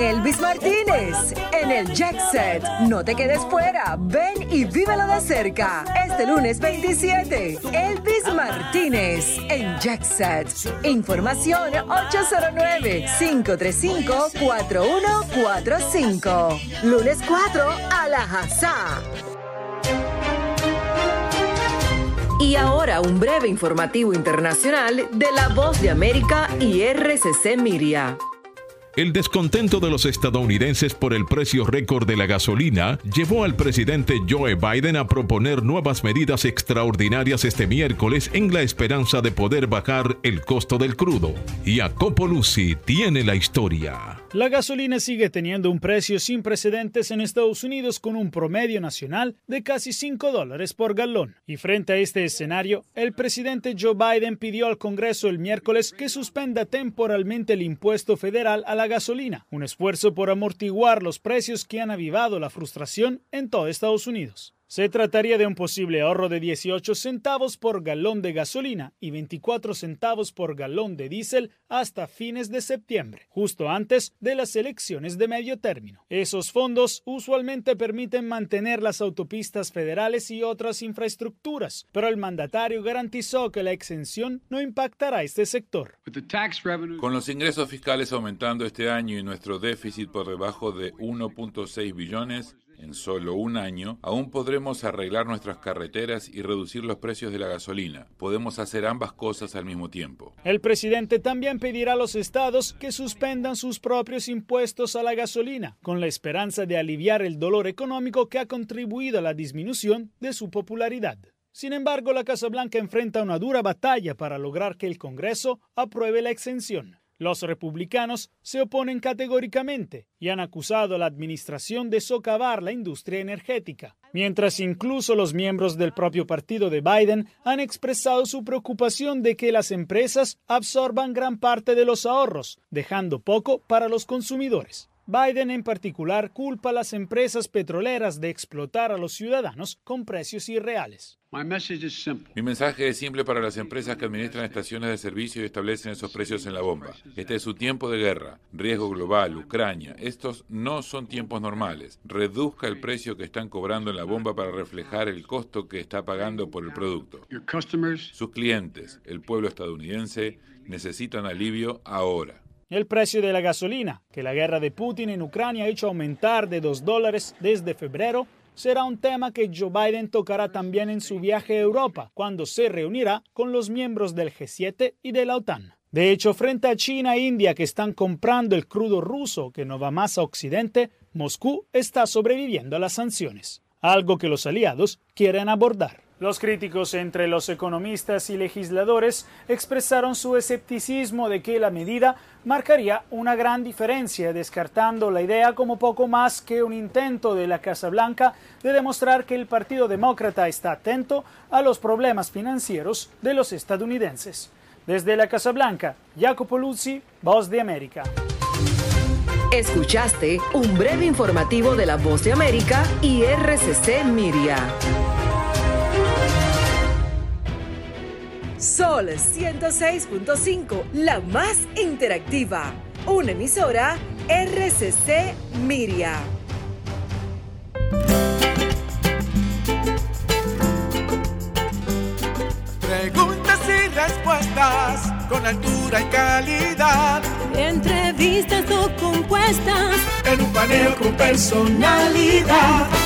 Elvis Martínez en el Jack Set. No te quedes fuera. Ven y vívelo de cerca. Este lunes 27, Elvis Martínez en Jack Set. Información 809-535-4145. Lunes 4 a la Hazá. Y ahora un breve informativo internacional de La Voz de América y RCC Miria. El descontento de los estadounidenses por el precio récord de la gasolina llevó al presidente Joe Biden a proponer nuevas medidas extraordinarias este miércoles en la esperanza de poder bajar el costo del crudo. Jacopo Luzzi tiene la historia. La gasolina sigue teniendo un precio sin precedentes en Estados Unidos con un promedio nacional de casi 5 dólares por galón. Y frente a este escenario, el presidente Joe Biden pidió al Congreso el miércoles que suspenda temporalmente el impuesto federal a la gasolina, un esfuerzo por amortiguar los precios que han avivado la frustración en todo Estados Unidos. Se trataría de un posible ahorro de 18 centavos por galón de gasolina y 24 centavos por galón de diésel hasta fines de septiembre, justo antes de las elecciones de medio término. Esos fondos usualmente permiten mantener las autopistas federales y otras infraestructuras, pero el mandatario garantizó que la exención no impactará este sector. Con los ingresos fiscales aumentando este año y nuestro déficit por debajo de 1.6 billones, en solo un año, aún podremos arreglar nuestras carreteras y reducir los precios de la gasolina. Podemos hacer ambas cosas al mismo tiempo. El presidente también pedirá a los estados que suspendan sus propios impuestos a la gasolina, con la esperanza de aliviar el dolor económico que ha contribuido a la disminución de su popularidad. Sin embargo, la Casa Blanca enfrenta una dura batalla para lograr que el Congreso apruebe la exención. Los republicanos se oponen categóricamente y han acusado a la administración de socavar la industria energética, mientras incluso los miembros del propio partido de Biden han expresado su preocupación de que las empresas absorban gran parte de los ahorros, dejando poco para los consumidores. Biden en particular culpa a las empresas petroleras de explotar a los ciudadanos con precios irreales. Mi mensaje es simple para las empresas que administran estaciones de servicio y establecen esos precios en la bomba. Este es su tiempo de guerra, riesgo global, Ucrania. Estos no son tiempos normales. Reduzca el precio que están cobrando en la bomba para reflejar el costo que está pagando por el producto. Sus clientes, el pueblo estadounidense, necesitan alivio ahora. El precio de la gasolina, que la guerra de Putin en Ucrania ha hecho aumentar de 2 dólares desde febrero, será un tema que Joe Biden tocará también en su viaje a Europa, cuando se reunirá con los miembros del G7 y de la OTAN. De hecho, frente a China e India que están comprando el crudo ruso que no va más a Occidente, Moscú está sobreviviendo a las sanciones, algo que los aliados quieren abordar. Los críticos entre los economistas y legisladores expresaron su escepticismo de que la medida marcaría una gran diferencia, descartando la idea como poco más que un intento de la Casa Blanca de demostrar que el Partido Demócrata está atento a los problemas financieros de los estadounidenses. Desde la Casa Blanca, Jacopo Luzzi, Voz de América. Escuchaste un breve informativo de la Voz de América y RCC Miria. Sol 106.5, la más interactiva. Una emisora RCC Miria. Preguntas y respuestas con altura y calidad. Entrevistas o compuestas en un paneo con personalidad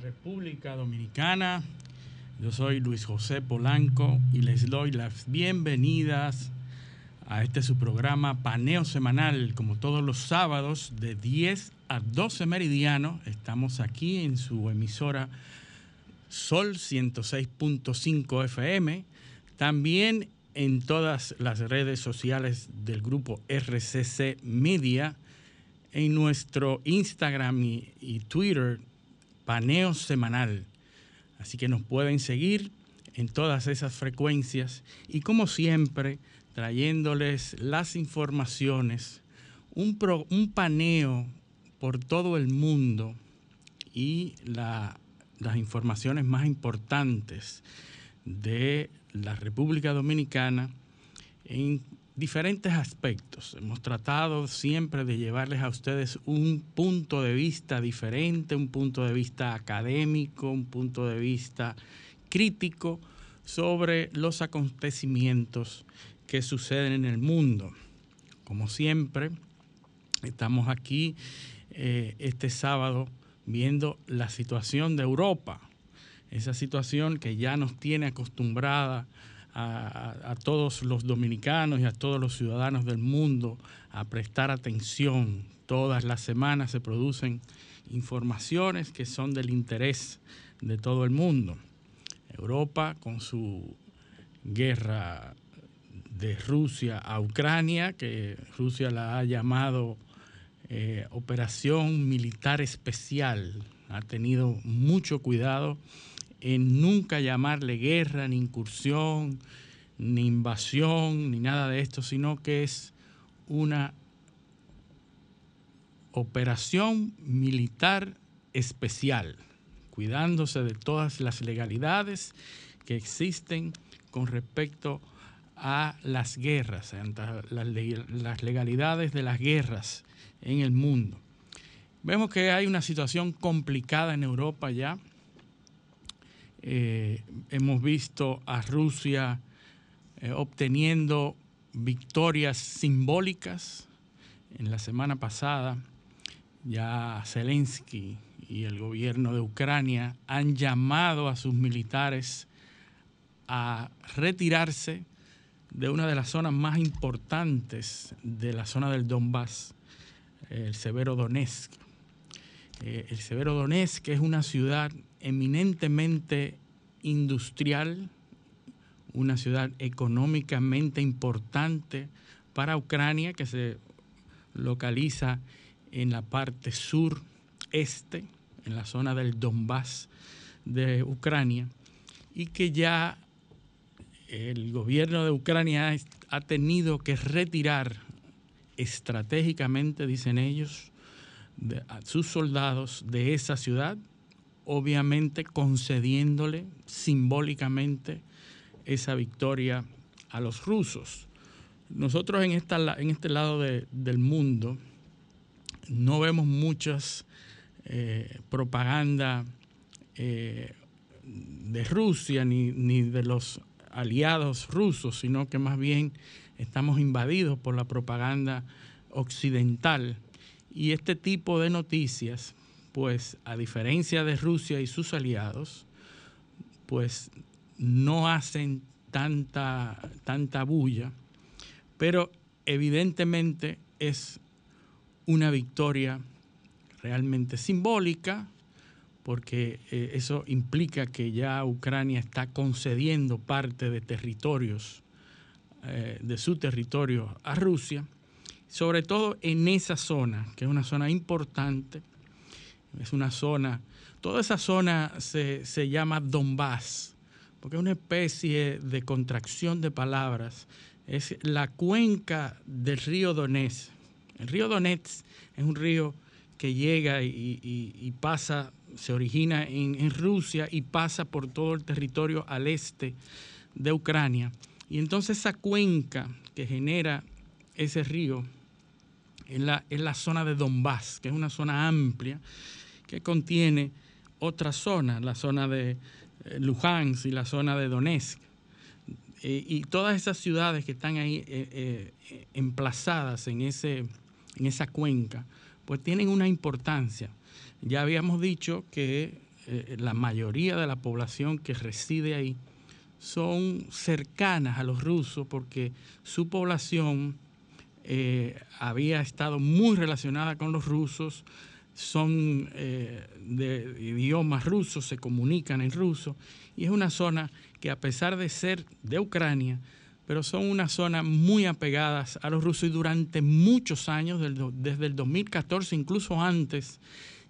República Dominicana. Yo soy Luis José Polanco y les doy las bienvenidas a este su programa Paneo Semanal, como todos los sábados de 10 a 12 meridiano. Estamos aquí en su emisora Sol 106.5 FM, también en todas las redes sociales del grupo RCC Media, en nuestro Instagram y Twitter, Paneo Semanal. Así que nos pueden seguir en todas esas frecuencias y como siempre, trayéndoles las informaciones, un, pro, un paneo por todo el mundo y la, las informaciones más importantes de la República Dominicana diferentes aspectos. Hemos tratado siempre de llevarles a ustedes un punto de vista diferente, un punto de vista académico, un punto de vista crítico sobre los acontecimientos que suceden en el mundo. Como siempre, estamos aquí eh, este sábado viendo la situación de Europa, esa situación que ya nos tiene acostumbrada a, todos los dominicanos y a todos los ciudadanos del mundo a prestar atención. Todas las semanas se producen informaciones que son del interés de todo el mundo. Europa con su guerra de Rusia a Ucrania, que Rusia la ha llamado eh, operación militar especial, ha tenido mucho cuidado en nunca llamarle guerra, ni incursión, ni invasión, ni nada de esto, sino que es una operación militar especial, cuidándose de todas las legalidades que existen con respecto a las guerras, las legalidades de las guerras en el mundo. Vemos que hay una situación complicada en Europa ya, eh, hemos visto a Rusia eh, obteniendo victorias simbólicas. En la semana pasada ya Zelensky y el gobierno de Ucrania han llamado a sus militares a retirarse de una de las zonas más importantes de la zona del Donbass, el Severo Donetsk. Eh, el Severo Donetsk es una ciudad eminentemente industrial, una ciudad económicamente importante para Ucrania que se localiza en la parte sur este, en la zona del Donbass de Ucrania, y que ya el gobierno de Ucrania ha tenido que retirar estratégicamente, dicen ellos, a sus soldados de esa ciudad obviamente concediéndole simbólicamente esa victoria a los rusos. Nosotros en, esta, en este lado del mundo no vemos muchas eh, propaganda eh, de Rusia ni, ni de los aliados rusos, sino que más bien estamos invadidos por la propaganda occidental. Y este tipo de noticias pues a diferencia de Rusia y sus aliados, pues no hacen tanta, tanta bulla, pero evidentemente es una victoria realmente simbólica, porque eh, eso implica que ya Ucrania está concediendo parte de territorios, eh, de su territorio a Rusia, sobre todo en esa zona, que es una zona importante, es una zona, toda esa zona se, llama Donbass, porque es una especie de contracción de palabras. Es la cuenca del río Donetsk. El río Donetsk es un río que llega y, pasa, se origina en, en, Rusia y pasa por todo el territorio al este de Ucrania. Y entonces esa cuenca que genera ese río es la, es la zona de Donbass, que es una zona amplia que contiene otra zona, la zona de eh, Luhansk y la zona de Donetsk. Eh, y todas esas ciudades que están ahí eh, emplazadas en, ese, en esa cuenca, pues tienen una importancia. Ya habíamos dicho que la mayoría de la población que reside ahí son cercanas a los rusos porque su población había estado muy relacionada con los rusos, son de idiomas rusos, se comunican en ruso, y es una zona que a pesar de ser de Ucrania, pero son una zona muy apegadas a los rusos y durante muchos años, desde el 2014, incluso antes,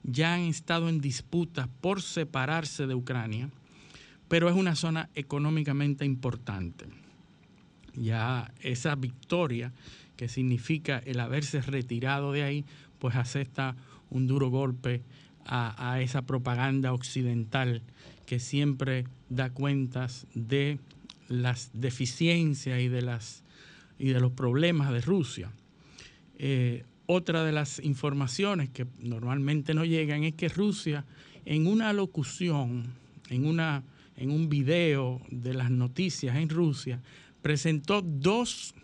ya han estado en disputas por separarse de Ucrania, pero es una zona económicamente importante. Ya esa victoria, que significa el haberse retirado de ahí, pues acepta un duro golpe a, a esa propaganda occidental que siempre da cuentas de las deficiencias y de, las, y de los problemas de Rusia. Eh, otra de las informaciones que normalmente no llegan es que Rusia en una locución, en, una, en un video de las noticias en Rusia, presentó dos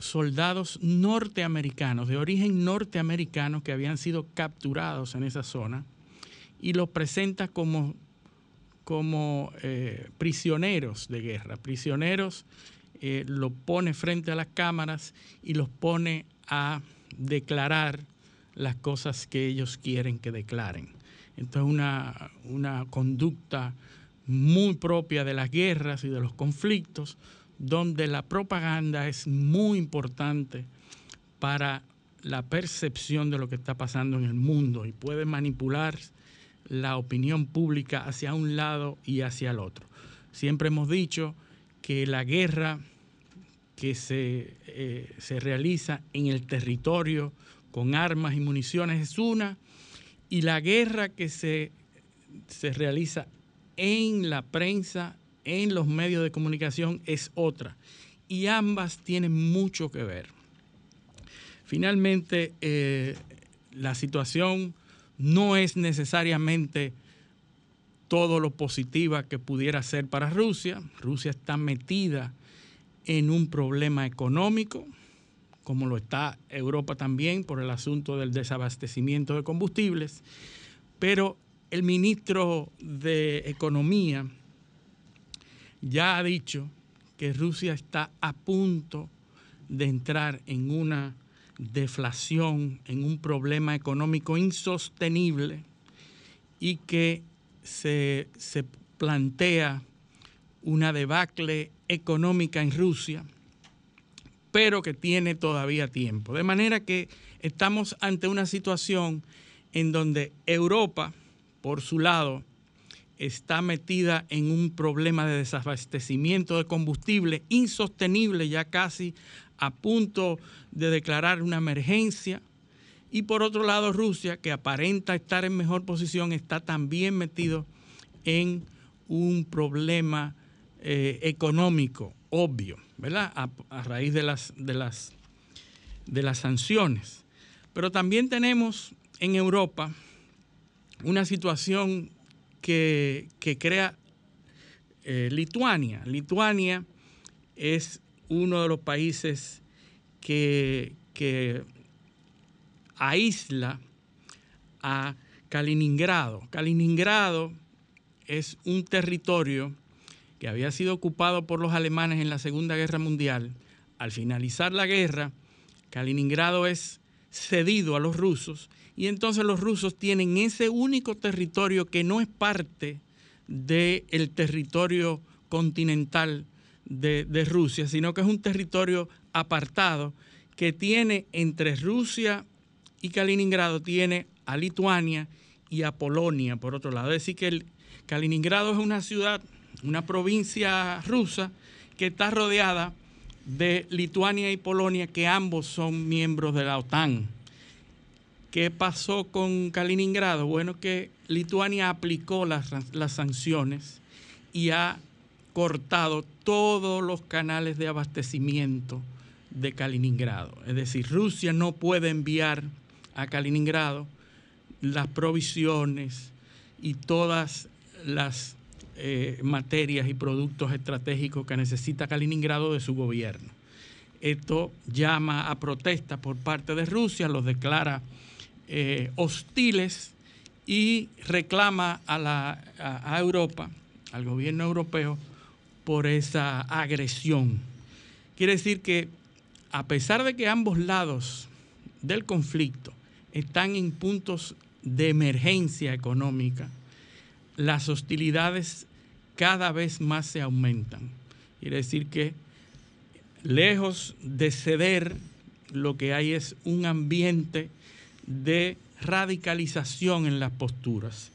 soldados norteamericanos, de origen norteamericano, que habían sido capturados en esa zona, y los presenta como como eh, prisioneros de guerra. Prisioneros eh, los pone frente a las cámaras y los pone a declarar las cosas que ellos quieren que declaren. Entonces una, una conducta muy propia de las guerras y de los conflictos, donde la propaganda es muy importante para la percepción de lo que está pasando en el mundo y puede manipular la opinión pública hacia un lado y hacia el otro. Siempre hemos dicho que la guerra que se, eh, se realiza en el territorio con armas y municiones es una, y la guerra que se, se realiza en la prensa, en los medios de comunicación es otra. Y ambas tienen mucho que ver. Finalmente, eh, la situación no es necesariamente todo lo positiva que pudiera ser para Rusia. Rusia está metida en un problema económico, como lo está Europa también por el asunto del desabastecimiento de combustibles, pero el ministro de Economía ya ha dicho que Rusia está a punto de entrar en una deflación, en un problema económico insostenible y que se, plantea una debacle económica en Rusia, pero que tiene todavía tiempo. De manera que estamos ante una situación en donde Europa, por su lado, está metida en un problema de desabastecimiento de combustible insostenible ya casi a punto de declarar una emergencia. Y por otro lado, Rusia, que aparenta estar en mejor posición, está también metido en un problema eh, económico obvio, ¿verdad? A, raíz de las, de, las, de las sanciones. Pero también tenemos en Europa una situación que, crea eh, Lituania. Lituania es uno de los países que, aísla a Kaliningrado. Kaliningrado es un territorio que había sido ocupado por los alemanes en la Segunda Guerra Mundial. Al finalizar la guerra, Kaliningrado es cedido a los rusos y entonces los rusos tienen ese único territorio que no es parte del territorio continental de, Rusia, sino que es un territorio apartado que tiene entre Rusia y Kaliningrado, tiene a Lituania y a Polonia, por otro lado. Es decir, que Kaliningrado es una ciudad, una provincia rusa que está rodeada de Lituania y Polonia, que ambos son miembros de la OTAN. ¿Qué pasó con Kaliningrado? Bueno, que Lituania aplicó las, las sanciones y ha cortado todos los canales de abastecimiento de Kaliningrado. Es decir, Rusia no puede enviar a Kaliningrado las provisiones y todas las eh, materias y productos estratégicos que necesita Kaliningrado de su gobierno. Esto llama a protesta por parte de Rusia, los declara eh, hostiles y reclama a, la, a Europa, al gobierno europeo, por esa agresión. Quiere decir que a pesar de que ambos lados del conflicto están en puntos de emergencia económica, las hostilidades cada vez más se aumentan. Quiere decir que lejos de ceder, lo que hay es un ambiente de radicalización en las posturas.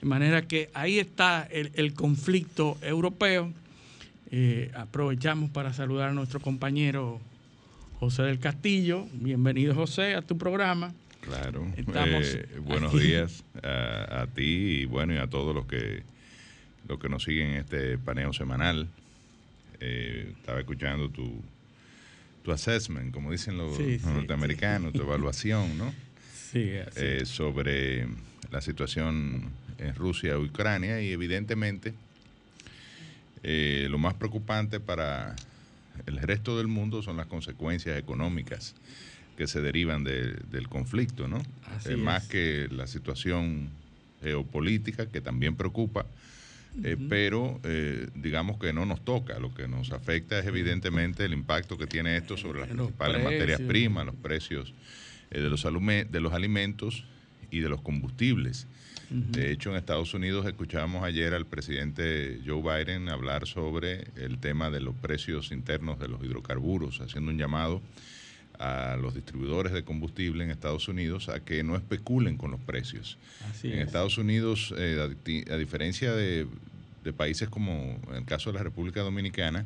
De manera que ahí está el, conflicto europeo. Eh, aprovechamos para saludar a nuestro compañero José del Castillo. Bienvenido José a tu programa. Claro. Eh, buenos días a, ti y bueno y a todos los que los que nos siguen en este paneo semanal. Eh, estaba escuchando tu, tu assessment, como dicen los, norteamericanos, tu evaluación, ¿no? Sí, eh, sobre la situación en Rusia y Ucrania y evidentemente eh, lo más preocupante para el resto del mundo son las consecuencias económicas que se derivan del conflicto, ¿no? Así más que la situación geopolítica que también preocupa, eh, pero eh, digamos que no nos toca. Lo que nos afecta es evidentemente el impacto que tiene esto sobre las principales materias primas, los precios eh, de, los de los alimentos y de los combustibles. De hecho, en Estados Unidos escuchábamos ayer al presidente Joe Biden hablar sobre el tema de los precios internos de los hidrocarburos, haciendo un llamado a los distribuidores de combustible en Estados Unidos a que no especulen con los precios. en Estados Unidos, eh, a, diferencia de, países como en el caso de la República Dominicana,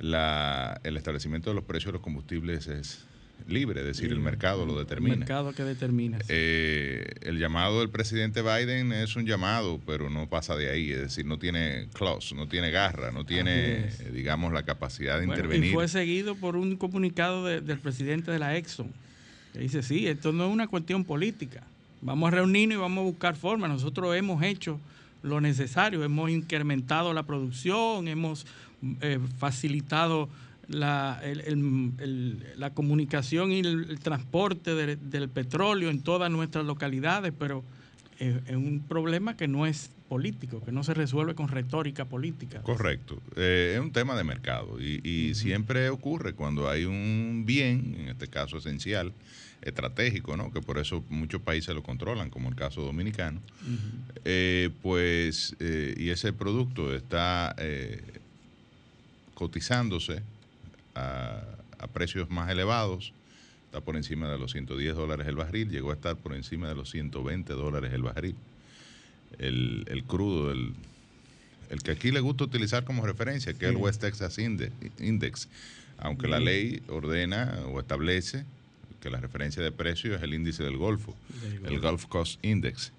el establecimiento de los precios de los combustibles es libre, es decir, el mercado lo determina. El mercado que determina. Eh, el llamado del presidente Biden es un llamado, pero no pasa de ahí, es decir, no tiene clause, no tiene garra, no tiene, digamos, la capacidad de intervenir. Y fue seguido por un comunicado del presidente de la Exxon, que dice, sí, esto no es una cuestión política, vamos a reunirnos y vamos a buscar formas, nosotros hemos hecho lo necesario, hemos incrementado la producción, hemos eh, facilitado la, la comunicación y el, transporte del petróleo en todas nuestras localidades, pero es, un problema que no es político, que no se resuelve con retórica política. Correcto, eh, es un tema de mercado y, siempre ocurre cuando hay un bien, en este caso esencial, estratégico, ¿no? que por eso muchos países lo controlan, como el caso dominicano, eh, pues, eh, y ese producto está cotizándose a, precios más elevados, está por encima de los 110 dólares el barril, llegó a estar por encima de los 120 dólares el barril. El, crudo, el, el, que aquí le gusta utilizar como referencia, que es el West Texas Index, aunque la ley ordena o establece que la referencia de precio es el índice del Golfo, el Gulf Coast Index.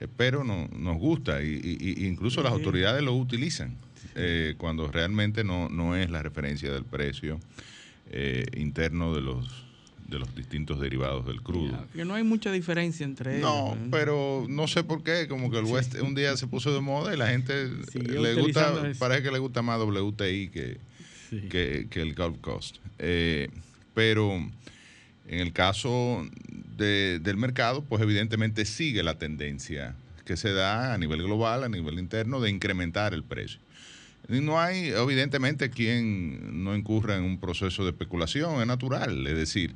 Eh, pero no, nos gusta y, incluso las autoridades lo utilizan eh, cuando realmente no, no es la referencia del precio eh, interno de los de los distintos derivados del crudo. que no hay mucha diferencia entre ellos. No, ¿eh? pero no sé por qué, como que el West un día se puso de moda y la gente le gusta, parece que le gusta más WTI que, que, el Gulf Coast. pero en el caso del mercado, pues evidentemente sigue la tendencia que se da a nivel global, a nivel interno, de incrementar el precio. No hay, evidentemente, quien no incurra en un proceso de especulación, es natural. Es decir,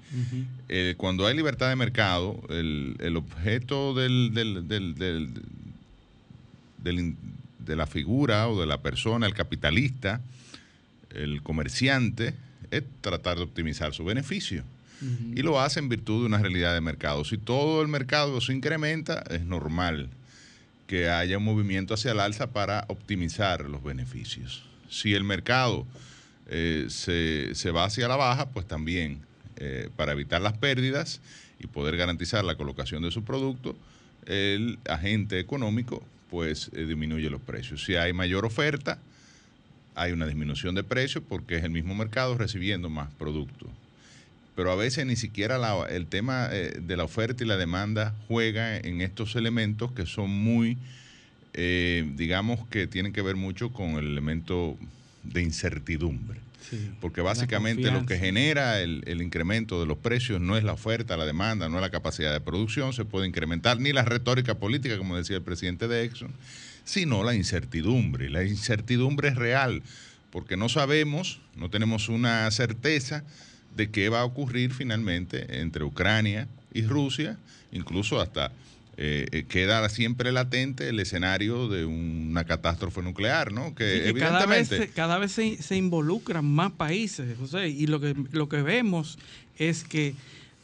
eh, cuando hay libertad de mercado, el, objeto del, de la figura o de la persona, el capitalista, el comerciante, es tratar de optimizar su beneficio. Y lo hace en virtud de una realidad de mercado. Si todo el mercado se incrementa, es normal que haya un movimiento hacia el alza para optimizar los beneficios. Si el mercado eh, se, va hacia la baja, pues también eh, para evitar las pérdidas y poder garantizar la colocación de su producto, el agente económico pues eh, disminuye los precios. Si hay mayor oferta, hay una disminución de precios porque es el mismo mercado recibiendo más productos pero a veces ni siquiera el tema eh, de la oferta y la demanda juega en estos elementos que son muy, eh, digamos que tienen que ver mucho con el elemento de incertidumbre. Porque básicamente lo que genera el, el, incremento de los precios no es la oferta, la demanda, no es la capacidad de producción, se puede incrementar ni la retórica política, como decía el presidente de Exxon, sino la incertidumbre. La incertidumbre es real, porque no sabemos, no tenemos una certeza de qué va a ocurrir finalmente entre Ucrania y Rusia, incluso hasta eh, eh, queda siempre latente el escenario de una catástrofe nuclear, ¿no? Que, evidentemente... cada vez, se, se, involucran más países, José, y lo que, lo que vemos es que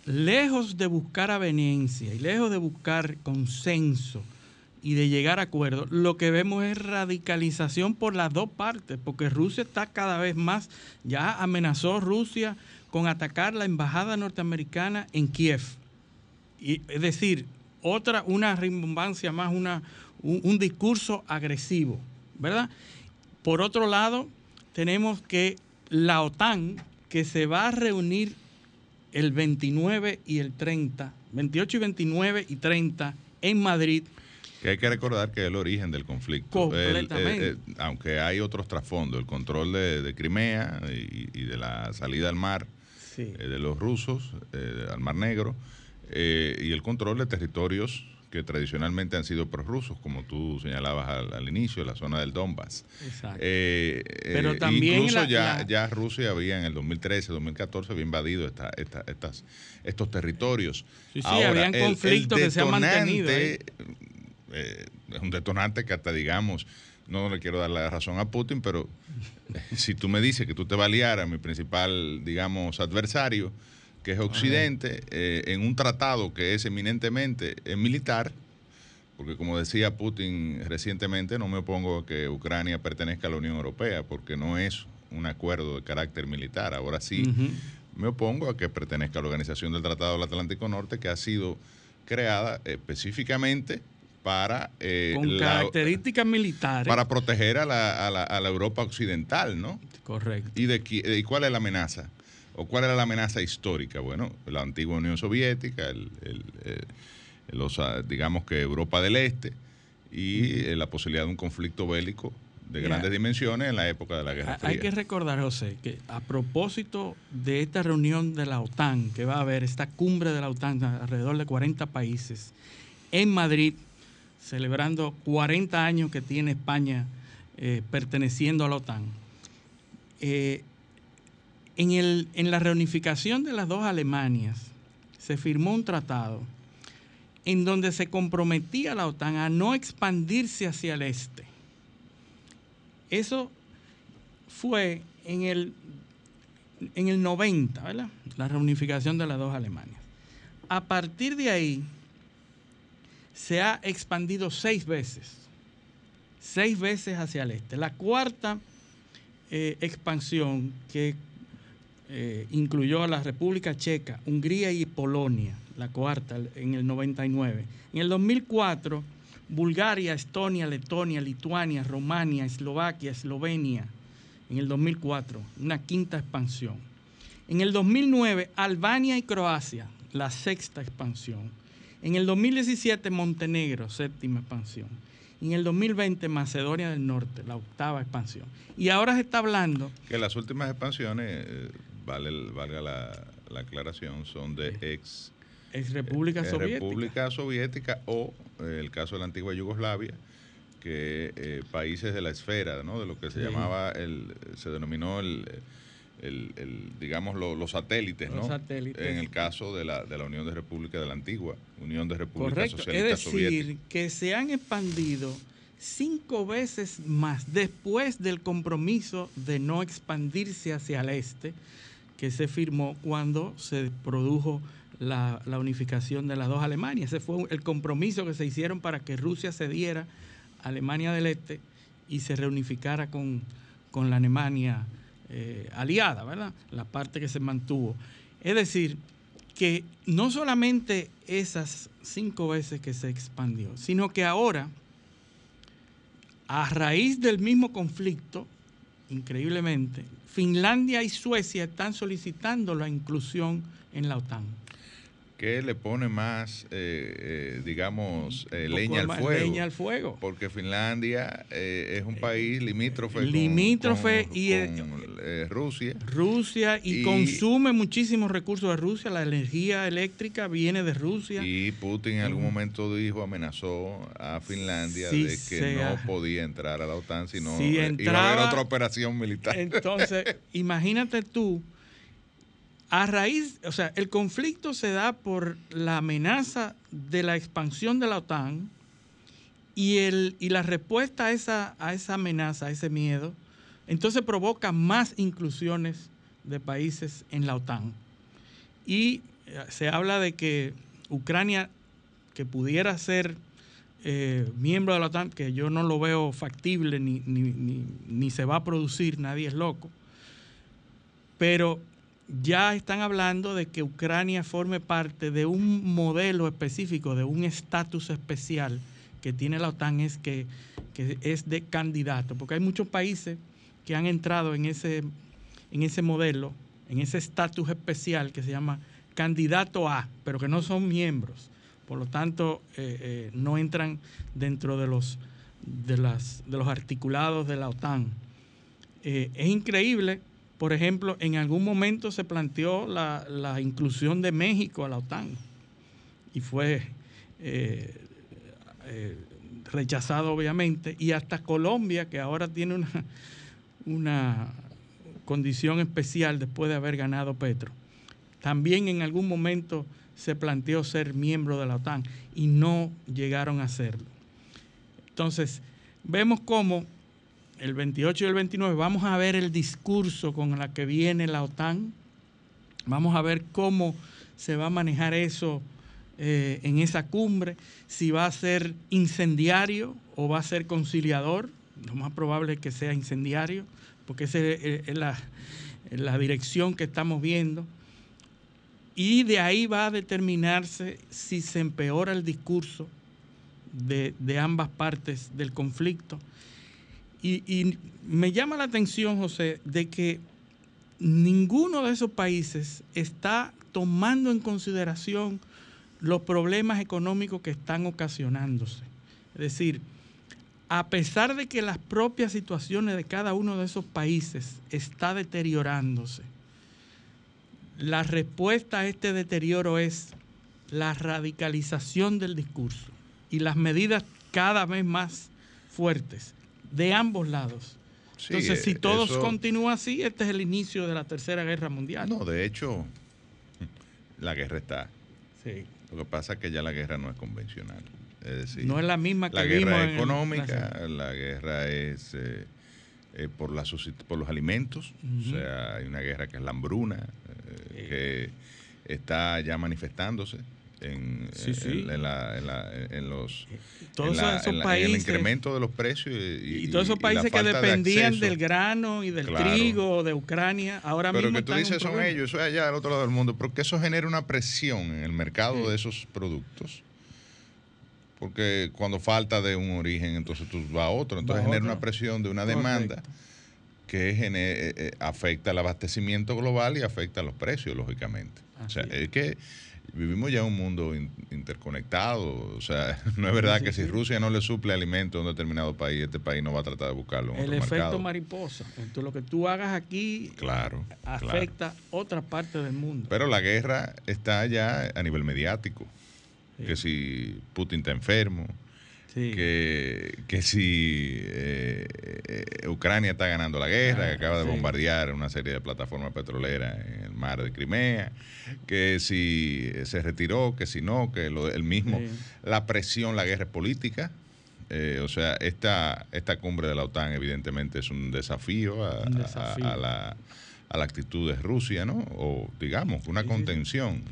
lejos de buscar aveniencia y lejos de buscar consenso y de llegar a acuerdos, lo que vemos es radicalización por las dos partes, porque Rusia está cada vez más, ya amenazó Rusia con atacar la embajada norteamericana en Kiev. Y, es decir, otra, una rimbombancia más, una, un, discurso agresivo, ¿verdad? Por otro lado, tenemos que la OTAN, que se va a reunir el 29 y el 30, 28 y 29 y 30 en Madrid. Que hay que recordar que es el origen del conflicto. Completamente. Eh, aunque hay otros trasfondos, el control de, Crimea y, de la salida al mar eh, de los rusos, eh, al Mar Negro, y el control de territorios que tradicionalmente han sido prorrusos, como tú señalabas al, inicio, la zona del Donbass. Exacto. Eh, Pero eh, también incluso ya, ya Rusia había en el 2013, 2014 había invadido esta, estas, estos territorios. Sí, sí, habían conflictos que se han mantenido. Eh, es un detonante que hasta digamos, no le quiero dar la razón a Putin, pero si tú me dices que tú te vas a liar a mi principal, digamos, adversario, que es Occidente, eh, en un tratado que es eminentemente eh, militar, porque como decía Putin recientemente, no me opongo a que Ucrania pertenezca a la Unión Europea, porque no es un acuerdo de carácter militar. Ahora sí, me opongo a que pertenezca a la Organización del Tratado del Atlántico Norte, que ha sido creada específicamente para... Eh, Con características militares. Para proteger a la, a, la, a la, Europa occidental, ¿no? Correcto. ¿Y, de, ¿Y cuál es la amenaza? ¿O cuál era la amenaza histórica? Bueno, la antigua Unión Soviética, el, eh, los, ah, digamos que Europa del Este y eh, la posibilidad de un conflicto bélico de grandes dimensiones en la época de la Guerra Fría. Hay que recordar, José, que a propósito de esta reunión de la OTAN, que va a haber esta cumbre de la OTAN, alrededor de 40 países, en Madrid, celebrando 40 años que tiene España eh, perteneciendo a la OTAN, en, el, en la reunificación de las dos Alemanias se firmó un tratado en donde se comprometía la OTAN a no expandirse hacia el este. Eso fue en el, en el 90, ¿verdad? La reunificación de las dos Alemanias. A partir de ahí se ha expandido seis veces, seis veces hacia el este. La cuarta eh, expansión que eh, incluyó a la República Checa, Hungría y Polonia, la cuarta en el 99. En el 2004, Bulgaria, Estonia, Letonia, Lituania, Romania, Eslovaquia, Eslovenia. En el 2004, una quinta expansión. En el 2009, Albania y Croacia, la sexta expansión. En el 2017, Montenegro, séptima expansión. En el 2020, Macedonia del Norte, la octava expansión. Y ahora se está hablando... Que las últimas expansiones eh, vale, valga la, aclaración, son de ex, ex República eh, Soviética. República Soviética o eh, el caso de la antigua Yugoslavia, que eh, países de la esfera, ¿no? de lo que se llamaba, el, se denominó el, digamos, los satélites, ¿no? En el caso de la, de la Unión de República, de la antigua Unión de República Socialista es decir, que se han expandido cinco veces más después del compromiso de no expandirse hacia el este, que se firmó cuando se produjo la, unificación de las dos Alemanias. Ese fue el compromiso que se hicieron para que Rusia cediera a Alemania del Este y se reunificara con, la Alemania eh, aliada, ¿verdad? La parte que se mantuvo. Es decir, que no solamente esas cinco veces que se expandió, sino que ahora, a raíz del mismo conflicto, increíblemente, Finlandia y Suecia están solicitando la inclusión en la OTAN. ¿Qué le pone más, eh, eh, digamos, eh, leña al fuego? Leña al fuego. Porque Finlandia es un país limítrofe. Limítrofe y Rusia. Rusia y, consume muchísimos recursos de Rusia. La energía eléctrica viene de Rusia. Y Putin en algún momento dijo, amenazó a Finlandia de que no podía entrar a la OTAN, sino si entraba, otra operación militar. Entonces, imagínate tú a raíz, o sea, el conflicto se da por la amenaza de la expansión de la OTAN y, el, y la respuesta a esa, a esa amenaza, a ese miedo, entonces provoca más inclusiones de países en la OTAN. Y eh, se habla de que Ucrania, que pudiera ser eh, miembro de la OTAN, que yo no lo veo factible ni, ni, se va a producir, nadie es loco, pero ya están hablando de que Ucrania forme parte de un modelo específico, de un estatus especial que tiene la OTAN, es que, que, es de candidato, porque hay muchos países que han entrado en ese, en ese modelo, en ese estatus especial que se llama candidato A, pero que no son miembros. Por lo tanto, eh, eh, no entran dentro de los, de, las, de los articulados de la OTAN. Eh, es increíble, por ejemplo, en algún momento se planteó la, inclusión de México a la OTAN y fue rechazado obviamente, y hasta Colombia, que ahora tiene una, condición especial después de haber ganado Petro también en algún momento se planteó ser miembro de la OTAN y no llegaron a hacerlo. Entonces, vemos cómo el 28 y el 29 vamos a ver el discurso con el que viene la OTAN, vamos a ver cómo se va a manejar eso eh, en esa cumbre, si va a ser incendiario o va a ser conciliador, lo más probable es que sea incendiario, porque esa es la, la dirección que estamos viendo. Y de ahí va a determinarse si se empeora el discurso de, ambas partes del conflicto. Y, me llama la atención, José, de que ninguno de esos países está tomando en consideración los problemas económicos que están ocasionándose. Es decir, a pesar de que las propias situaciones de cada uno de esos países está deteriorándose, la respuesta a este deterioro es la radicalización del discurso y las medidas cada vez más fuertes de ambos lados. Entonces, si eh, todo continúa así, este es el inicio de la Tercera Guerra Mundial. No, de hecho, la guerra está. Sí. Lo que pasa es que ya la guerra no es convencional. Es decir, no es la misma que la guerra es económica, la guerra es eh, eh, por, por los alimentos, o sea, hay una guerra que es la hambruna, que está ya manifestándose en, en, los todos esos países, el incremento de los precios y, todos esos países que dependían del grano y del trigo de Ucrania ahora pero mismo que tú dices son ellos eso es allá al otro lado del mundo porque eso genera una presión en el mercado de esos productos porque cuando falta de un origen entonces tú vas a otro entonces genera una presión de una demanda que eh, eh, afecta el abastecimiento global y afecta los precios, lógicamente. o sea, es. que vivimos ya en un mundo interconectado. O sea, no es verdad que si Rusia no le suple alimento a un determinado país, este país no va a tratar de buscarlo en El efecto mariposa. Entonces, lo que tú hagas aquí claro, afecta otra parte del mundo. Pero la guerra está ya a nivel mediático. Que si Putin está enfermo, que, que, si eh, eh, Ucrania está ganando la guerra, que acaba de bombardear una serie de plataformas petroleras en el mar de Crimea, que si se retiró, que si no, que lo, el mismo, la presión, la guerra política. Eh, o sea, esta, esta cumbre de la OTAN evidentemente es un desafío a, la, a la, actitud de Rusia, ¿no? O digamos, una contención.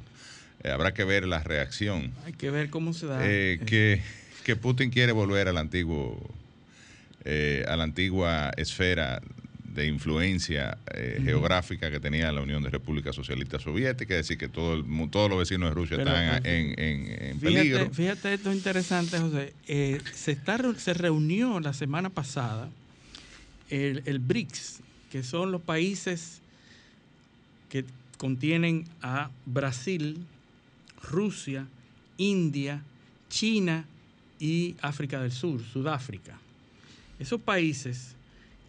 habrá que ver la reacción. Hay que ver cómo se da. que que Putin quiere volver al antiguo, eh, a la antigua esfera de influencia eh, geográfica que tenía la Unión de Repúblicas Socialistas Soviéticas, es decir, que todo el, todos los vecinos de Rusia están en, peligro. Fíjate esto es interesante, José. Eh, se, está, se reunió la semana pasada el, el BRICS, que son los países que contienen a Brasil, Rusia, India, China y África del Sur, Sudáfrica. Esos países,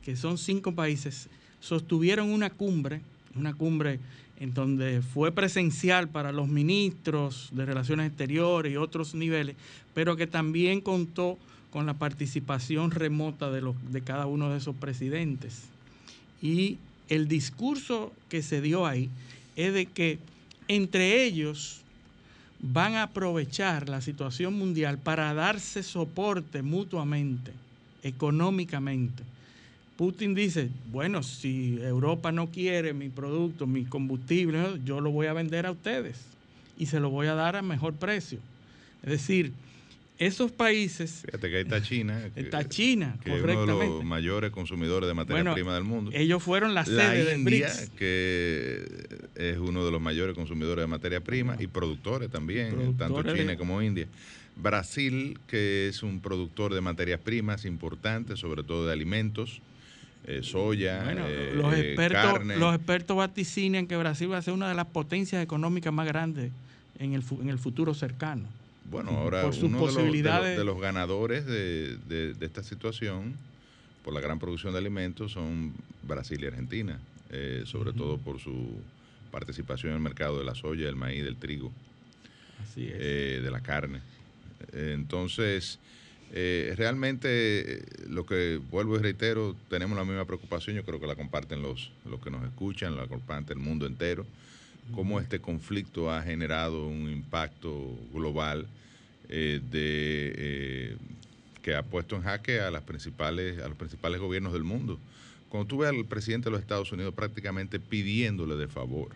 que son cinco países, sostuvieron una cumbre, una cumbre en donde fue presencial para los ministros de Relaciones Exteriores y otros niveles, pero que también contó con la participación remota de, los, de cada uno de esos presidentes. Y el discurso que se dio ahí es de que entre ellos van a aprovechar la situación mundial para darse soporte mutuamente, económicamente. Putin dice, bueno, si Europa no quiere mi producto, mi combustible, yo lo voy a vender a ustedes y se lo voy a dar a mejor precio. Es decir, esos países. Fíjate que ahí está China. está China, que Es uno de los mayores consumidores de materia prima del mundo. Ellos fueron la sede de BRICS. que es uno de los mayores consumidores de materia prima y productores también, tanto China como India. Brasil, que es un productor de materias primas importantes, sobre todo de alimentos. Eh, soya, eh, los, expertos, los expertos vaticinian que Brasil va a ser una de las potencias económicas más grandes en el, en el futuro cercano. Bueno, ahora uno de los, ganadores de, esta situación por la gran producción de alimentos son Brasil y Argentina, eh, sobre todo por su participación en el mercado de la soya, del maíz, del trigo, Así eh, de la carne. entonces, eh, realmente lo que vuelvo y reitero, tenemos la misma preocupación, yo creo que la comparten los, los que nos escuchan, la comparte el mundo entero cómo este conflicto ha generado un impacto global eh, de, eh, que ha puesto en jaque a, las principales, a los principales gobiernos del mundo. Cuando tú ves al presidente de los Estados Unidos prácticamente pidiéndole de favor,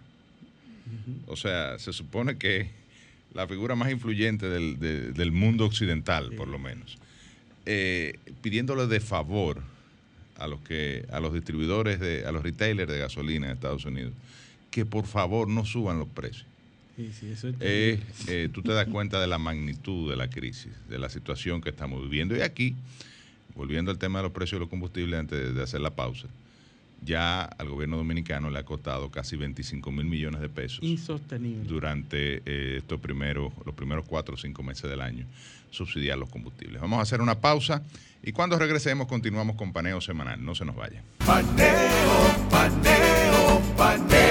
o sea, se supone que la figura más influyente del, mundo occidental, por lo menos, eh, pidiéndole de favor a los que a los distribuidores de a los retailers de gasolina en Estados Unidos que por favor no suban los precios. Eh, eh, tú te das cuenta de la magnitud de la crisis, de la situación que estamos viviendo. Y aquí, volviendo al tema de los precios de los combustibles antes de hacer la pausa, ya al gobierno dominicano le ha costado casi 25 mil millones de pesos. Insostenible. Durante eh, estos primeros, los primeros cuatro o cinco meses del año, subsidiar los combustibles. Vamos a hacer una pausa y cuando regresemos continuamos con paneo semanal. No se nos vaya. Paneo, paneo, paneo.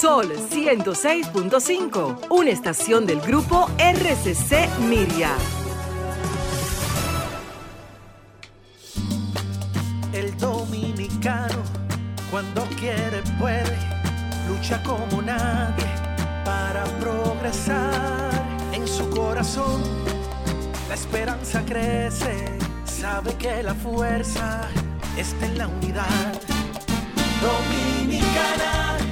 Sol 106.5, una estación del grupo RCC Miria. El dominicano, cuando quiere, puede, lucha como nadie para progresar. En su corazón, la esperanza crece, sabe que la fuerza está en la unidad. Dominicana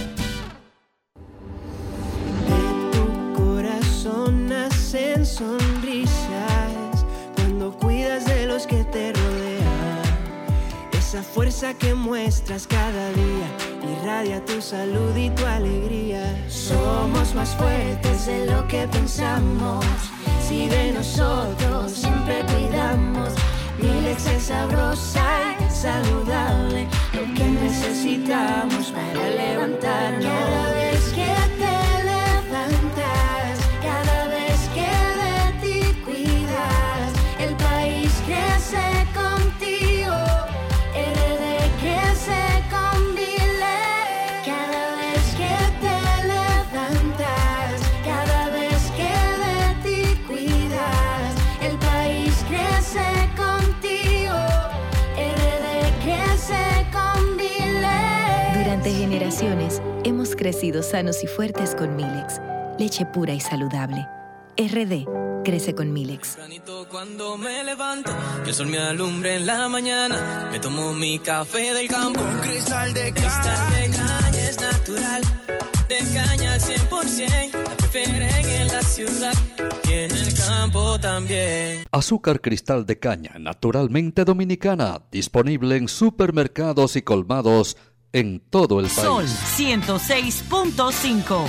Esa fuerza que muestras cada día irradia tu salud y tu alegría. Somos más fuertes de lo que pensamos. Si de nosotros siempre cuidamos, mi leche es sabrosa y saludable. Lo que necesitamos para levantarnos. Crecido sanos y fuertes con Milex, leche pura y saludable. RD crece con Milex. Cuando me levanto, que el sol me alumbre en la mañana, me tomo mi café del campo. Un cristal de caña es natural, de caña al 100%, la prefieren en la ciudad y en el campo también. Azúcar cristal de caña, naturalmente dominicana, disponible en supermercados y colmados en todo el país. Sol 106.5.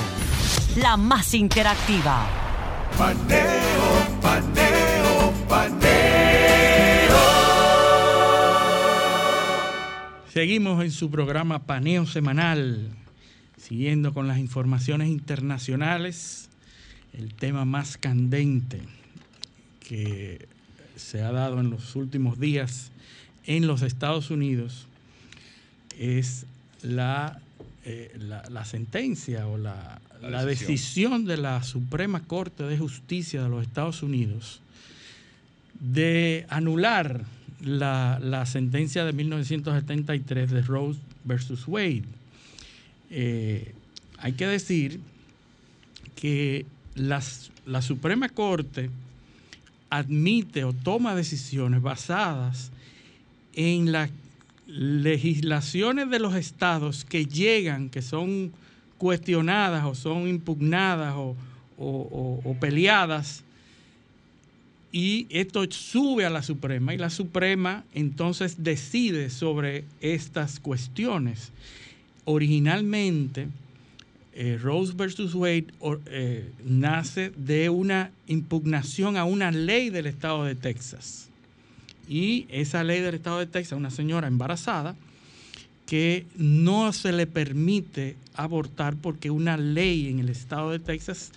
la más interactiva. Paneo, paneo, paneo. Seguimos en su programa Paneo Semanal, siguiendo con las informaciones internacionales, el tema más candente que se ha dado en los últimos días en los Estados Unidos es la, eh, la, la sentencia o la, La la decisión. de la Suprema Corte de Justicia de los Estados Unidos de anular la, la sentencia de 1973 de Rose versus Wade. Eh, hay que decir que las- la Suprema Corte admite o toma decisiones basadas en las legislaciones de los estados que llegan, que son cuestionadas o son impugnadas o, o- o- peleadas, y esto sube a la Suprema y la Suprema entonces decide sobre estas cuestiones. Originalmente, eh, Rose versus Wade eh, nace de una impugnación a una ley del estado de Texas. Y esa ley del estado de Texas, una señora embarazada, que no se le permite abortar porque una ley en el estado de Texas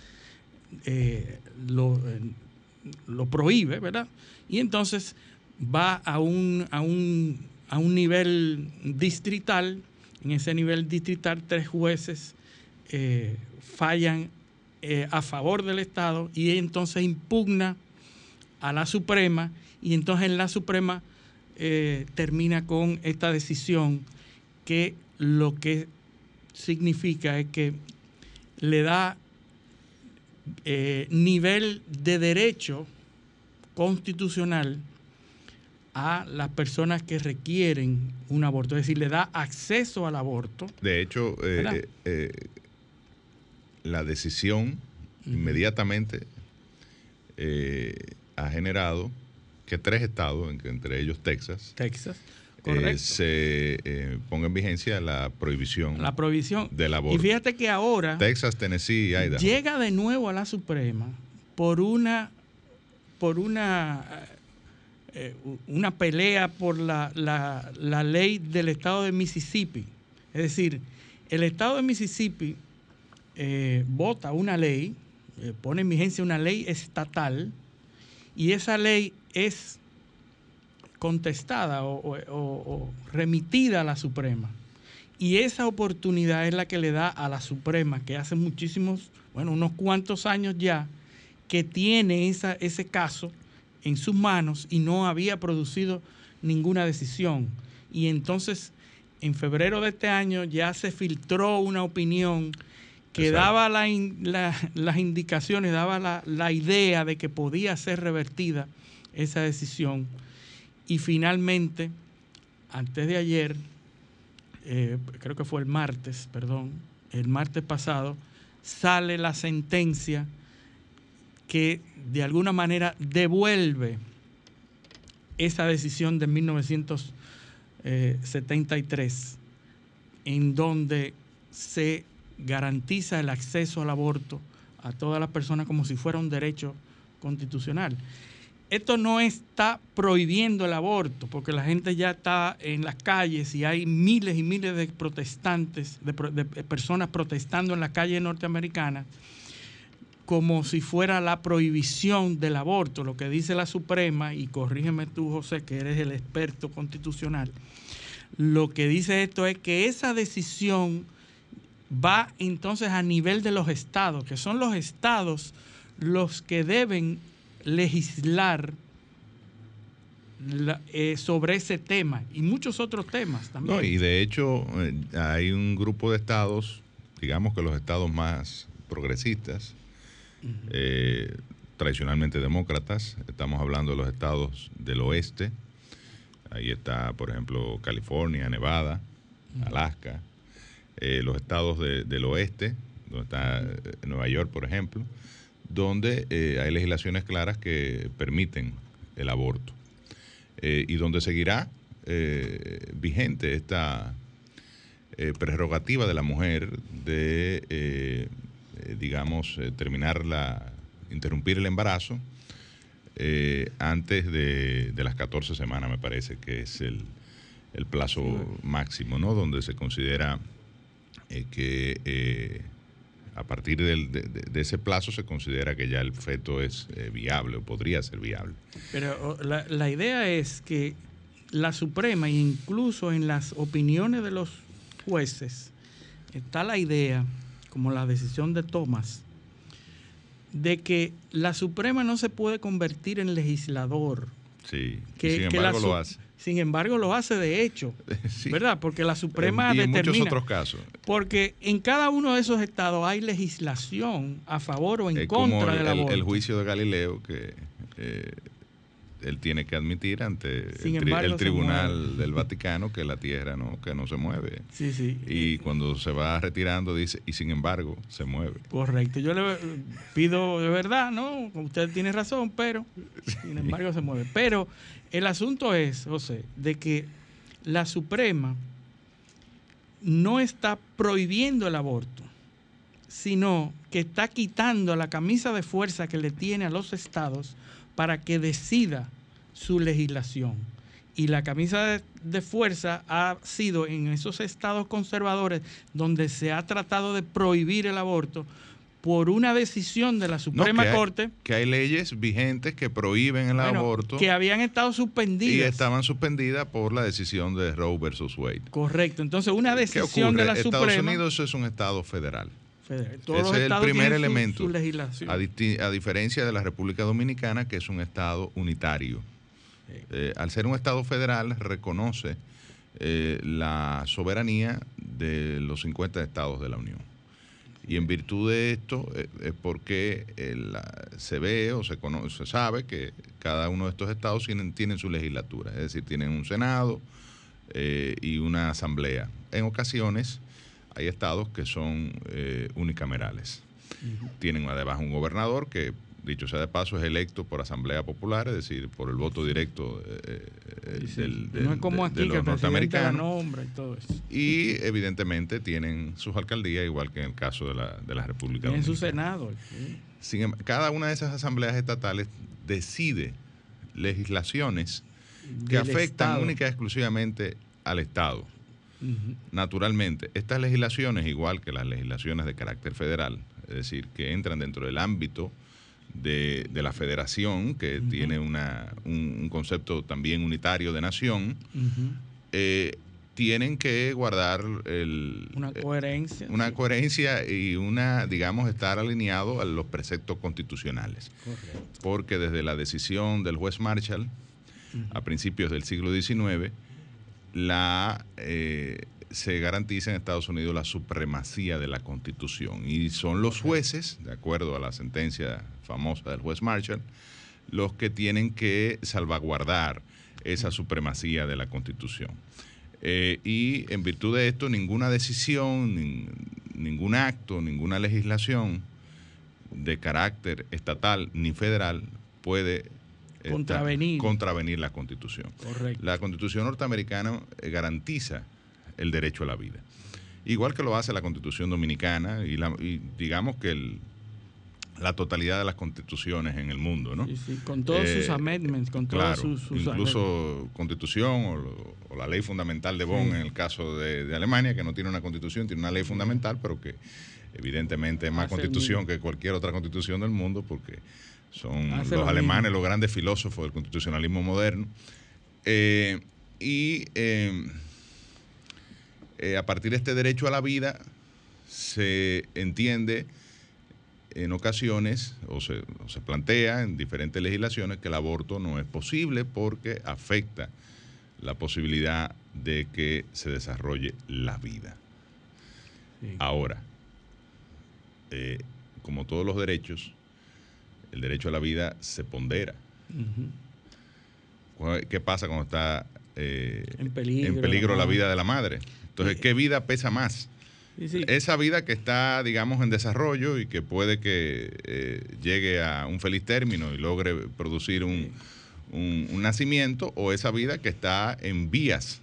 eh, lo, eh, lo prohíbe, ¿verdad? Y entonces va a un, a un, a un nivel distrital. En ese nivel distrital, tres jueces eh, fallan a favor del Estado y entonces impugna a la Suprema y entonces en la Suprema eh, termina con esta decisión que lo que significa es que le da eh, nivel de derecho constitucional a las personas que requieren un aborto, es decir, le da acceso al aborto. De hecho, eh, la decisión inmediatamente ha generado que tres estados, en- entre ellos Texas, Texas, eh, se eh, ponga en vigencia la prohibición La prohibición. del aborto. Y fíjate que ahora Texas, Tennessee y Idaho. llega de nuevo a la Suprema por una por una eh, una pelea por la, la- la ley del estado de Mississippi. Es decir, el estado de Mississippi eh, vota una ley, eh, pone en vigencia una ley estatal, y esa ley es contestada o, o- o- o remitida a la Suprema. Y esa oportunidad es la que le da a la Suprema, que hace muchísimos, bueno, unos cuantos años ya, que tiene esa, ese caso en sus manos y no había producido ninguna decisión. Y entonces, en febrero de este año ya se filtró una opinión que Exacto. daba la in- la- las indicaciones, daba la, la idea de que podía ser revertida esa decisión. Y finalmente, antes de ayer, eh, creo que fue el martes, perdón, el martes pasado, sale la sentencia que de alguna manera devuelve esa decisión de 1973, en donde se garantiza el acceso al aborto a todas las personas como si fuera un derecho constitucional. Esto no está prohibiendo el aborto, porque la gente ya está en las calles y hay miles y miles de protestantes, de, personas protestando en las calles norteamericanas, como si fuera la prohibición del aborto, lo que dice la Suprema, y corrígeme tú, José, que eres el experto constitucional, lo que dice esto es que esa decisión va entonces a nivel de los estados, que son los estados los que deben legislar la- eh, sobre ese tema y muchos otros temas también. No, y de hecho eh, hay un grupo de estados, digamos que los estados más progresistas, eh, tradicionalmente demócratas, estamos hablando de los estados del oeste, ahí está por ejemplo California, Nevada, Alaska, eh, los estados de- del oeste, donde está Nueva York por ejemplo, donde eh, hay legislaciones claras que permiten el aborto eh, y donde seguirá eh, vigente esta prerrogativa de la mujer de digamos, terminar la, interrumpir el embarazo antes de, de las 14 semanas, me parece que es el, el plazo máximo, ¿no? Donde se considera que a partir del- de, ese plazo se considera que ya el feto es eh, viable o podría ser viable. Pero la, la idea es que la Suprema, incluso en las opiniones de los jueces, está la idea, como la decisión de Thomas, de que la Suprema no se puede convertir en legislador. Sí, Que, sin que la embargo lo hace. Sin embargo, lo hace de hecho, Sí. ¿verdad? Porque la Suprema y en determina. muchos otros casos. Porque en cada uno de esos estados hay legislación a favor o en contra el, del el- aborto. el juicio de Galileo que eh, él tiene que admitir ante el, embargo, tribunal del Vaticano que la Tierra no que no se mueve. Sí, sí. Y cuando se va retirando dice y sin embargo se mueve. Correcto. Yo le pido de verdad, ¿no? Usted tiene razón, pero sin embargo se mueve. Pero el asunto es, José, de que la Suprema no está prohibiendo el aborto, sino que está quitando la camisa de fuerza que le tiene a los estados para que decida su legislación. Y la camisa de, de fuerza ha sido en esos estados conservadores donde se ha tratado de prohibir el aborto por una decisión de la No, Suprema hay- Corte que hay leyes vigentes que prohíben el bueno, aborto que habían estado y suspendidas. estaban suspendidas por la decisión de Roe versus Wade. Correcto. Entonces, una ¿Qué decisión de la Estados Suprema. Unidos es un estado federal. Federal. Todos los Ese es el estados primer su- elemento. su a diferencia de la República Dominicana, que es un estado unitario. Eh, al ser un estado federal, reconoce eh, la soberanía de los 50 estados de la Unión. Y en virtud de esto eh, es porque la- se ve o se, cono- se sabe que cada uno de estos estados tienen, tienen su legislatura, es decir, tienen un Senado y una asamblea. En ocasiones hay estados que son unicamerales. Tienen además un gobernador que, dicho sea de paso, es electo por asamblea popular, es decir, por el voto directo eh, eh, Sí, sí. del, del- no es como de- aquí de que los norteamericanos. y todo eso. Y evidentemente tienen sus alcaldías, igual que en el caso de la, de la República En su Dominicana. Senado. sí. Sin em- cada una de esas asambleas estatales decide legislaciones que Del afectan Estado. única y exclusivamente al Estado. Naturalmente, estas legislaciones, igual que las legislaciones de carácter federal, es decir, que entran dentro del ámbito de, de la federación, que tiene una, un, un concepto también unitario de nación, eh, tienen que guardar el, Una eh, coherencia. una coherencia y una, digamos, estar alineado a los preceptos constitucionales. Correcto. Porque desde la decisión del juez Marshall a principios del siglo XIX, la, eh, se garantiza en Estados Unidos la supremacía de la Constitución. Y son los jueces, de acuerdo a la sentencia famosa del juez Marshall, los que tienen que salvaguardar esa supremacía de la Constitución. Eh, y en virtud de esto, ninguna decisión, nin- ningún acto, ninguna legislación de carácter estatal ni federal puede Contravenir. contravenir la Constitución. Correcto. La Constitución norteamericana eh, garantiza el derecho a la vida. Igual que lo hace la Constitución dominicana y, la- y digamos que el- la totalidad de las constituciones en el mundo, ¿no? Sí, sí, con todos sus amendments, con todas claro, sus- sus incluso constitución o, la ley fundamental de Bonn Sí. en el caso de, de Alemania, que no tiene una constitución, tiene una ley fundamental, pero que evidentemente es más Hace constitución que cualquier otra constitución del mundo, porque son Hace los lo alemanes mismo. los grandes filósofos del constitucionalismo moderno. Eh, y eh, eh, a partir de este derecho a la vida se entiende en ocasiones o se, o se plantea en diferentes legislaciones que el aborto no es posible porque afecta la posibilidad de que se desarrolle la vida. Ahora, eh, como todos los derechos, el derecho a la vida se pondera. Ujú. ¿Cuál- ¿Qué pasa cuando está eh, En peligro, en peligro la vida de la madre? Entonces, ¿qué vida pesa más? Sí, sí. Esa vida que está, digamos, en desarrollo y que puede que eh, llegue a un feliz término y logre producir un, un- un nacimiento, o esa vida que está en vías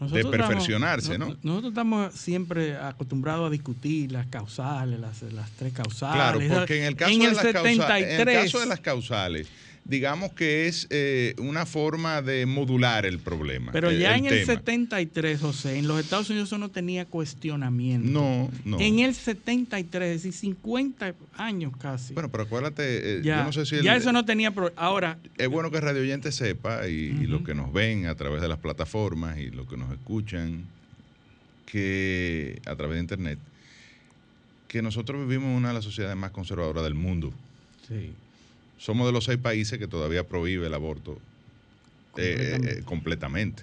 Nosotros perfeccionarse, estamos- ¿no? Nosotros estamos siempre acostumbrados a discutir las causales, las, las tres causales. Claro, porque en el caso, En de, el las causa- en el 73, caso de las causales, digamos que es eh, una forma de modular el problema. Pero el- ya el en el tema. 73, José, en los Estados Unidos eso no tenía cuestionamiento. No, no. En el 73, es decir, 50 años casi. Bueno, pero acuérdate, eh, ya, yo no sé si... el- ya eso no tenía... pro- Ahora, Es bueno que Radio Oyente sepa y, y Ujú. los que nos ven a través de las plataformas y los que nos escuchan que a través de internet, que nosotros vivimos en una de las sociedades más conservadoras del mundo. sí, Somos de los seis países que todavía prohíbe el aborto eh, eh, completamente.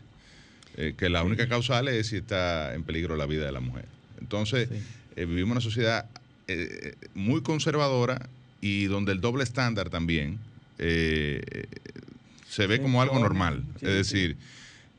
Eh, que la única causal es si está en peligro la vida de la mujer. Entonces, eh, vivimos en una sociedad eh, muy conservadora y donde el doble estándar también eh, eh, se ve como algo normal. sí, es decir,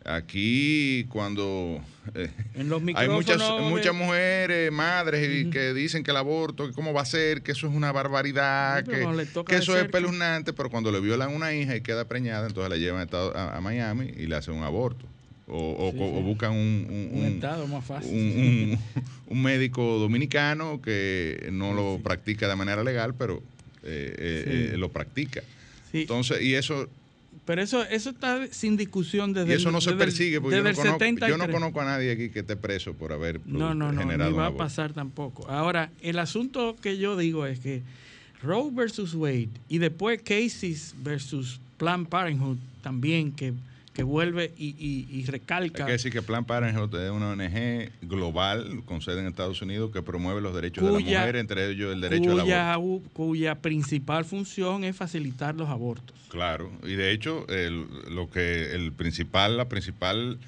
aquí cuando eh, en los hay muchas, muchas mujeres, madres, que dicen que el aborto, que cómo va a ser, que eso es una barbaridad, que, eso es cerca. espeluznante, pero cuando le violan a una hija y queda preñada, entonces la llevan a, a- Miami y le hacen un aborto. O, o- Sí, o sí. buscan un, un- estado más fácil. un- médico dominicano que no lo practica de manera legal, pero eh, eh, eh, lo practica. Entonces, y eso Pero eso, eso está sin discusión desde y eso el- no se el- persigue, porque yo no, conozco, yo no 73. conozco a nadie aquí que esté preso por haber No, no, no, generado ni un va a pasar tampoco. Ahora, el asunto que yo digo es que Roe versus Wade y después Casey versus Planned Parenthood también que, que vuelve y, y- y Hay recalca que decir que Plan Parenthood es una ONG global con sede en Estados Unidos que promueve los derechos de la mujer, entre ellos el derecho al cuya, aborto. cuya principal función es facilitar los abortos. Claro, y de hecho el, lo que el principal, la principal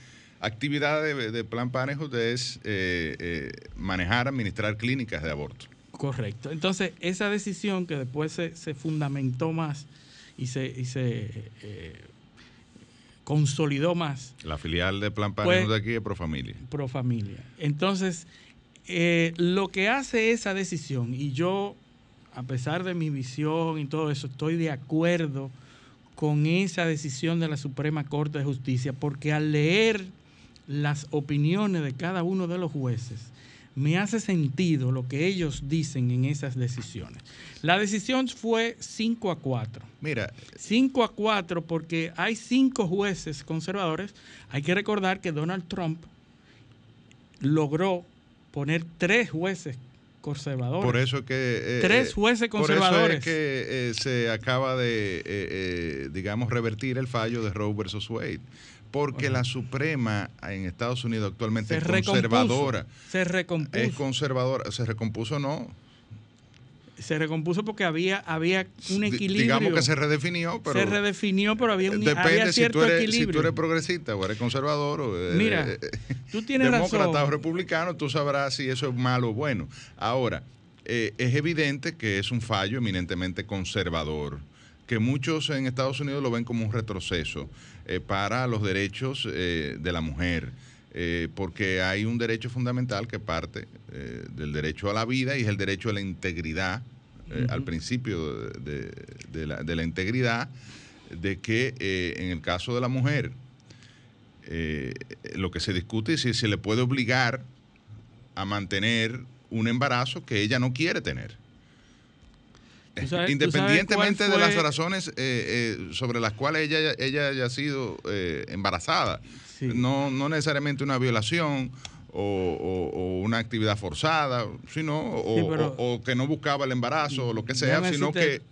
actividad de, de Plan Parenthood es eh, eh, manejar, administrar clínicas de aborto. Correcto. Entonces, esa decisión que después se, se fundamentó más y se, y se eh, consolidó más La filial de Plan Pues- Parenthood de aquí es Pro Familia. pro familia. Entonces, eh, lo que hace esa decisión, y yo, a pesar de mi visión y todo eso, estoy de acuerdo con esa decisión de la Suprema Corte de Justicia, porque al leer las opiniones de cada uno de los jueces, me hace sentido lo que ellos dicen en esas decisiones. La decisión fue 5 a 4. Mira, 5 a 4 porque hay cinco jueces conservadores. Hay que recordar que Donald Trump logró poner tres jueces conservadores. Por eso es que... eh, Tres eh, jueces Por eso conservadores. es que eh, se acaba de, eh, eh, digamos, revertir el fallo de Roe versus Wade. Porque la Suprema en Estados Unidos actualmente se es conservadora. Se recompuso. Es conservadora. ¿Se recompuso no? se recompuso porque había, había un equilibrio. Digamos que se redefinió, pero... se redefinió, pero había, un, Depende había si cierto tú, eres, si equilibrio. tú eres progresista o eres conservador o eres Mira, eh, tú tienes demócrata razón. o republicano, tú sabrás si eso es malo o bueno. Ahora, eh, es evidente que es un fallo eminentemente conservador, que muchos en Estados Unidos lo ven como un retroceso eh, para los derechos eh, de la mujer. eh, porque hay un derecho fundamental que parte del derecho a la vida y es el derecho a la integridad, al principio de, la, de la integridad, de que en el caso de la mujer, lo que se discute es si se le puede obligar a mantener un embarazo que ella no quiere tener. ¿Tú sabes- tú Independientemente de las razones eh, eh, sobre las cuales ella, ella haya sido eh, embarazada, no, no necesariamente una violación o, o- o una actividad forzada, sino o, Sí, pero- o- o que no buscaba el embarazo o lo que sea, sino que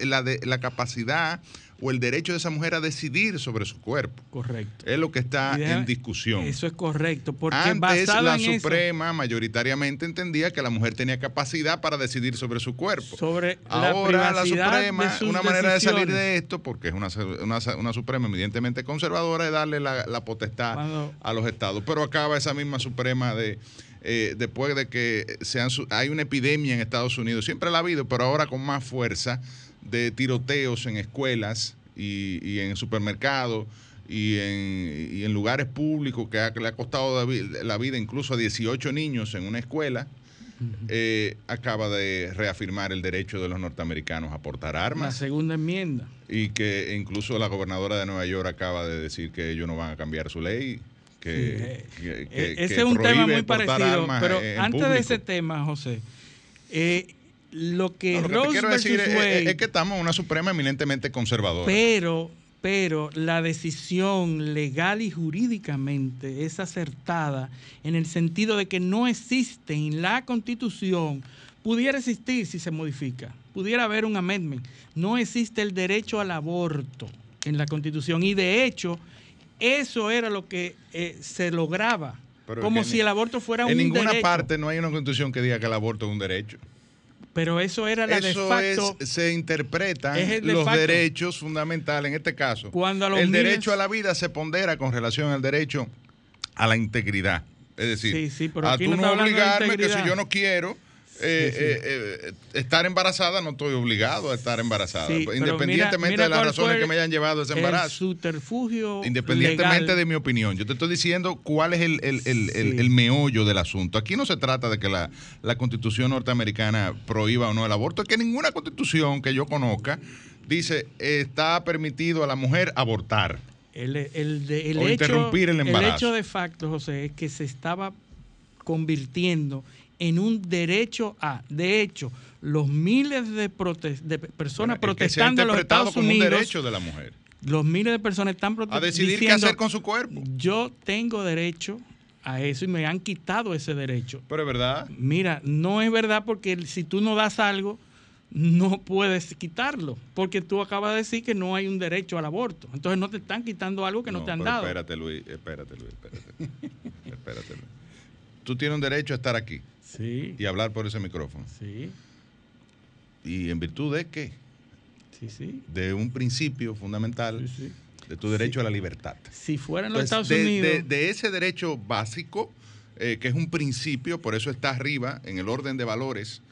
el la de- la capacidad o el derecho de esa mujer a decidir sobre su cuerpo. Correcto. Es lo que está déjame- en discusión. Eso es correcto, porque Antes la en eso- Suprema mayoritariamente entendía que la mujer tenía capacidad para decidir sobre su cuerpo. sobre la Ahora la, privacidad Suprema, de sus una manera de salir de esto, porque es una, una, una Suprema evidentemente conservadora, es darle la, la potestad Cuando- a los estados. Pero acaba esa misma Suprema de... eh, después de que sean su- hay una epidemia en Estados Unidos, siempre la ha habido, pero ahora con más fuerza, de tiroteos en escuelas y, y en supermercados y en, y en lugares públicos que, ha- que le ha costado la vi- la vida incluso a 18 niños en una escuela. eh, acaba de reafirmar el derecho de los norteamericanos a portar La armas segunda enmienda. y que incluso la gobernadora de Nueva York acaba de decir que ellos no van a cambiar su ley. Que, que- que- Eh, Ese que es un tema muy parecido. Pero antes de ese tema, José, eh, lo que No, lo que quiero decir es, Wade, es- es que estamos en una Suprema eminentemente conservadora. pero, pero la decisión legal y jurídicamente es acertada en el sentido de que no existe en la Constitución, pudiera existir si se modifica, pudiera haber un amendment, no existe el derecho al aborto en la Constitución y de hecho eso era lo que eh, se lograba, Pero como si ni- el aborto fuera en un ninguna derecho. parte no hay una constitución que diga que el aborto es un derecho. Pero eso era la de Eso facto. es, se interpretan de los facto. derechos fundamentales. En este caso, Cuando a los el miles- derecho a la vida se pondera con relación al derecho a la integridad. Es decir, Sí, sí, pero a tú no de obligarme que si yo no quiero eh, sí. eh, eh, estar embarazada, no estoy obligado a estar embarazada. Sí, independientemente mira- mira de las razones que me hayan llevado a ese el embarazo. subterfugio Independientemente legal. de mi opinión, yo te estoy diciendo cuál es el, el- el- el- el meollo del asunto. Aquí no se trata de que la, la constitución norteamericana prohíba o no el aborto, es que ninguna constitución que yo conozca dice está permitido a la mujer abortar. El, el el O hecho, interrumpir el embarazo. hecho de facto, José, es que se estaba convirtiendo en un derecho a. De hecho, los miles de, prote- de personas Bueno, protestando en los Estados como un Unidos. derecho de la mujer. Los miles de personas están prote- A decidir qué hacer con su cuerpo. Yo tengo derecho a eso y me han quitado ese derecho. Pero es verdad. Mira, no es verdad porque si tú no das algo, no puedes quitarlo, porque tú acabas de decir que no hay un derecho al aborto. Entonces no te están quitando algo que no, te han dado. Espérate, Luis, espérate, Luis, espérate. espérate, Luis. Tú tienes un derecho a estar aquí Sí, y hablar por ese micrófono. sí, ¿Y en virtud de qué? sí, sí. De un principio fundamental Sí, de tu derecho a la libertad. Si fuera en los Entonces, Estados de, Unidos, de- de ese derecho básico, eh, que es un principio, por eso está arriba en el orden de valores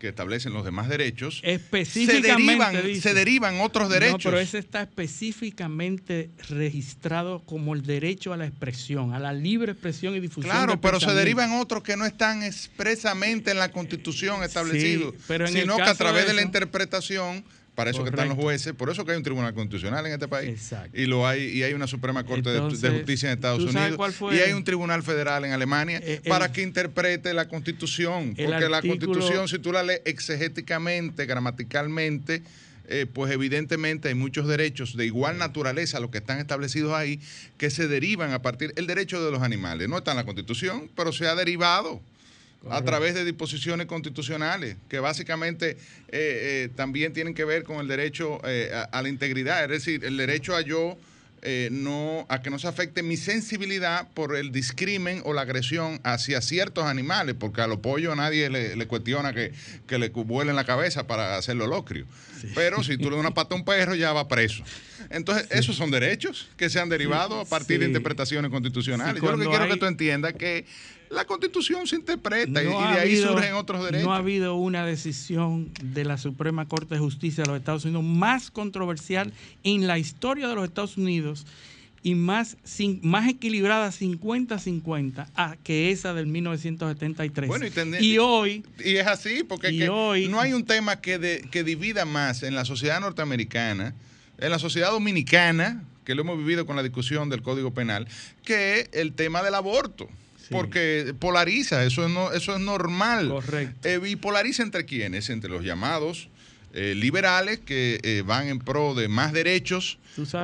que establecen los demás derechos, se específicamente derivan, dice- se derivan otros derechos. No, pero ese está específicamente registrado como el derecho a la expresión, a la libre expresión y difusión. Claro, pero se derivan otros que no están expresamente en la Constitución establecidos, sino que a través de de la interpretación, para eso que están los jueces, por eso que hay un tribunal constitucional en este país, Exacto. y lo hay y hay una Suprema Corte de- Justicia en Estados ¿tú sabes Unidos, y hay un tribunal federal en Alemania Eh, el- para que interprete la Constitución, porque la Constitución, si tú la lees exegéticamente, gramaticalmente, eh, pues evidentemente hay muchos derechos de igual naturaleza los que están establecidos ahí que se derivan a partir el derecho de los animales. No está en la Constitución pero se ha derivado a través de disposiciones constitucionales que básicamente eh, eh, también tienen que ver con el derecho eh, a, a la integridad es decir el derecho a yo no a que no se afecte mi sensibilidad por el discrimen o la agresión hacia ciertos animales, porque a los pollos nadie le, le cuestiona que, que le vuelen la cabeza para hacerlo locrio. Pero si tú le das una pata a un perro, ya va preso. Entonces, esos son derechos que se han derivado a partir de sí. interpretaciones constitucionales. Sí, Yo lo que quiero hay- que tú entiendas que la constitución se interpreta y- No y, ha de ahí habido- surgen otros derechos. No ha habido una decisión de la Suprema Corte de Justicia de los Estados Unidos más controversial en la historia de los Estados Unidos y más, sin- más equilibrada 50-50 a que esa del 1973. Bueno, y y hoy, Y es así, porque es Y que hoy- no hay un tema que, de- que divida más en la sociedad norteamericana, en la sociedad dominicana, que lo hemos vivido con la discusión del Código Penal, que el tema del aborto. Porque polariza, eso es, no, eso es normal. Correcto. Eh, ¿Y polariza entre quiénes? Entre los llamados eh, liberales que eh, van en pro de más derechos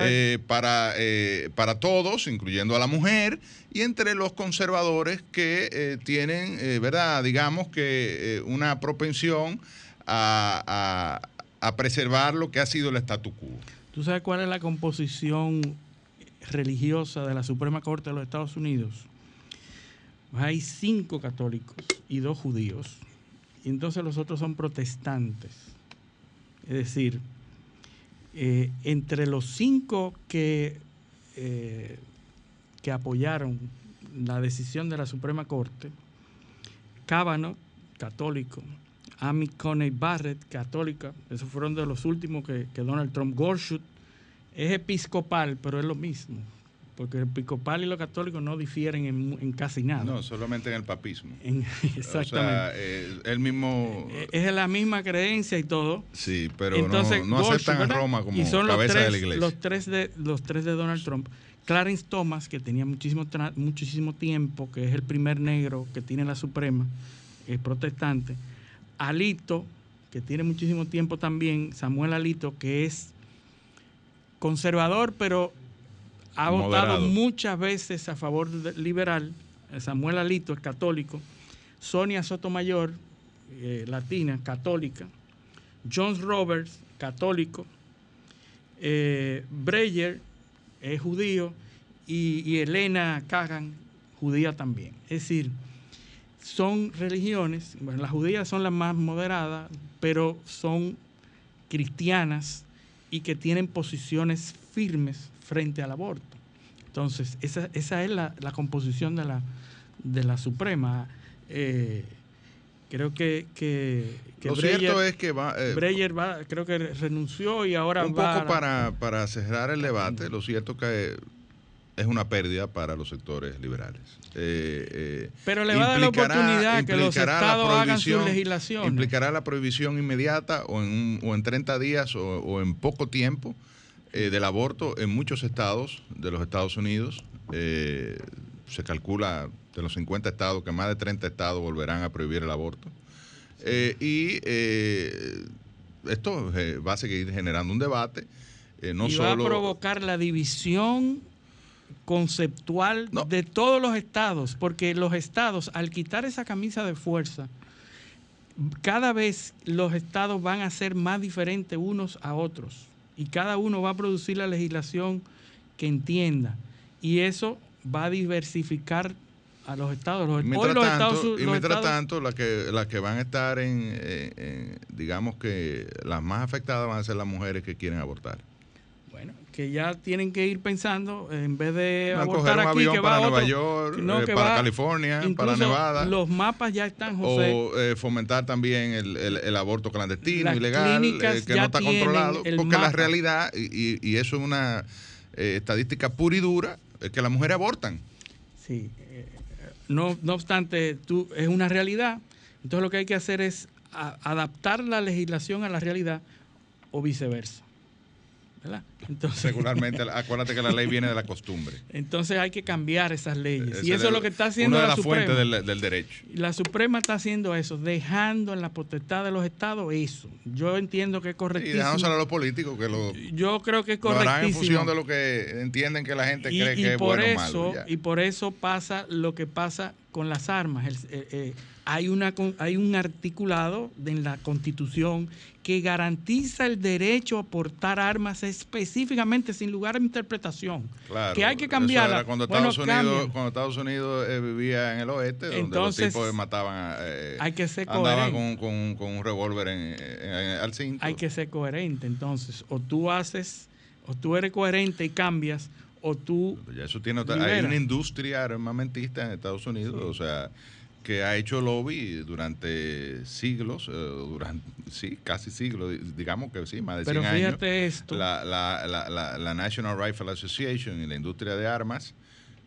eh, para, eh, para todos, incluyendo a la mujer, y entre los conservadores que eh, tienen, eh, ¿verdad? Digamos que una propensión a, a- a preservar lo que ha sido el statu quo. ¿tú sabes cuál es la composición religiosa de la Suprema Corte de los Estados Unidos? Hay cinco católicos y dos judíos. Y entonces los otros son protestantes. Es decir, eh, entre los cinco que, eh, que apoyaron la decisión de la Suprema Corte, Kavanaugh, católico, Amy Coney Barrett, católica, esos fueron de los últimos que, que Donald Trump, Gorsuch, es episcopal, pero es lo mismo, porque el episcopal y los católicos no difieren en, en casi nada. No, solamente en el papismo. En- exactamente. O sea, eh, el mismo... Eh, es la misma creencia y todo. Sí, pero Entonces, no, aceptan a. Roma como y son los cabeza tres, de la iglesia. Los tres de, los tres de Donald Trump. Clarence Thomas, que tenía muchísimo, muchísimo tiempo, que es el primer negro que tiene la Suprema, es protestante. Alito, que tiene muchísimo tiempo también, Samuel Alito, que es conservador, pero ha votado muchas veces a favor liberal. Samuel Alito es católico. Sonia Sotomayor, eh, latina, católica. John Roberts, católico. Eh, Breyer es judío. Y, y Elena Kagan, judía también. Es decir, son religiones, bueno, las judías son las más moderadas, pero son cristianas y que tienen posiciones firmes frente al aborto. Entonces, esa, esa es la, la composición de la, de la Suprema. Eh, creo que, que, que Lo cierto es que va... eh, Breyer va, creo que renunció y ahora un va poco a- para, para cerrar el debate, lo cierto es que es una pérdida para los sectores liberales. Eh, eh, Pero le va a dar la oportunidad que los estados hagan prohibición- legislaciones. Implicará la prohibición inmediata o en, un- o en 30 días o, o en poco tiempo eh, del aborto en muchos estados de los Estados Unidos. Eh, se calcula de los 50 estados que más de 30 estados volverán a prohibir el aborto. Eh, y eh, esto eh, va a seguir generando un debate. eh, no y solo va a provocar la división conceptual de todos los estados, porque los estados, al quitar esa camisa de fuerza, cada vez los estados van a ser más diferentes unos a otros y cada uno va a producir la legislación que entienda y eso va a diversificar a los estados. Los, Y hoy mientras, los tanto, Estados- y mientras estados- tanto, las que, las que van a estar en, eh, en- digamos que las más afectadas van a ser las mujeres que quieren abortar. Bueno, que ya tienen que ir pensando, en vez de abortar coger un aquí, avión que va para Nueva otro, York, no, eh, que para va- California, para Nevada. Los mapas ya están, José. O eh, fomentar también el, el- el aborto clandestino, Las ilegal, eh, que no está controlado. Porque la realidad, y, y- eso es una eh, estadística pura y dura, es que las mujeres abortan. Sí. No, no obstante, tú, es una realidad. Entonces lo que hay que hacer es a- adaptar la legislación a la realidad o viceversa. ¿Verdad? Entonces, Regularmente, acuérdate que la ley viene de la costumbre. entonces hay que cambiar esas leyes. y eso es lo que está haciendo Una de la Suprema. fuentes del, del derecho. Y La Suprema está haciendo eso, dejando en la potestad de los estados eso. Yo entiendo que es Y correctísimo. dejándoselo a los políticos que lo, Yo creo que es lo harán en correctísimo. función de lo que entienden que la gente y, cree y que es por bueno o eso, malo. ya. y por eso pasa lo que pasa con las armas. El- eh, eh, hay, una, hay un articulado en la Constitución que garantiza el derecho a portar armas específicamente sin lugar a interpretación. Claro, que hay que cambiarla. cuando Bueno, Estados Unidos, cuando Estados Unidos eh, vivía en el oeste, donde Entonces, los tipos mataban, a, eh, hay que ser andaban con, con- con un revólver en- en- al cinto. Hay que ser coherente. Entonces, o tú haces, o tú eres coherente y cambias, o tú Ya eso tiene otra- hay liberas. una industria armamentista en Estados Unidos, o sea, que ha hecho lobby durante siglos, eh, durante sí, casi siglos, di- digamos que sí, más de 100 Pero años. fíjate esto. La, la- la- la- la National Rifle Association y la industria de armas,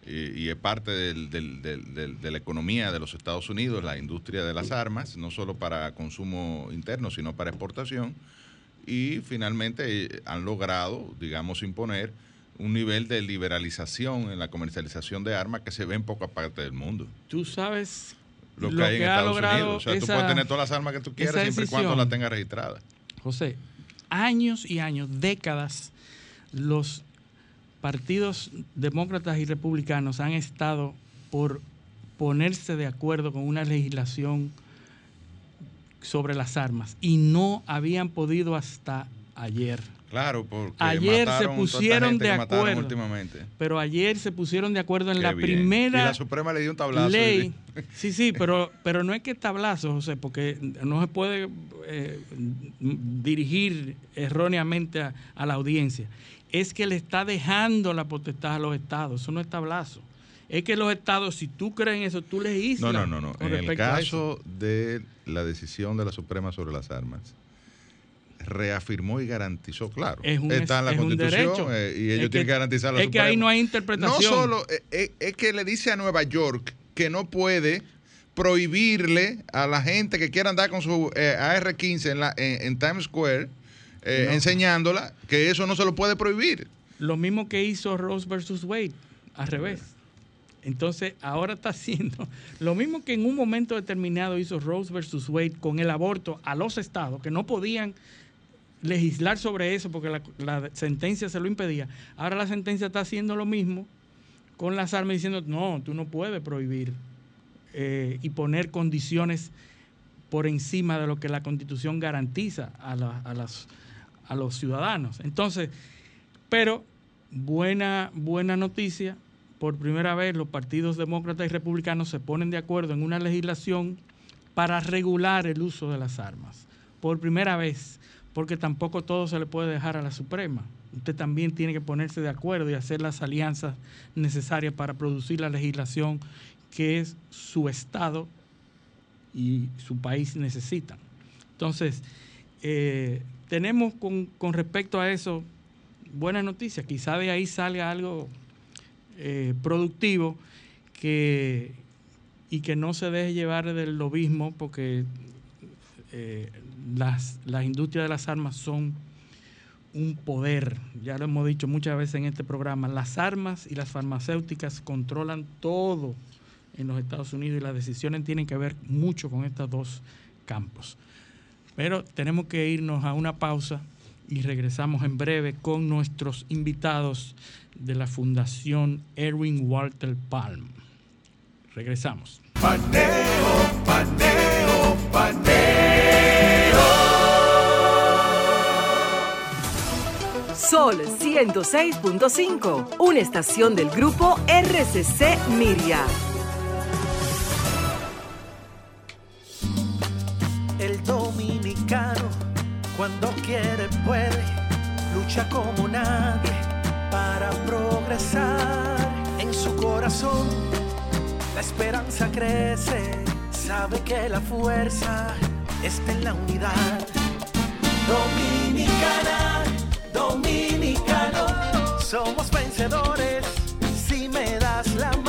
y, y es parte del- del- del- del- de la economía de los Estados Unidos, la industria de las armas, no solo para consumo interno, sino para exportación. Y finalmente eh, han logrado, digamos, imponer un nivel de liberalización en la comercialización de armas que se ve en pocas partes del mundo. tú sabes Lo que hay en Estados Unidos. O sea, tú esa- puedes tener todas las armas que tú quieras siempre y cuando las tengas registradas. José, años y años, décadas, los partidos demócratas y republicanos han estado por ponerse de acuerdo con una legislación sobre las armas y no habían podido hasta ayer. Claro, porque Ayer se mataron pusieron de acuerdo. últimamente. Pero ayer se pusieron de acuerdo en Qué la bien. primera Y la Suprema le dio un tablazo. ley. Sí, sí, pero, pero no es que tablazo, José, porque no se puede eh, dirigir erróneamente a, a la audiencia. Es que le está dejando la potestad a los estados. Eso no es tablazo. Es que los estados, si tú crees en eso, tú legislas. No, no, no, no. con En el caso de la decisión de la Suprema sobre las armas, reafirmó y garantizó, claro. Es un- está en la es Constitución eh, y ellos Es que- tienen que garantizar la es que ahí no hay interpretación. No solo, eh, eh, es que le dice a Nueva York que no puede prohibirle a la gente que quiera andar con su eh, AR-15 en, la- en- en Times Square, eh, No. enseñándola, que eso no se lo puede prohibir. Lo mismo que hizo Rose versus Wade, al revés. Entonces, ahora está haciendo lo mismo que en un momento determinado hizo Rose versus Wade con el aborto a los estados, que no podían legislar sobre eso porque la, sentencia se lo impedía. Ahora la sentencia está haciendo lo mismo con las armas diciendo, no, tú no puedes prohibir eh, y poner condiciones por encima de lo que la constitución garantiza a, a los ciudadanos. Entonces, pero buena, buena noticia, por primera vez los partidos demócratas y republicanos se ponen de acuerdo en una legislación para regular el uso de las armas. Por primera vez, porque tampoco todo se le puede dejar a la Suprema. Usted también tiene que ponerse de acuerdo y hacer las alianzas necesarias para producir la legislación que su Estado y su país necesitan. Entonces, eh, tenemos con, con respecto a eso buena noticia. Quizá de ahí salga algo eh, productivo que, y que no se deje llevar del lobismo porque eh, las, las industrias de las armas son un poder. Ya lo hemos dicho muchas veces en este programa. Las armas y las farmacéuticas controlan todo en los Estados Unidos y las decisiones tienen que ver mucho con estos dos campos. Pero tenemos que irnos a una pausa y regresamos en breve con nuestros invitados de la Fundación Erwin Walter Palm. Regresamos. Paneo, paneo, paneo. Sol 106.5, una estación del grupo RCC Miria. El dominicano, cuando quiere, puede, lucha como nadie para progresar. En su corazón, la esperanza crece, sabe que la fuerza está en la unidad. Dominicana, dominicano, somos vencedores si me das la mano.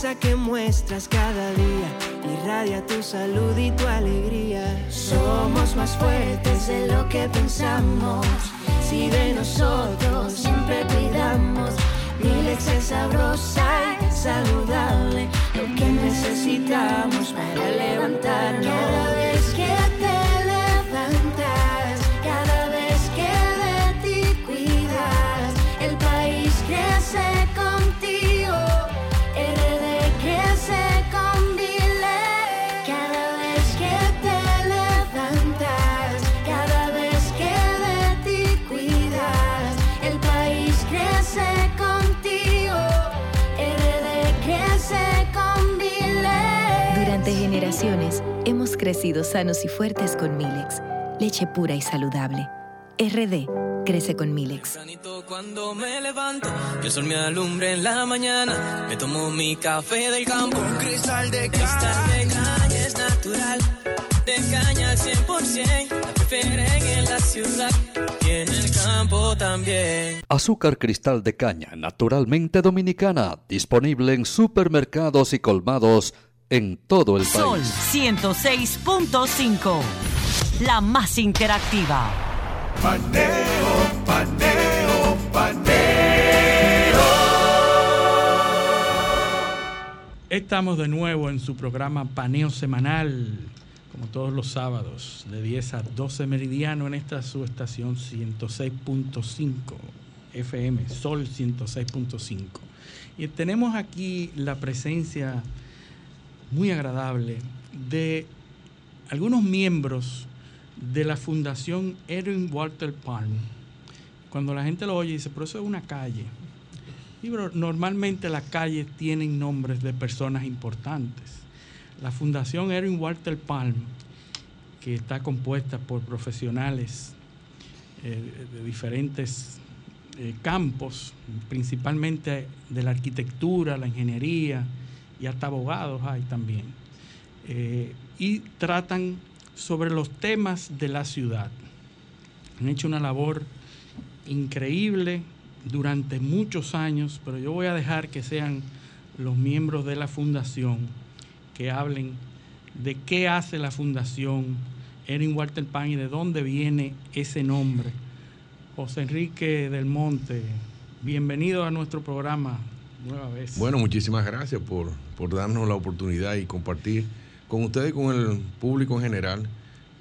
Que muestras cada día irradia tu salud y tu alegría. Somos más fuertes de lo que pensamos. Si de nosotros siempre cuidamos, Milex es sabrosa y saludable. Lo que necesitamos para levantarnos. Crecido sanos y fuertes con Milex, leche pura y saludable. RD crece con Milex. Cuando me levanto, el sol me alumbre en la mañana, me tomo mi café del campo. Un cristal de cristal de caña es natural, de caña al 100%, la prefieren en la ciudad y en el campo también. Azúcar cristal de caña, naturalmente dominicana, disponible en supermercados y colmados en todo el Sol país. 106.5. La más interactiva. Paneo, paneo, paneo. Estamos de nuevo en su programa Paneo Semanal como todos los sábados, de 10 a 12 meridiano en esta subestación 106.5 FM, Sol 106.5. Y tenemos aquí la presencia muy agradable de algunos miembros de la Fundación Edwin Walter Palm. Cuando la gente lo oye, dice, pero eso es una calle. Y normalmente las calles tienen nombres de personas importantes. La Fundación Edwin Walter Palm, que está compuesta por profesionales eh, de diferentes eh, campos, principalmente de la arquitectura, la ingeniería y hasta abogados hay también. Eh, y tratan sobre los temas de la ciudad. Han hecho una labor increíble durante muchos años, pero yo voy a dejar que sean los miembros de la fundación que hablen de qué hace la fundación Erin Walter Pan y de dónde viene ese nombre. José Enrique del Monte, bienvenido a nuestro programa nueva vez. Bueno, muchísimas gracias por, por darnos la oportunidad y compartir con ustedes y con el público en general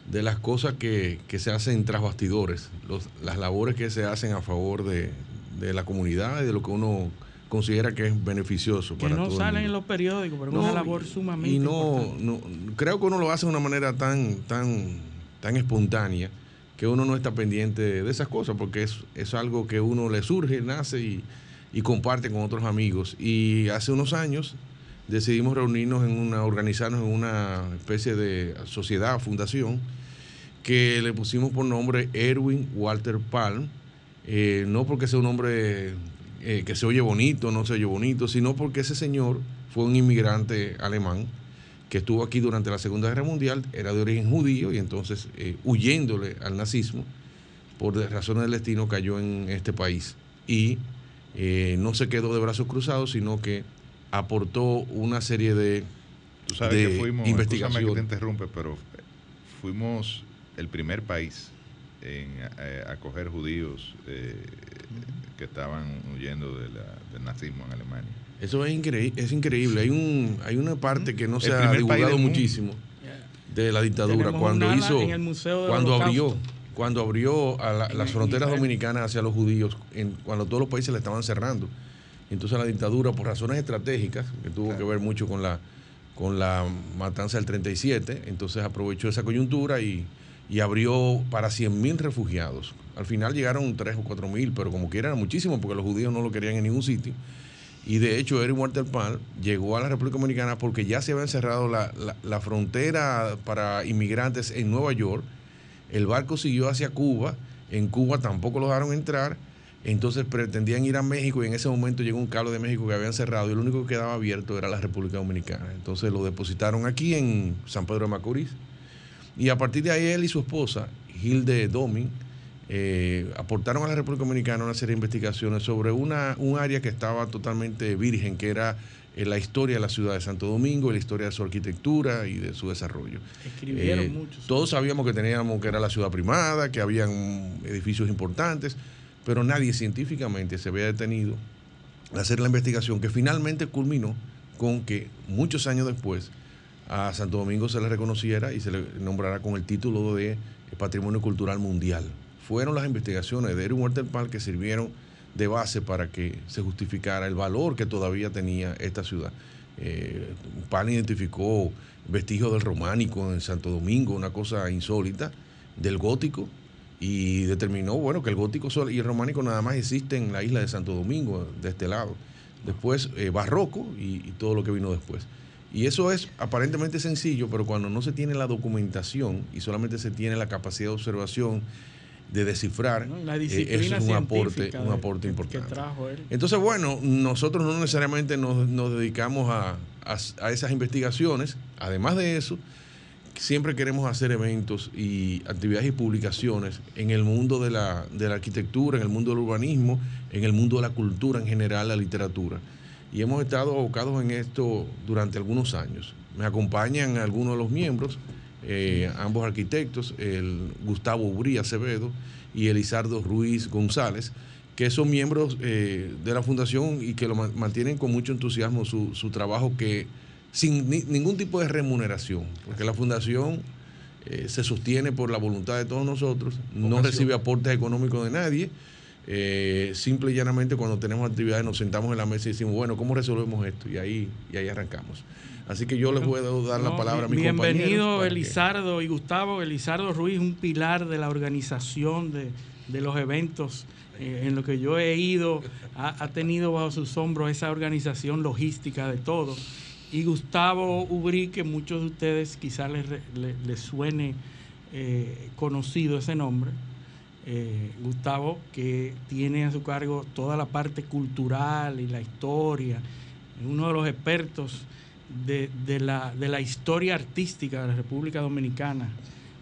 de las cosas que, que se hacen tras bastidores, los, las labores que se hacen a favor de, de, la comunidad y de lo que uno considera que es beneficioso que no salen en los periódicos, pero es una labor sumamente y no, no, creo que uno lo hace de una manera tan, tan, tan espontánea que uno no está pendiente de esas cosas porque es, es algo que uno le surge, nace y, y comparte con otros amigos. Y hace unos años decidimos reunirnos en una, organizarnos en una especie de sociedad, fundación, que le pusimos por nombre Erwin Walter Palm, eh, no porque sea un nombre eh, que se oye bonito, no se oye bonito, sino porque ese señor fue un inmigrante alemán que estuvo aquí durante la Segunda Guerra Mundial, era de origen judío y entonces eh, huyéndole al nazismo, por razones del destino cayó en este país y no se quedó de brazos cruzados, sino que aportó una serie de, Tú sabes que fuimos, investigaciones. que te interrumpe, pero fuimos el primer país en eh, acoger judíos eh, que estaban huyendo de la, del nazismo en Alemania. Eso es, increíble es increíble. Hay un hay una parte que no se ha divulgado muchísimo de la dictadura cuando hizo cuando abrió cuando abrió a la, las fronteras dominicanas hacia los judíos en, cuando todos los países le estaban cerrando entonces la dictadura, por razones estratégicas, que tuvo que ver mucho con la, con la matanza del 37, entonces aprovechó esa coyuntura y, abrió para 100.000 refugiados. Al final llegaron 3 o 4 mil, pero como quiera era muchísimo porque los judíos no lo querían en ningún sitio. Y de hecho, Eric Walterpal llegó a la República Dominicana porque ya se había cerrado la, la, frontera para inmigrantes en Nueva York. El barco siguió hacia Cuba. En Cuba tampoco lo dejaron entrar entonces pretendían ir a México y en ese momento llegó un cable de México que habían cerrado y lo único que quedaba abierto era la República Dominicana. Entonces lo depositaron aquí en San Pedro de Macorís. Y a partir de ahí él y su esposa, Hilde Domin, eh, aportaron a la República Dominicana una serie de investigaciones sobre una, un área que estaba totalmente virgen, que era la historia de la ciudad de Santo Domingo, la historia de su arquitectura y de su desarrollo. Escribieron eh, muchos. Todos sabíamos que teníamos que era la ciudad primada, que habían edificios importantes pero nadie científicamente se había detenido a hacer la investigación que finalmente culminó con que muchos años después a Santo Domingo se le reconociera y se le nombrara con el título de Patrimonio Cultural Mundial. Fueron las investigaciones de Erwin Walter Park que sirvieron de base para que se justificara el valor que todavía tenía esta ciudad. Eh, Pan identificó vestigios del románico en Santo Domingo, una cosa insólita, del gótico, y determinó, bueno, que el gótico y el románico nada más existen en la isla de Santo Domingo, de este lado. Después eh, barroco y, todo lo que vino después. Y eso es aparentemente sencillo, pero cuando no se tiene la documentación y solamente se tiene la capacidad de observación, de descifrar, eh, eso es un aporte, un aporte importante. Entonces, bueno, nosotros no necesariamente nos, nos dedicamos a, a esas investigaciones. Además de eso, siempre queremos hacer eventos y actividades y publicaciones en el mundo de la, de la arquitectura, en el mundo del urbanismo, en el mundo de la cultura en general, la literatura. Y hemos estado abocados en esto durante algunos años. Me acompañan algunos de los miembros, eh, ambos arquitectos, el Gustavo Ubrí Acevedo y Elizardo Ruiz González, que son miembros eh, de la fundación y que lo mantienen con mucho entusiasmo su, su trabajo que sin ningún tipo de remuneración, porque la fundación eh, se sostiene por la voluntad de todos nosotros, no recibe aportes económicos de nadie. Eh, simple y llanamente cuando tenemos actividades nos sentamos en la mesa y decimos, bueno, ¿cómo resolvemos esto? Y ahí, y ahí arrancamos. Así que yo les voy a dar la No, palabra a mi Bienvenido. Elizardo y Gustavo. Elizardo Ruiz, un pilar de la organización de, de los eventos. eh, en lo que yo he ido, ha, ha tenido bajo sus hombros esa organización logística de todo. Y Gustavo Ubrí, que muchos de ustedes quizás les, les suene eh, conocido ese nombre. Eh, Gustavo, que tiene a su cargo toda la parte cultural y la historia, uno de los expertos de, de la, de la historia artística de la República Dominicana,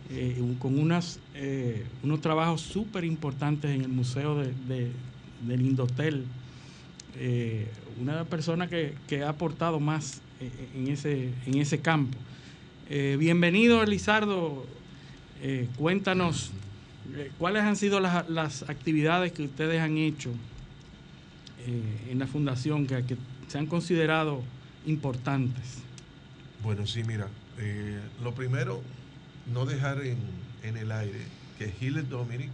eh, con unas, eh, unos trabajos súper importantes en el Museo de, de- del Indotel. Eh, una de las personas que, que ha aportado más en, ese, en ese campo. Bienvenido, Elizardo. Cuéntanos cuáles han sido las, las actividades que ustedes han hecho en la fundación que, que se han considerado importantes. Bueno, sí, mira, eh, lo primero, no dejar en, en el aire que Hillel Dominic,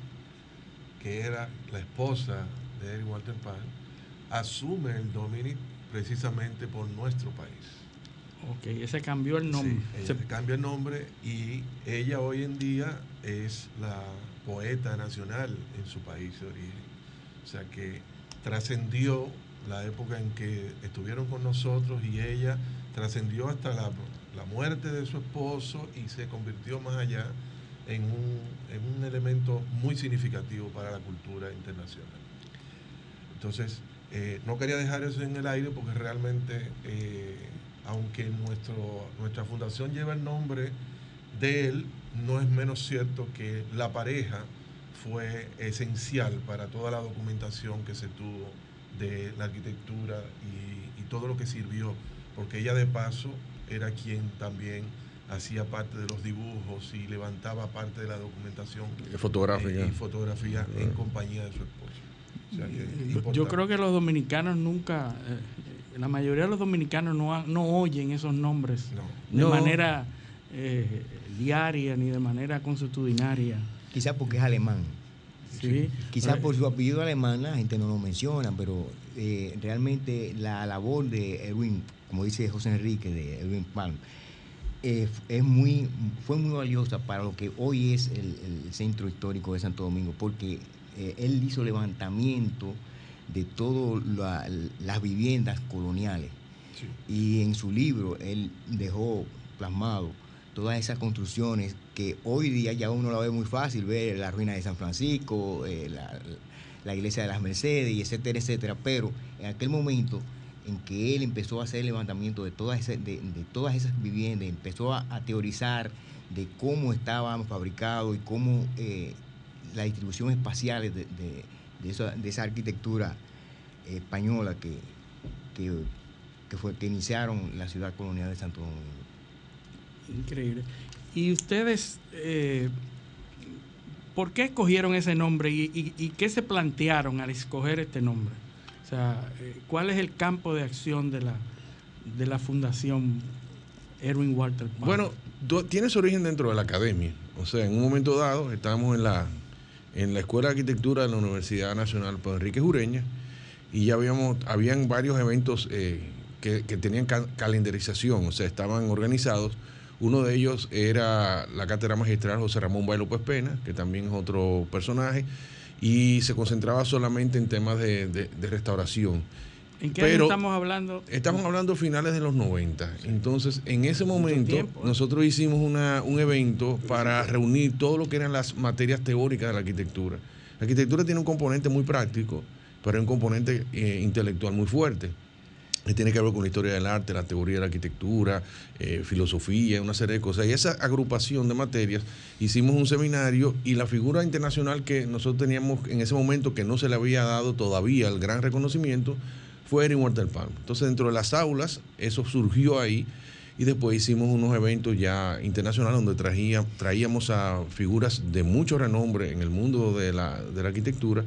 que era la esposa de Eric Walter Pan, asume el Dominic precisamente por nuestro país. Ok, ese cambió el nombre. Sí, Se- cambia el nombre y ella hoy en día es la poeta nacional en su país de origen. O sea que trascendió la época en que estuvieron con nosotros y ella trascendió hasta la, la muerte de su esposo y se convirtió más allá en un, en un elemento muy significativo para la cultura internacional. Entonces, eh, no quería dejar eso en el aire porque realmente, eh, aunque nuestro, nuestra fundación lleva el nombre de él, no es menos cierto que la pareja fue esencial para toda la documentación que se tuvo de la arquitectura y, y todo lo que sirvió, porque ella de paso era quien también hacía parte de los dibujos y levantaba parte de la documentación Fotográfica. eh, y fotografía en compañía de su esposo. O sea que Yo- creo que los dominicanos nunca, eh, la mayoría de los dominicanos no, han- no oyen esos nombres de No. manera eh, diaria ni de manera consuetudinaria. Quizás porque es alemán. Sí. Quizás por su apellido alemán la gente no lo menciona, pero eh, realmente la labor de Erwin, como dice José Enrique, de Erwin Palm, eh, es muy, fue muy valiosa para lo que hoy es el, el centro histórico de Santo Domingo, porque eh, él hizo levantamiento de todas las viviendas coloniales. Y en su libro él dejó plasmado todas esas construcciones que hoy día ya uno la ve muy fácil, ver la ruina de San Francisco, eh, la, iglesia de las Mercedes, etcétera, etcétera. Pero en aquel momento en que él empezó a hacer el levantamiento de todas esas, viviendas, empezó a, teorizar de cómo estaban fabricados y cómo eh, la distribución espacial de, esa, arquitectura española que, que, que fue, que iniciaron la ciudad colonial de Santo Domingo. Increíble. ¿Y ustedes eh, por qué escogieron ese nombre y, y- qué se plantearon al escoger este nombre? O sea, eh, ¿cuál es el campo de acción de la, de la Fundación Erwin Walter? Bueno, tiene su origen dentro de la academia. O sea, en un momento dado estábamos en la, en la Escuela de Arquitectura de la Universidad Nacional Pedro Enrique Jureña y ya habíamos, habían varios eventos eh, que, tenían ca- calendarización, o sea, estaban organizados. Uno de ellos era la cátedra magistral José Ramón Bay López Pena, que también es otro personaje, y se concentraba solamente en temas de, de- de restauración. ¿En qué año Pero estamos hablando? Estamos hablando finales de los 90. Entonces, en ese momento, tiempo, ¿eh? nosotros hicimos una- un evento para reunir todo lo que eran las materias teóricas de la arquitectura. La arquitectura tiene un componente muy práctico, pero hay un componente eh, intelectual muy fuerte. Que tiene que ver con la historia del arte, la teoría de la arquitectura, eh, filosofía, una serie de cosas. Y esa agrupación de materias, hicimos un seminario y la figura internacional que nosotros teníamos en ese momento, que no se le había dado todavía el gran reconocimiento, fue Erin Walter Palm. Entonces, dentro de las aulas, eso surgió ahí y después hicimos unos eventos ya internacionales donde traía- traíamos a figuras de mucho renombre en el mundo de la, de la arquitectura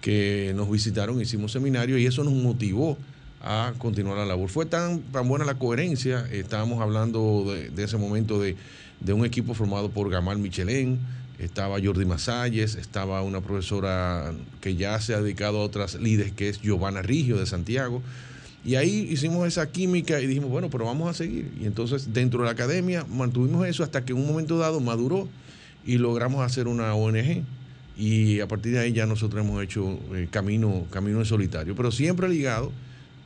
que nos visitaron, hicimos seminario y eso nos motivó a continuar la labor. Fue tan, tan buena la coherencia, estábamos hablando de, ese momento de, de un equipo formado por Gamal Michelén, estaba Jordi Masalles, estaba una profesora que ya se ha dedicado a otras líderes, que es Giovanna Rigio de Santiago. Y ahí hicimos esa química y dijimos, bueno, pero vamos a seguir. Y entonces dentro de la academia mantuvimos eso hasta que en un momento dado maduró y logramos hacer una ONG. Y a partir de ahí ya nosotros hemos hecho eh, camino, camino en solitario, pero siempre ligado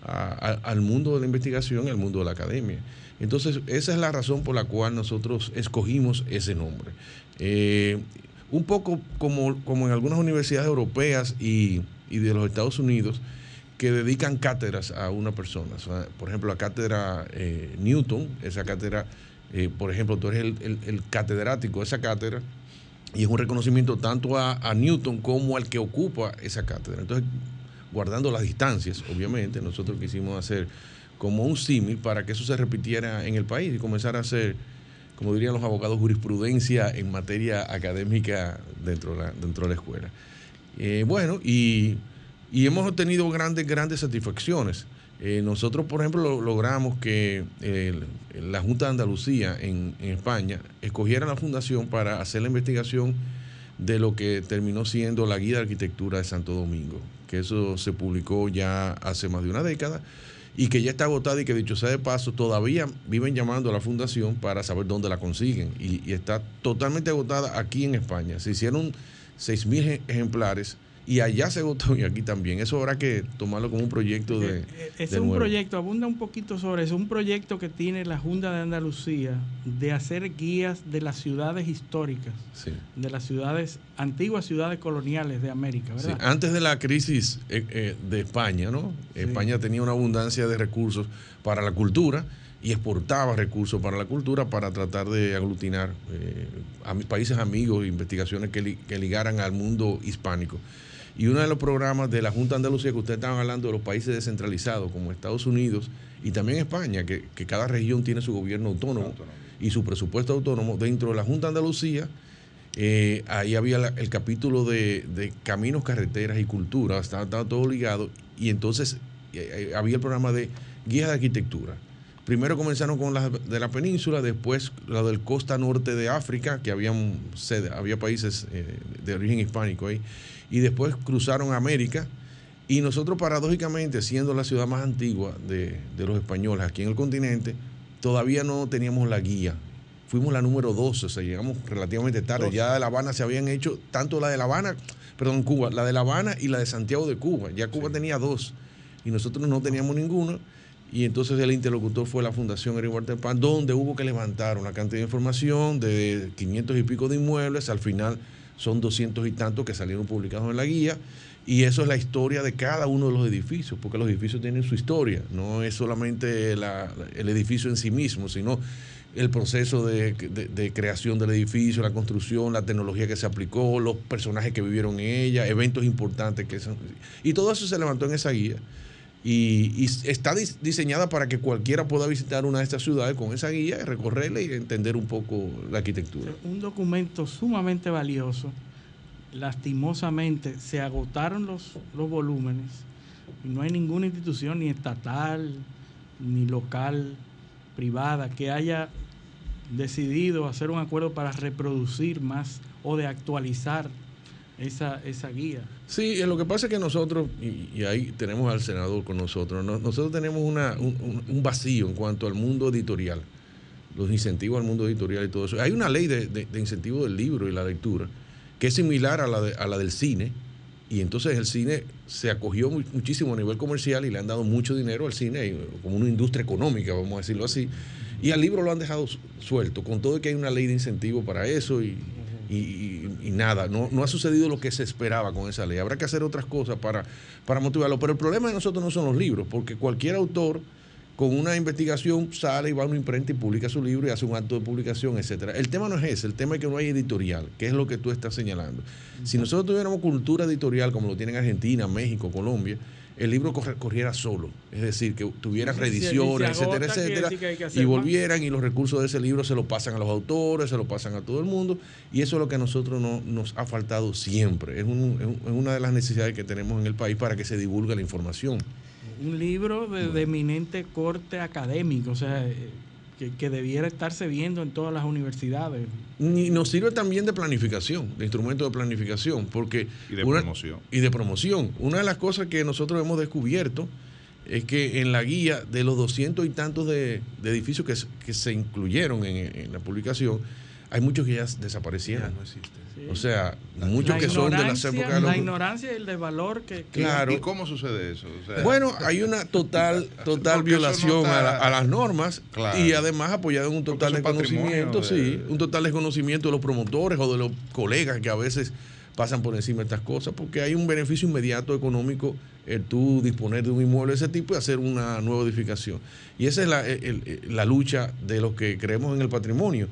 al mundo de la investigación y al mundo de la academia. Entonces, esa es la razón por la cual nosotros escogimos ese nombre. Eh, un poco como, como en algunas universidades europeas y, y de los Estados Unidos, que dedican cátedras a una persona. Por ejemplo, la cátedra eh, Newton, esa cátedra, eh, por ejemplo, tú eres el, el- el catedrático de esa cátedra y es un reconocimiento tanto a, a Newton como al que ocupa esa cátedra. Entonces, guardando las distancias, obviamente, nosotros quisimos hacer como un símil para que eso se repitiera en el país y comenzar a hacer, como dirían los abogados, jurisprudencia en materia académica dentro de la, dentro de la escuela. Eh, bueno, y, y hemos obtenido grandes, grandes satisfacciones. Eh, nosotros, por ejemplo, lo- logramos que el- la Junta de Andalucía en, en España escogiera la fundación para hacer la investigación de lo que terminó siendo la Guía de Arquitectura de Santo Domingo, que eso se publicó ya hace más de una década y que ya está agotada y que dicho sea de paso, todavía viven llamando a la fundación para saber dónde la consiguen y, está totalmente agotada aquí en España. Se hicieron 6.000 ejemplares y allá se agotó y aquí también. Eso habrá que tomarlo como un proyecto de... Es de un nuevo. proyecto, abunda un poquito sobre eso, un proyecto que tiene la Junta de Andalucía de hacer guías de las ciudades históricas, Sí. de las ciudades, antiguas ciudades coloniales de América, Sí, ¿verdad? antes de la crisis eh, eh, de España, ¿no? España tenía una abundancia de recursos para la cultura y exportaba recursos para la cultura para tratar de aglutinar eh, a mis países amigos e investigaciones que, li- que ligaran al mundo hispánico. Y uno de los programas de la Junta de Andalucía que ustedes estaban hablando de los países descentralizados como Estados Unidos y también España, que, que cada región tiene su gobierno autónomo y su presupuesto autónomo, dentro de la Junta de Andalucía eh, ahí había la- el capítulo de, de caminos, carreteras y cultura, estaba, estaba todo ligado. Y entonces eh, eh, había el programa de guías de arquitectura. Primero comenzaron con las de la península, después la del costa norte de África, que había, sede, había países eh, de origen hispánico ahí, y después cruzaron a América. Y nosotros, paradójicamente, siendo la ciudad más antigua de, de los españoles aquí en el continente, todavía no teníamos la guía. Fuimos la número 12, o sea, llegamos relativamente tarde. Ya de La Habana se habían hecho, tanto la de La Habana, perdón, Cuba, la de La Habana y la de Santiago de Cuba. Ya Cuba tenía dos y nosotros no teníamos ninguno. Y entonces el interlocutor fue la Fundación Eric Walter Pan, donde hubo que levantar una cantidad de información de 500 y pico de inmuebles. Al final son 200 y tantos que salieron publicados en la guía. Y eso es la historia de cada uno de los edificios, porque los edificios tienen su historia. No es solamente la- el edificio en sí mismo, sino el proceso de, de- de creación del edificio, la construcción, la tecnología que se aplicó, los personajes que vivieron en ella, eventos importantes que son. Y todo eso se levantó en esa guía. Y, está dis- diseñada para que cualquiera pueda visitar una de estas ciudades con esa guía, y recorrerla y entender un poco la arquitectura. Un documento sumamente valioso. Lastimosamente se agotaron los, los volúmenes y no hay ninguna institución ni estatal ni local, privada, que haya decidido hacer un acuerdo para reproducir más o de actualizar esa, esa guía. Sí, lo que pasa es que nosotros, y, y ahí tenemos al senador con nosotros, ¿no? nosotros tenemos una, un, un- vacío en cuanto al mundo editorial, los incentivos al mundo editorial y todo eso. Hay una ley de, de, incentivo del libro y la lectura que es similar a la, de- a la del cine, y entonces el cine se acogió mu- muchísimo a nivel comercial y le han dado mucho dinero al cine como una industria económica, vamos a decirlo así, y al libro lo han dejado su- suelto, con todo que hay una ley de incentivo para eso y- y- nada, no, no ha sucedido lo que se esperaba con esa ley. Habrá que hacer otras cosas para, para motivarlo. Pero el problema de nosotros no son los libros, porque cualquier autor con una investigación sale y va a una imprenta y publica su libro y hace un acto de publicación, etcétera. El tema no es ese, el tema es que no hay editorial, que es lo que tú estás señalando. Si nosotros tuviéramos cultura editorial como lo tienen Argentina, México, Colombia, el libro corriera solo, es decir, que sí, reediciones, etcétera, etcétera, que que y más. volvieran y los recursos de ese libro se lo pasan a los autores, se lo pasan a todo el mundo, y eso es lo que a nosotros no, nos ha faltado siempre. Es, un- es un- es una de las necesidades que tenemos en el país para que se divulgue la información. Un libro de, de eminente corte académico, o sea, eh, que, que debiera estarse viendo en todas las universidades. Y nos sirve también de planificación, de instrumento de planificación, porque... Y de una- promoción. Y de promoción. Una de las cosas que nosotros hemos descubierto es que en la guía de los doscientos y tantos de, de edificios que, se- que se incluyeron en, en la publicación, hay muchos que ya desaparecieron. O sea, muchos La que son de las épocas de La ignorancia y el desvalor que... que- Claro. ¿Y cómo sucede eso? O sea, Bueno, hay una total, total violación no está- a, la- a las normas Claro. y además apoyado en un total desconocimiento, patrimonio sí, de- un total desconocimiento de los promotores o de los colegas que a veces pasan por encima de estas cosas, porque hay un beneficio inmediato económico el tú disponer de un inmueble de ese tipo y hacer una nueva edificación. Y esa es la, el- el- la lucha de los que creemos en el patrimonio.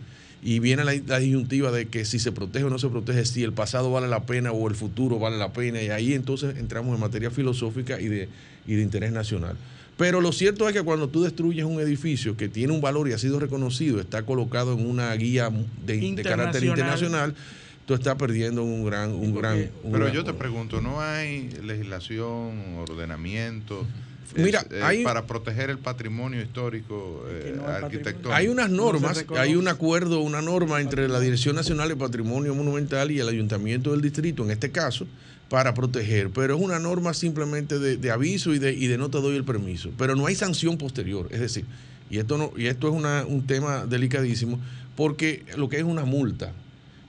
Y viene la, la disyuntiva de que si se protege o no se protege, si el pasado vale la pena o el futuro vale la pena. Y ahí entonces entramos en materia filosófica y de, y de interés nacional. Pero lo cierto es que cuando tú destruyes un edificio que tiene un valor y ha sido reconocido, está colocado en una guía de, de carácter Internacional. tú estás perdiendo un gran... Un gran un Pero gran- yo te pregunto, ¿no hay legislación, ordenamiento Mira, es- eh, hay- para proteger el patrimonio histórico eh, arquitectónico? Hay unas normas, hay un acuerdo, una norma entre la Dirección Nacional de Patrimonio Monumental y el Ayuntamiento del Distrito, en este caso, para proteger, pero es una norma simplemente de, de aviso y de, y de no te doy el permiso, pero no hay sanción posterior, es decir, y esto, no, y esto es una- un tema delicadísimo, porque lo que es una multa,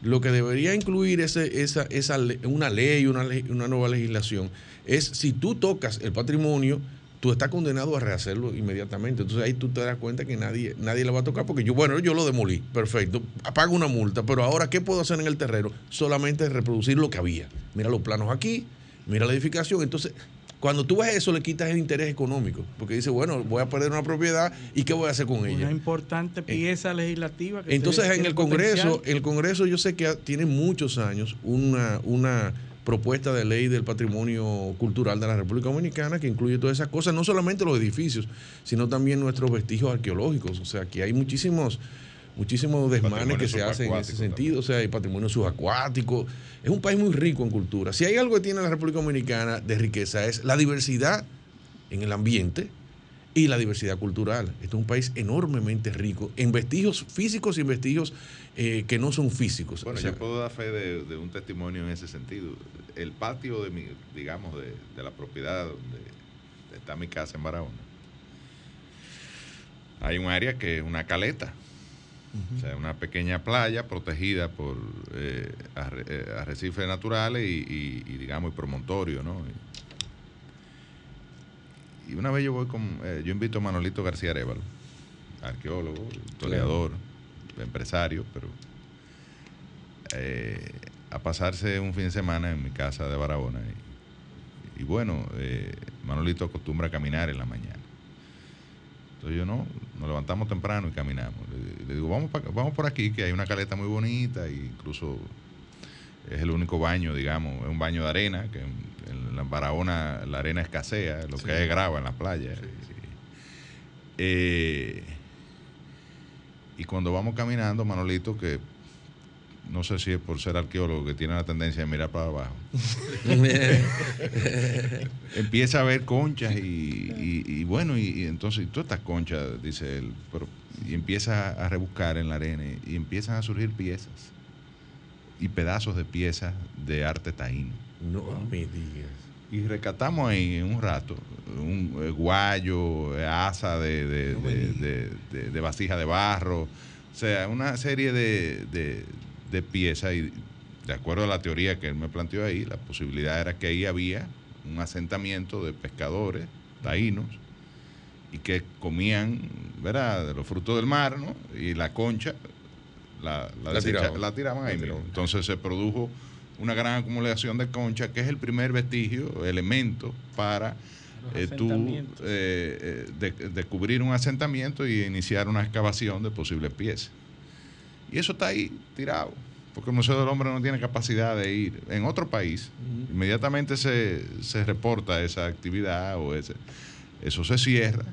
lo que debería incluir ese, esa, esa una ley, una, le- una nueva legislación, es si tú tocas el patrimonio, tú estás condenado a rehacerlo inmediatamente. Entonces ahí tú te das cuenta que nadie, nadie la va a tocar porque yo, bueno, yo lo demolí, perfecto, pago una multa, pero ahora, ¿qué puedo hacer en el terreno? Solamente reproducir lo que había. Mira los planos aquí, mira la edificación. Entonces, cuando tú ves eso, le quitas el interés económico, porque dice, bueno, voy a perder una propiedad y ¿qué voy a hacer con Una ella? importante pieza legislativa. que Entonces en el Congreso, potencial. el Congreso yo sé que tiene muchos años una, una propuesta de ley del patrimonio cultural de la República Dominicana que incluye todas esas cosas, no solamente los edificios, sino también nuestros vestigios arqueológicos. O sea, que hay muchísimos muchísimos desmanes que se hacen en ese sentido, o sea, hay patrimonio subacuático. Es un país muy rico en cultura. Si hay algo que tiene la República Dominicana de riqueza es la diversidad en el ambiente y la diversidad cultural. Este es un país enormemente rico en vestigios físicos y en vestigios eh, que no son físicos. Bueno, O sea, yo puedo dar fe de, de un testimonio en ese sentido. El patio de mi, digamos, de, de la propiedad donde está mi casa en Barahona, hay un área que es una caleta. O sea, una pequeña playa protegida por eh, eh, arrecifes naturales y, y- y, digamos, y promontorio, ¿no? Y, y una vez yo voy con, eh, yo invito a Manolito García Arevalo, arqueólogo, historiador, empresario, pero eh, a pasarse un fin de semana en mi casa de Barahona. Y, y bueno, eh, Manolito acostumbra a caminar en la mañana. Entonces yo no, nos levantamos temprano y caminamos. Le, le digo, vamos, pa- vamos por aquí, que hay una caleta muy bonita, e incluso es el único baño, digamos, es un baño de arena, que en, la Barahona la arena escasea, lo Sí. que hay es grava en la playa. Eh, y cuando vamos caminando, Manolito, que no sé si es por ser arqueólogo, que tiene la tendencia de mirar para abajo, empieza a ver conchas y, y- y bueno, y, y entonces todas estas conchas, dice él, pero, y empieza a rebuscar en la arena y, y empiezan a surgir piezas y pedazos de piezas de arte taíno. No me digas. Y rescatamos ahí en un rato un eh, guayo, eh, asa de, de, de- de- vasija de barro, o sea, una serie de, de- de piezas y de acuerdo a la teoría que él me planteó ahí, la posibilidad era que ahí había un asentamiento de pescadores taínos y que comían, ¿verdad?, de los frutos del mar, ¿no? Y la concha la, la, La desecha- tiraban. la tiraban ahí mismo. Entonces se produjo una gran acumulación de concha, que es el primer vestigio, elemento para eh, tú eh, eh, de- descubrir un asentamiento y iniciar una excavación de posibles piezas. Y eso está ahí tirado, porque el Museo del Hombre no tiene capacidad de ir en otro país. Inmediatamente se, se reporta esa actividad o ese, eso se cierra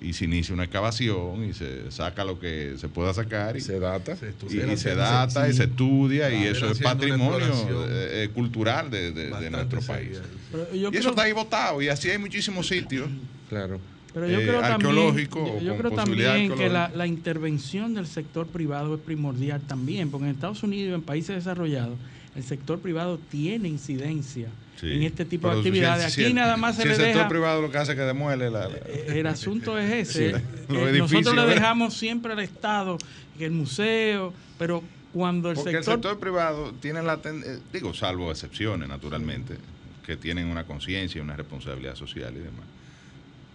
y se inicia una excavación y se saca lo que se pueda sacar y Se data. y, y se data y se estudia y eso es patrimonio eh, eh, cultural de, de- de bastante nuestro país. Y eso está ahí votado y así hay muchísimos sitios. Claro. Pero yo eh, creo también, arqueológico yo, o yo con creo también que la, la intervención del sector privado es primordial también, porque en Estados Unidos y en países desarrollados el sector privado tiene incidencia Sí. en este tipo de Pero actividades. si Aquí nada más se si le el sector deja... privado lo que hace es que demuele la, la- El asunto es ese. Sí, Eh, Nosotros le dejamos siempre al Estado, que el museo, pero cuando el Porque sector... el sector privado tiene la ten- eh, digo, salvo excepciones, naturalmente, que tienen una conciencia y una responsabilidad social y demás.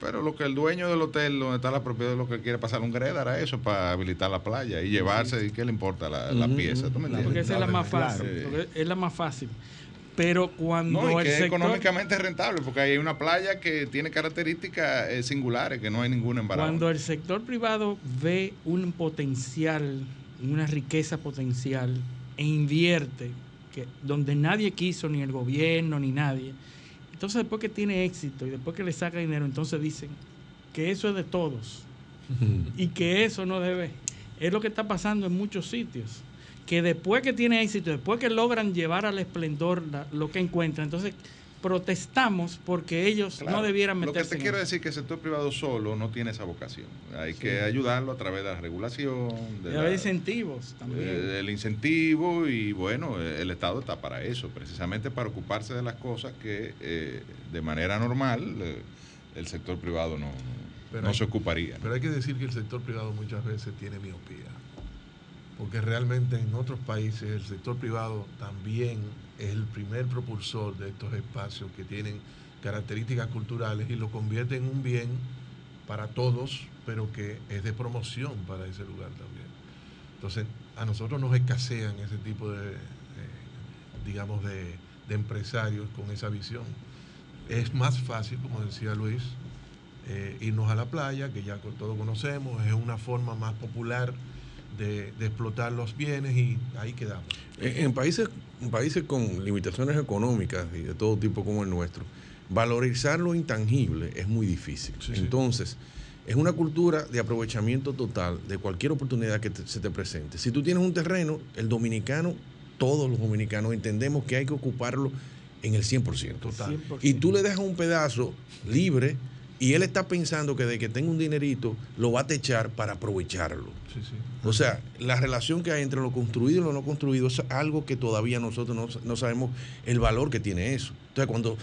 Pero lo que el dueño del hotel donde está la propiedad lo que quiere pasar un gredar a eso para habilitar la playa y llevarse, ¿y qué le importa la, pieza? ¿Tú me entiendes? Porque esa es la más fácil. Es la más fácil. Pero cuando No, y el que es sector... económicamente rentable, porque hay una playa que tiene características eh, singulares, que no hay ninguna en Barahona. Cuando el sector privado ve un potencial, una riqueza potencial e invierte, que, donde nadie quiso, ni el gobierno, ni nadie, entonces después que tiene éxito y después que le saca dinero, entonces dicen que eso es de todos y que eso no debe. Es lo que está pasando en muchos sitios. Que después que tiene éxito, después que logran llevar al esplendor la- lo que encuentran, entonces protestamos porque ellos Claro, no debieran Lo meterse que te en quiero eso. decir es que el sector privado solo no tiene esa vocación. Hay Sí. que ayudarlo a través de la regulación, de Y la- haber incentivos también. eh, el incentivo y bueno, eh, el Estado está para eso, precisamente para ocuparse de las cosas que eh, de manera normal eh, el sector privado no, Pero no hay- se ocuparía. Pero hay que decir que el sector privado muchas veces tiene miopía. Porque realmente en otros países el sector privado también es el primer propulsor de estos espacios que tienen características culturales y lo convierte en un bien para todos, pero que es de promoción para ese lugar también. Entonces, a nosotros nos escasean ese tipo de, eh, digamos, de, de empresarios con esa visión. Es más fácil, como decía Luis, eh, irnos a la playa, que ya todos conocemos, es una forma más popular de, de explotar los bienes y ahí quedamos. En, en países, en países con limitaciones económicas y de todo tipo como el nuestro, valorizar lo intangible es muy difícil. Entonces, es una cultura de aprovechamiento total de cualquier oportunidad que te- se te presente. Si tú tienes un terreno, el dominicano, todos los dominicanos entendemos que hay que ocuparlo en el 100%. Total. Y tú le dejas un pedazo libre y él está pensando que de que tenga un dinerito lo va a techar para aprovecharlo. O sea, la relación que hay entre lo construido y lo no construido es algo que todavía nosotros no, no sabemos el valor que tiene eso. Entonces, cuando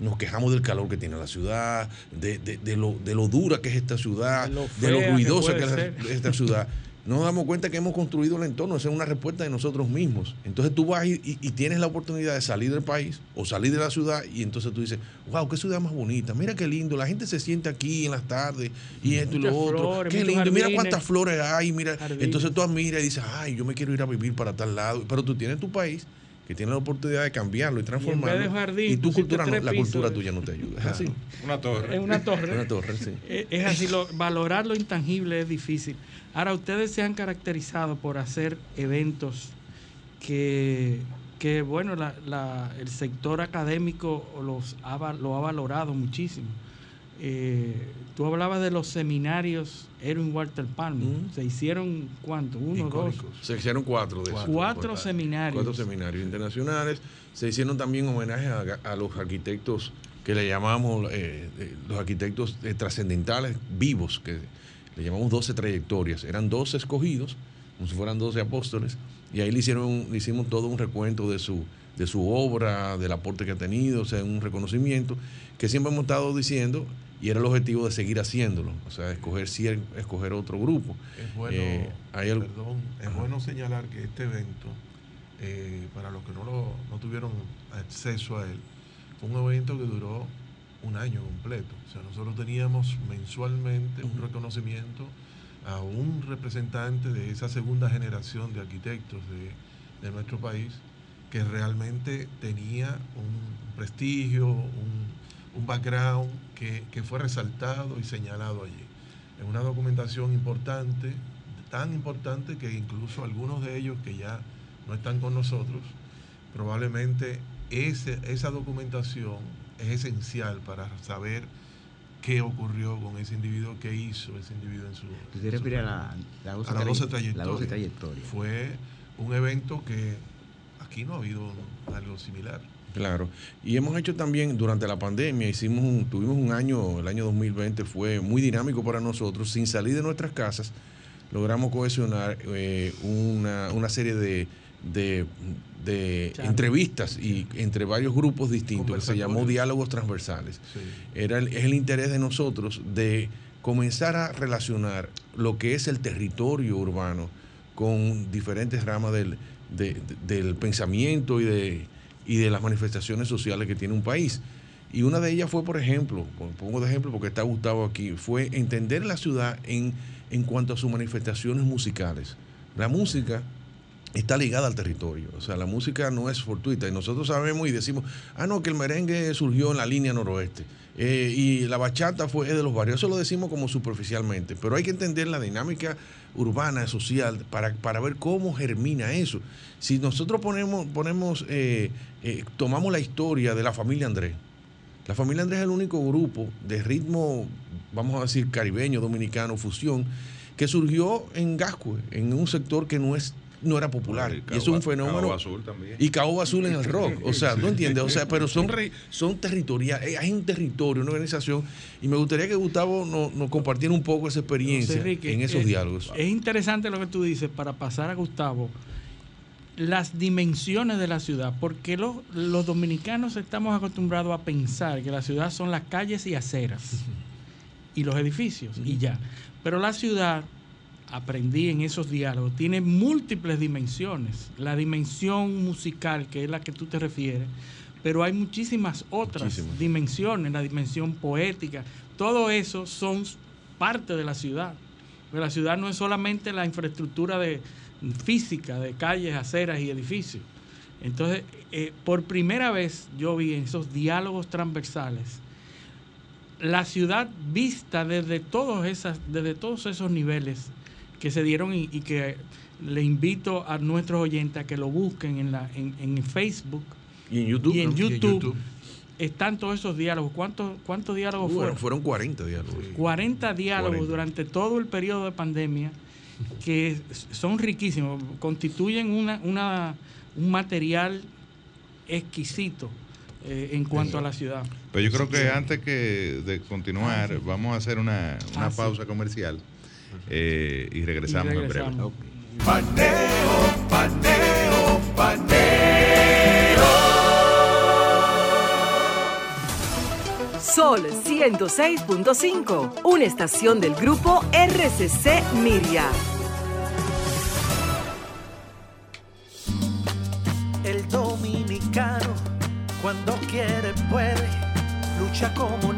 nos quejamos del calor que tiene la ciudad, de, de- de lo, de lo dura que es esta ciudad, De lo de lo fea que ruidosa que, es esta ciudad, nos damos cuenta que hemos construido el entorno, esa es una respuesta de nosotros mismos. Entonces tú vas y, y- y tienes la oportunidad de salir del país o salir de la ciudad y entonces tú dices, wow, qué ciudad más bonita, mira qué lindo, la gente se siente aquí en las tardes y esto y lo otro, flores, qué lindo, mira cuántas flores hay, mira, Jardines. entonces tú admiras y dices, ay, yo me quiero ir a vivir para tal lado, pero tú tienes tu país que tiene la oportunidad de cambiarlo y transformarlo de jardín, y tu cultura no- la cultura tuya no te ayuda. Es así. Una torre. Es una torre. Una torre, sí. Es así, lo- valorar lo intangible es difícil. Ahora, ustedes se han caracterizado por hacer eventos que, que bueno, la- la- el sector académico los ha, lo ha valorado muchísimo. Eh, tú hablabas de los seminarios Erwin Walter Palmer. Se hicieron, ¿cuánto? Uno, dos. Se hicieron cuatro de esos. Cuatro seminarios. Cuatro seminarios internacionales. Se hicieron también homenajes a, a los arquitectos que le llamamos eh, eh, los arquitectos eh, trascendentales vivos, que le llamamos 12 trayectorias. Eran 12 escogidos, como si fueran 12 apóstoles, y ahí le, hicieron, le hicimos todo un recuento de su, de su obra, del aporte que ha tenido, o sea, un reconocimiento que siempre hemos estado diciendo, y era el objetivo de seguir haciéndolo, o sea, escoger, cier- escoger otro grupo. Es bueno, Eh, hay perdón, es bueno señalar que este evento, eh, para los que no, lo, no tuvieron acceso a él, fue un evento que duró un año completo. O sea, nosotros teníamos mensualmente un reconocimiento a un representante de esa segunda generación de arquitectos de, de nuestro país que realmente tenía un prestigio, un, un background que, que fue resaltado y señalado allí. Es una documentación importante, tan importante que incluso algunos de ellos que ya no están con nosotros, probablemente ese, esa documentación es esencial para saber qué ocurrió con ese individuo, qué hizo ese individuo en su... ¿Tú te refieres a la, la 12 a la 12 traye- trayectorias. la 12 trayectorias. Fue un evento que aquí no ha habido algo similar. Claro. Y hemos hecho también durante la pandemia, hicimos un, tuvimos un año, el año 2020 fue muy dinámico para nosotros, sin salir de nuestras casas, logramos cohesionar eh, una, una serie de, de, de entrevistas y entre varios grupos distintos que se llamó diálogos transversales. Era el- es el interés de nosotros de comenzar a relacionar lo que es el territorio urbano con diferentes ramas del, de- de- del pensamiento y de, y de las manifestaciones sociales que tiene un país. Y una de ellas fue, por ejemplo, pongo de ejemplo porque está Gustavo aquí, fue entender la ciudad en, en cuanto a sus manifestaciones musicales. La música está ligada al territorio. O sea, la música no es fortuita. Y nosotros sabemos y decimos, ah, no, que el merengue surgió en la línea noroeste. eh, y la bachata fue de los barrios. Eso lo decimos como superficialmente. Pero hay que entender la dinámica urbana, social, para, para ver cómo germina eso. Si nosotros ponemos, ponemos eh, eh, tomamos la historia de la familia Andrés. La familia Andrés es el único grupo de ritmo, vamos a decir, caribeño, dominicano, fusión, que surgió en Gascue, en un sector que no es no era popular. Y y es un fenómeno. Caoba Azul también. Y Caoba Azul en el rock. O sea, ¿no entiendes? O sea, pero son, re- son territoriales. Hay un territorio, una organización. Y me gustaría que Gustavo nos, nos compartiera un poco esa experiencia Enrique, en esos es- diálogos. Es interesante lo que tú dices para pasar a Gustavo. Las dimensiones de la ciudad, porque los, los dominicanos estamos acostumbrados a pensar que la ciudad son las calles y aceras y los edificios y ya. Pero la ciudad, aprendí en esos diálogos, tiene múltiples dimensiones. La dimensión musical, que es la que tú te refieres, pero hay muchísimas otras Muchísimas. dimensiones, la dimensión poética. Todo eso son parte de la ciudad. Porque la ciudad no es solamente la infraestructura de, física de calles, aceras y edificios. Entonces, eh, por primera vez yo vi en esos diálogos transversales la ciudad vista desde todos, esas, desde todos esos niveles que se dieron y, y que le invito a nuestros oyentes a que lo busquen en, la, en, en Facebook Y en YouTube. y en ¿no? Y en YouTube. YouTube. Están todos esos diálogos. ¿Cuántos, cuántos diálogos Bueno, fueron? fueron 40 diálogos. 40 diálogos 40. durante todo el periodo de pandemia que son riquísimos, constituyen una, una, un material exquisito eh, en cuanto a la ciudad. Pero yo creo que antes que de continuar, Ah, sí. vamos a hacer una, una Ah, sí. pausa comercial eh, y regresamos, Y en breve. regresamos. Paneo, paneo, paneo. Sol 106.5, una estación del grupo RCC Miria. El dominicano, cuando quiere, puede, lucha como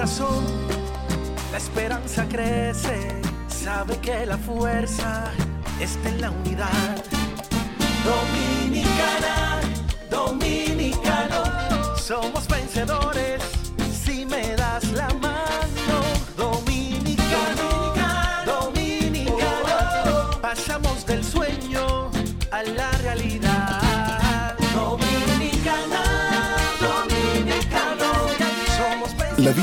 la esperanza crece, sabe que la fuerza está en la unidad. Dominicana, dominicano, somos vencedores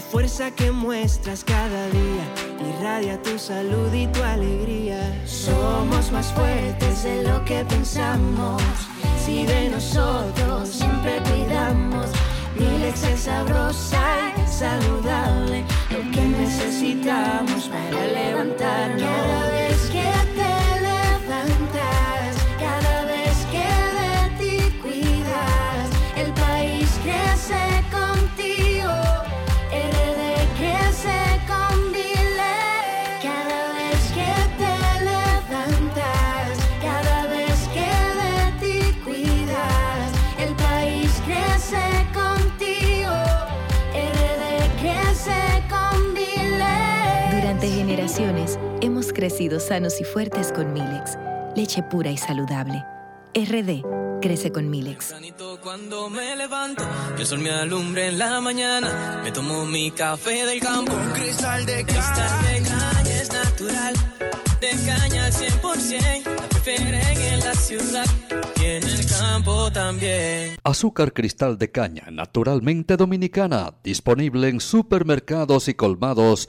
Esa fuerza que muestras cada día irradia tu salud y tu alegría. Somos más fuertes de lo que pensamos. Si de nosotros siempre cuidamos, mi leche es sabrosa y saludable. Lo que necesitamos para levantarnos. Cada vez que crecido sanos y fuertes con Milex, leche pura y saludable. RD crece con Milex. Cuando me levanto, que el sol me alumbre en la mañana. Me tomo mi café del campo. Un cristal de cristal de caña es natural. De caña al 100%. La prefieren en la ciudad y en el campo también. Azúcar cristal de caña, naturalmente dominicana, disponible en supermercados y colmados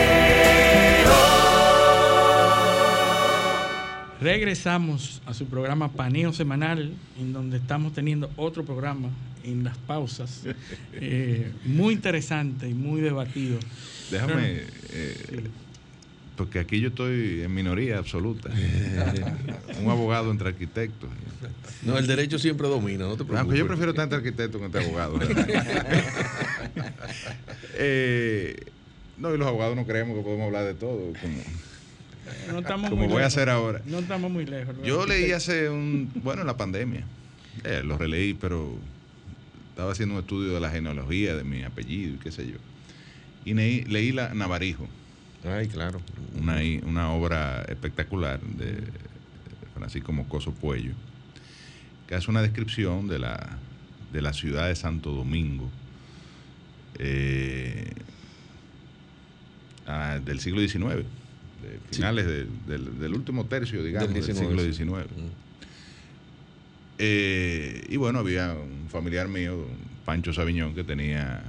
Regresamos a su programa Paneo Semanal, en donde estamos teniendo otro programa en las pausas, eh, muy interesante y muy debatido. Déjame, Pero- eh, porque aquí yo estoy en minoría absoluta. Un abogado entre arquitectos. No, el derecho siempre domina, no te preocupes. Aunque yo prefiero estar entre arquitectos que entre abogados. Eh, no, y los abogados no creemos que podemos hablar de todo, como, No estamos como muy voy a hacer ahora. No estamos muy lejos. Yo leí hace un, bueno, en la pandemia, eh, lo releí, pero estaba haciendo un estudio de la genealogía de mi apellido y qué sé yo. Y leí, leí la Navarijo. Ay, claro. Una, una obra espectacular de Francisco Moscoso Puello, que hace una descripción de la, de la ciudad de Santo Domingo eh, ah, del siglo XIX, de finales de- del, del último tercio, digamos, del, 19, siglo sí. XIX. Eh, y bueno, había un familiar mío, Pancho Sabiñón, que tenía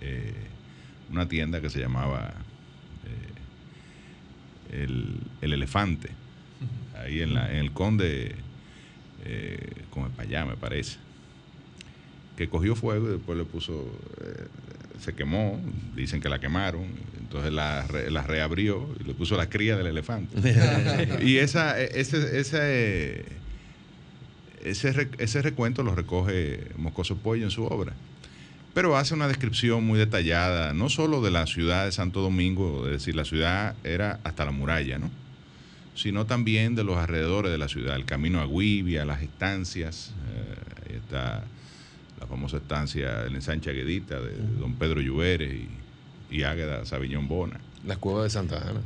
eh, una tienda que se llamaba eh, el, El Elefante, ahí en, la, en el Conde, con el Payá, me parece, que cogió fuego y después le puso, se quemó, dicen que la quemaron, entonces la, la reabrió y le puso la cría del elefante. y esa, ese, ese, ese, re- ese recuento lo recoge Moscoso Pollo en su obra. Pero hace una descripción muy detallada, no solo de la ciudad de Santo Domingo, es decir, la ciudad era hasta la muralla, ¿no? sino también de los alrededores de la ciudad, el camino a Guivia, las estancias, eh, ahí está la famosa estancia, el ensanche Aguedita de don Pedro Lluveres y, y Águeda Sabiñón Bona. Las cuevas de Santa Ana.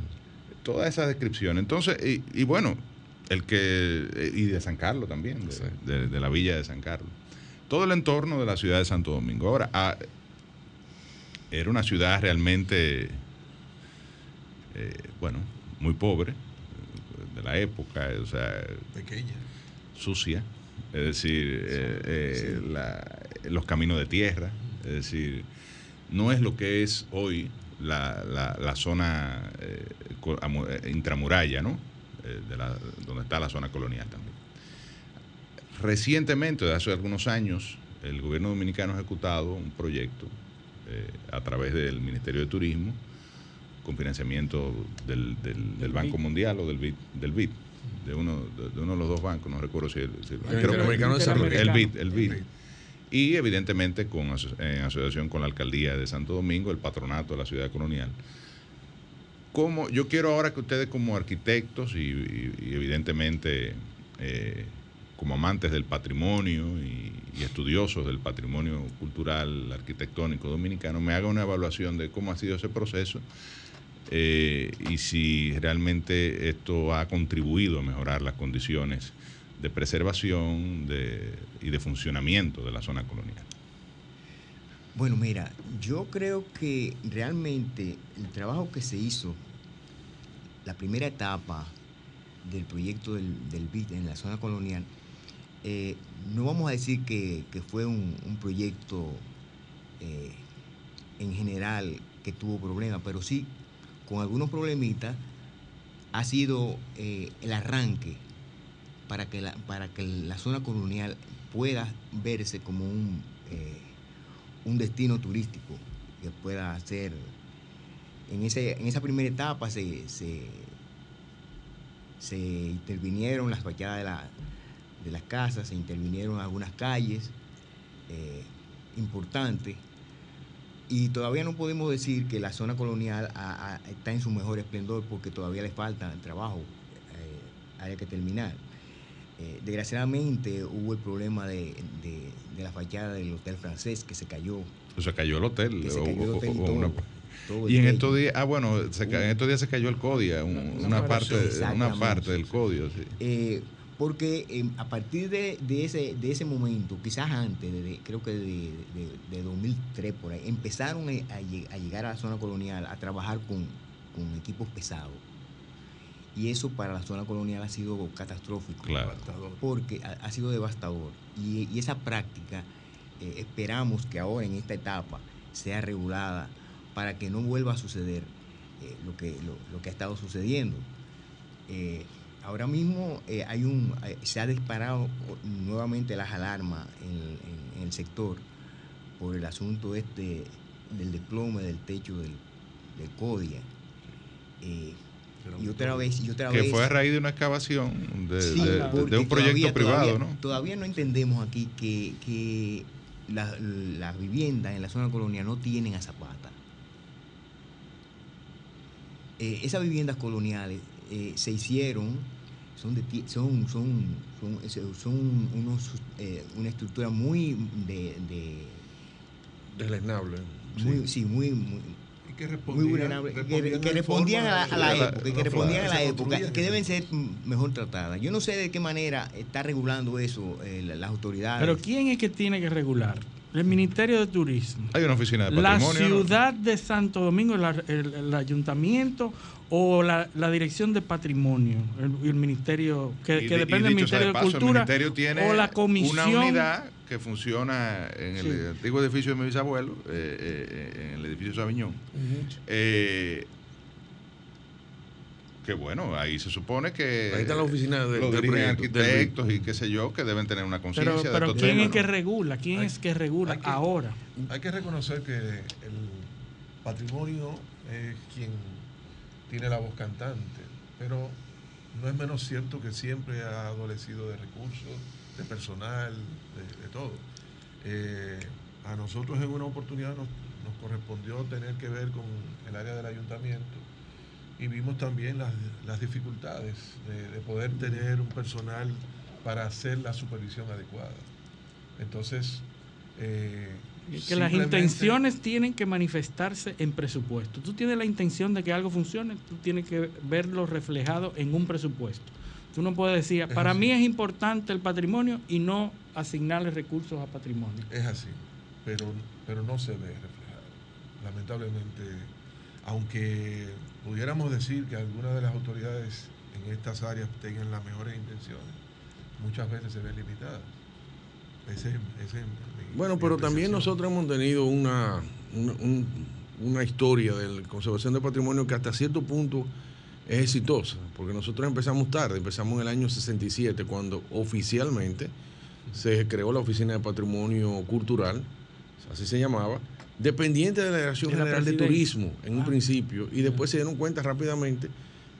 Toda esa descripción. Entonces, y, y bueno, el que. Y de San Carlos también, de, de- de la villa de San Carlos. Todo el entorno de la ciudad de Santo Domingo. Ahora, ah, era una ciudad realmente, eh, bueno, muy pobre, de la época, o sea, Pequeña. sucia, es decir, eh, eh, la- los caminos de tierra, es decir, no es lo que es hoy la, la- la zona eh, eh, intramuralla, ¿no? Eh, de la- donde está la zona colonial también. Recientemente, hace algunos años, el gobierno dominicano ha ejecutado un proyecto eh, a través del Ministerio de Turismo con financiamiento del, del- del Banco Mundial o del BID, del BID de, uno, de, de uno de los dos bancos, no recuerdo si el, si el- El creo que- el BID, el BID. Y evidentemente con, en asociación con la alcaldía de Santo Domingo, el patronato de la ciudad colonial. Como, yo quiero ahora que ustedes como arquitectos y, evidentemente eh, como amantes del patrimonio y, y estudiosos del patrimonio cultural, arquitectónico dominicano, me hagan una evaluación de cómo ha sido ese proceso eh, y si realmente esto ha contribuido a mejorar las condiciones de preservación y de funcionamiento de la zona colonial. Bueno, mira, yo creo que realmente el trabajo que se hizo, la primera etapa del proyecto del, del BID en la zona colonial, eh, no vamos a decir que, que fue un, un proyecto eh, en general que tuvo problemas, pero sí, con algunos problemitas, ha sido eh, el arranque para que, la, para que la zona colonial pueda verse como un, eh, un destino turístico que pueda ser. En, ese, en esa primera etapa se, se, se intervinieron las fachadas de, la- de las casas, se intervinieron algunas calles eh, importante. Y todavía no podemos decir que la zona colonial está en su mejor esplendor porque todavía le falta trabajo, eh, hay que terminar. Eh, desgraciadamente hubo el problema de, de- de la fachada del hotel francés que se cayó. O se cayó el hotel. Que se cayó el hotel y o todo, una- todo el y en estos días, ah, bueno, se en estos días se cayó el CODIA, un- una, parte, una parte del CODIA, sí. Eh, porque eh, a partir de, de ese, de ese momento, quizás antes, de- creo que de, de- de 2003 por ahí, empezaron a, a a llegar a la zona colonial a trabajar con, con equipos pesados. Y eso para la zona colonial ha sido catastrófico. Claro. Porque ha, ha sido devastador. Y, y esa práctica eh, esperamos que ahora en esta etapa sea regulada para que no vuelva a suceder eh, lo, que, lo, lo que ha estado sucediendo. Eh, ahora mismo hay un, se ha disparado nuevamente las alarmas en, en- en el sector por el asunto este del desplome del techo del, del CODIA. Eh, y otra vez, y otra Que vez. fue a raíz de una excavación de, Sí, de- de- porque de un proyecto todavía- privado, todavía- ¿no? Todavía no entendemos aquí que, que la- las viviendas en la zona colonial no tienen a Zapata. Eh, esas viviendas coloniales eh, se hicieron, son, de son, son, son, es- son unos, eh, una estructura muy de, muy, sí, muy, muy, que muy respondían- vulnerable, que, respondían que en respondían a la, a la época, que respondían a que la época, que deben ser mejor tratadas. Yo no sé de qué manera está regulando eso eh, la- las autoridades. Pero ¿quién es que tiene que regular? El Ministerio de Turismo. Hay una oficina de La patrimonio. ¿no? ciudad de Santo Domingo, la- el, el ayuntamiento o la, la dirección de patrimonio, el, el ministerio que, Y que di- y depende del Ministerio de, paso, Cultura El ministerio tiene o la comisión. una unidad que funciona en el Sí. antiguo edificio de mi bisabuelo, eh, eh, eh, en el edificio Sabiñón. Eh, que bueno, ahí se supone que Ahí está la oficina de- lo del arquitectos y qué sé yo, que deben tener una conciencia Pero, de pero ¿quién temas, es que ¿no? regula? ¿Quién es que regula hay que- ahora? Hay que reconocer que el patrimonio es quien tiene la voz cantante, pero no es menos cierto que siempre ha adolecido de recursos, de personal, de, de todo. Eh, a nosotros en una oportunidad nos, nos correspondió tener que ver con el área del ayuntamiento y vimos también las, las dificultades de, de poder tener un personal para hacer la supervisión adecuada. Entonces, eh, Que las intenciones tienen que manifestarse en presupuesto. Tú tienes la intención de que algo funcione, tú tienes que verlo reflejado en un presupuesto. Tú no puedes decir, Es para así. mí es importante el patrimonio y no asignarle recursos a patrimonio. Es así, pero, pero no se ve reflejado. Lamentablemente, aunque pudiéramos decir que algunas de las autoridades en estas áreas tengan las mejores intenciones, muchas veces se ven limitadas. Ese, ese es mi- Bueno, mi pero también nosotros hemos tenido una, una, un- una historia de la conservación de patrimonio que hasta cierto punto es exitosa, porque nosotros empezamos tarde, empezamos en el año 67, cuando oficialmente se creó la Oficina de Patrimonio Cultural, así se llamaba, dependiente de la Dirección De General de. Turismo en un Ah. principio, y después se dieron cuenta rápidamente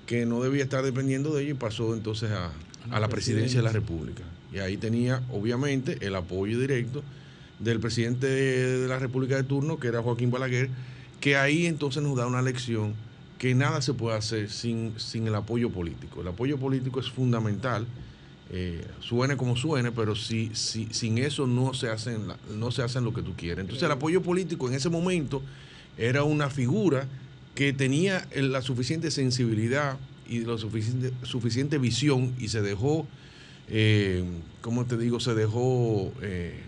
que no debía estar dependiendo de ella y pasó entonces a, a la presidencia de la República. Y ahí tenía, obviamente, el apoyo directo del presidente de, de la República de turno, que era Joaquín Balaguer, que ahí entonces nos da una lección que nada se puede hacer sin, sin el apoyo político. El apoyo político es fundamental, eh, suene como suene, pero si, si, sin eso no se, hacen la- no se hacen lo que tú quieres. Entonces el apoyo político en ese momento era una figura que tenía la suficiente sensibilidad y la suficiente, suficiente visión y se dejó, eh, ¿cómo te digo? Se dejó eh,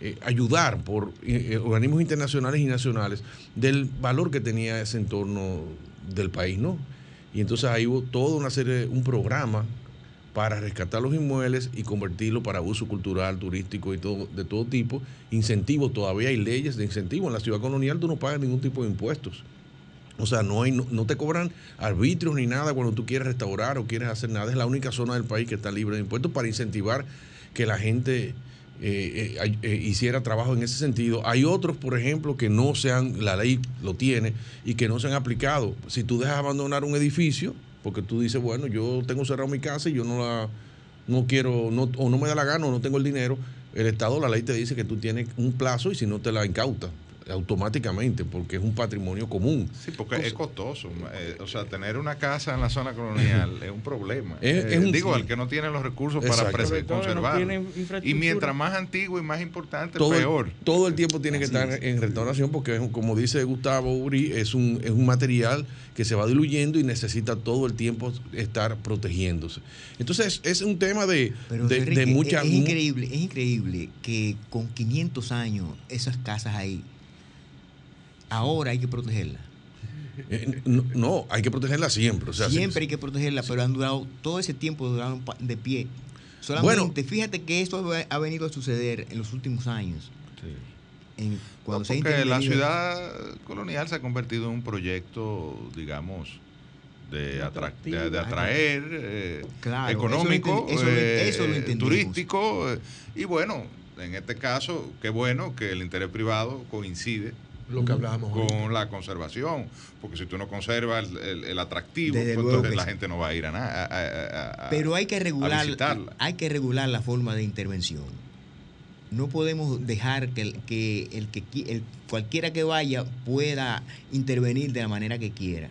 eh, ayudar por eh, organismos internacionales y nacionales del valor que tenía ese entorno del país, ¿no? Y entonces ahí hubo toda una serie, un programa para rescatar los inmuebles y convertirlo para uso cultural, turístico y todo, de todo tipo. Incentivos, todavía hay leyes de incentivo. En la ciudad colonial tú no pagas ningún tipo de impuestos. O sea, no, hay, no, no te cobran arbitrios ni nada cuando tú quieres restaurar o quieres hacer nada. Es la única zona del país que está libre de impuestos para incentivar que la gente eh, eh, eh, hiciera trabajo en ese sentido. Hay otros, por ejemplo, que no se han, la ley lo tiene y que no se han aplicado. Si tú dejas abandonar un edificio, porque tú dices, bueno, yo tengo cerrado mi casa y yo no la no quiero, no, o no me da la gana o no tengo el dinero, el Estado, la ley te dice que tú tienes un plazo y si no te la incauta automáticamente porque es un patrimonio común. Sí, porque es costoso. eh, o sea, tener una casa en la zona colonial es un problema. Es- Eh, es un- digo, al que no tiene los recursos para no tiene y mientras más antiguo y más importante, todo, peor. Todo el tiempo tiene que estar en restauración porque, es- como dice Gustavo Uri, es un, es un material que se va diluyendo y necesita todo el tiempo estar protegiéndose. Entonces, es un tema de, Pero de, Enrique, de mucha... es, es increíble, es increíble que con 500 años esas casas ahí, ahora hay que protegerlas. Eh, no, no, hay que protegerla siempre. O sea, Siempre hay que protegerlas, pero han durado todo ese tiempo duraron de pie. Solamente, fíjate que esto ha- venido a suceder en los últimos años. En- cuando se ha Porque la intervenido- ciudad colonial se ha convertido en un proyecto, digamos, de, atra- de- de atraer, eh, Claro, eso lo económico, enten- eso lo- eh, eso lo eh, turístico. eh, y bueno, en este caso, qué bueno que el interés privado coincide Lo que hablábamos con ahorita. la conservación, porque si tú no conservas el, el- el atractivo, pues entonces la sí. gente no va a ir a nada. Pero hay que regular, hay que regular la forma de intervención. No podemos dejar que, el, que, el que el- cualquiera que vaya pueda intervenir de la manera que quiera.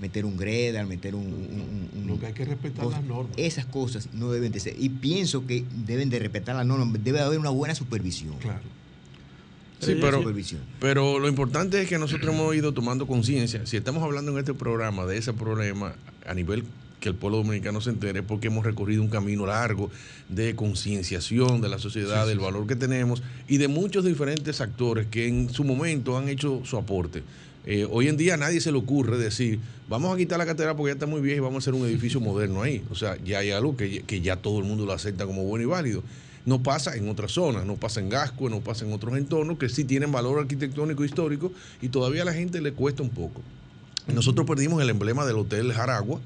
Meter un greda, meter un, un- un- Lo que hay que respetar cosas- las normas. Esas cosas no deben de ser. Y pienso que deben de respetar las normas. Debe haber una buena supervisión. Claro. Sí, pero, Supervisión. pero lo importante es que nosotros hemos ido tomando conciencia. Si estamos hablando en este programa de ese problema a nivel que el pueblo dominicano se entere, porque hemos recorrido un camino largo de concienciación de la sociedad, Sí, del sí, valor que tenemos y de muchos diferentes actores que en su momento han hecho su aporte. Eh, hoy en día a nadie se le ocurre decir, vamos a quitar la catedral porque ya está muy vieja y vamos a hacer un edificio moderno ahí. O sea, ya hay algo que, que ya todo el mundo lo acepta como bueno y válido. No pasa en otras zonas, no pasa en Gasco, no pasa en otros entornos que sí tienen valor arquitectónico histórico y todavía a la gente le cuesta un poco. Nosotros perdimos el emblema del Hotel Jaragua,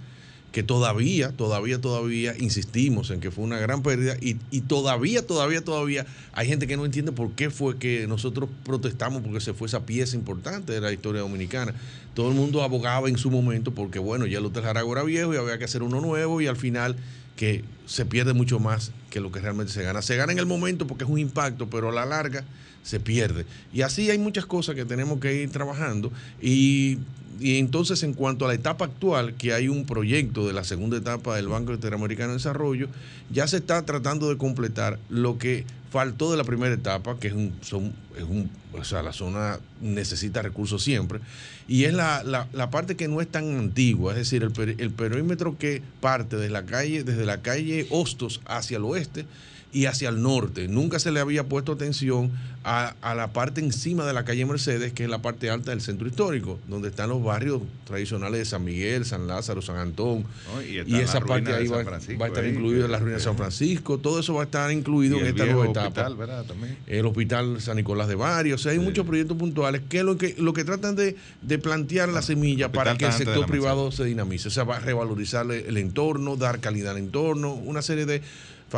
que todavía, todavía, todavía insistimos en que fue una gran pérdida y, y todavía, todavía, todavía hay gente que no entiende por qué fue que nosotros protestamos porque se fue esa pieza importante de la historia dominicana. Todo el mundo abogaba en su momento porque, bueno, ya el Hotel Jaragua era viejo y había que hacer uno nuevo y al final que se pierde mucho más que lo que realmente se gana. Se gana en el momento porque es un impacto, pero a la larga se pierde. Y así hay muchas cosas que tenemos que ir trabajando. Y, y entonces en cuanto a la etapa actual, que hay un proyecto de la segunda etapa del Banco Interamericano de Desarrollo, ya se está tratando de completar lo que faltó de la primera etapa, que es un, son, es un o sea, la zona necesita recursos siempre, y es la, la- la parte que no es tan antigua, es decir, el, el perímetro que parte desde la calle, desde la calle Hostos hacia el oeste y hacia el norte. Nunca se le había puesto atención a, a la parte encima de la calle Mercedes, que es la parte alta del centro histórico, donde están los barrios tradicionales de San Miguel, San Lázaro, San Antón. Y esa parte ahí va, va a estar ahí, incluido en que- la ruina de San que- Francisco. Todo eso va a estar incluido Y en esta nueva etapa. el hospital San Nicolás de Bari, o sea, hay muchos proyectos puntuales que lo que lo que tratan de, de plantear la semilla Hospital para que el sector privado se dinamice, o sea, va a revalorizar el entorno, dar calidad al entorno, una serie de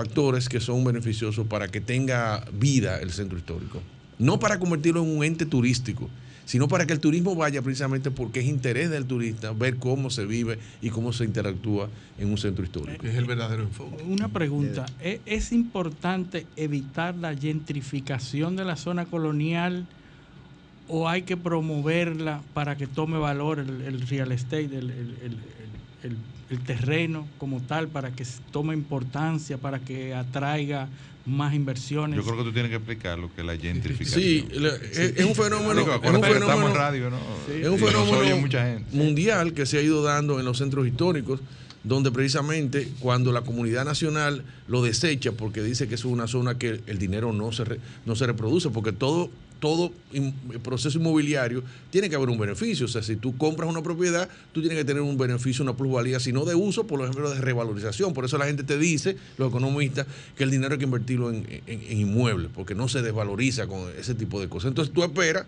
factores que son beneficiosos para que tenga vida el centro histórico. No para convertirlo en un ente turístico, sino para que el turismo vaya precisamente porque es interés del turista ver cómo se vive y cómo se interactúa en un centro histórico. Es el verdadero enfoque. Una pregunta, ¿e- ¿es importante evitar la gentrificación de la zona colonial o hay que promoverla para que tome valor el, el real estate, el, el- el- el- el terreno como tal, para que tome importancia, para que atraiga más inversiones? Yo creo que tú tienes que explicar lo que es la gentrificación. Sí, es, es un fenómeno, Digo, es un fenómeno- en radio, ¿no? es un Y nos fenómeno oye mucha gente. mundial que se ha ido dando en los centros históricos, donde precisamente cuando la comunidad nacional lo desecha porque dice que es una zona que el dinero no se, re- no se reproduce, porque todo, todo proceso inmobiliario tiene que haber un beneficio. O sea, si tú compras una propiedad, tú tienes que tener un beneficio, una plusvalía, si no de uso, por ejemplo, de revalorización. Por eso la gente te dice, los economistas, que el dinero hay que invertirlo en, en- en inmuebles, porque no se desvaloriza con ese tipo de cosas. Entonces tú esperas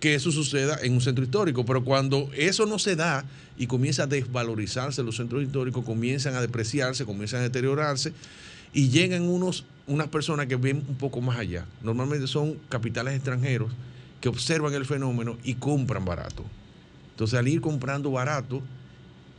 que eso suceda en un centro histórico, pero cuando eso no se da y comienza a desvalorizarse los centros históricos, comienzan a depreciarse, comienzan a deteriorarse y llegan unos, unas personas que ven un poco más allá. Normalmente son capitales extranjeros que observan el fenómeno y compran barato. Entonces al ir comprando barato,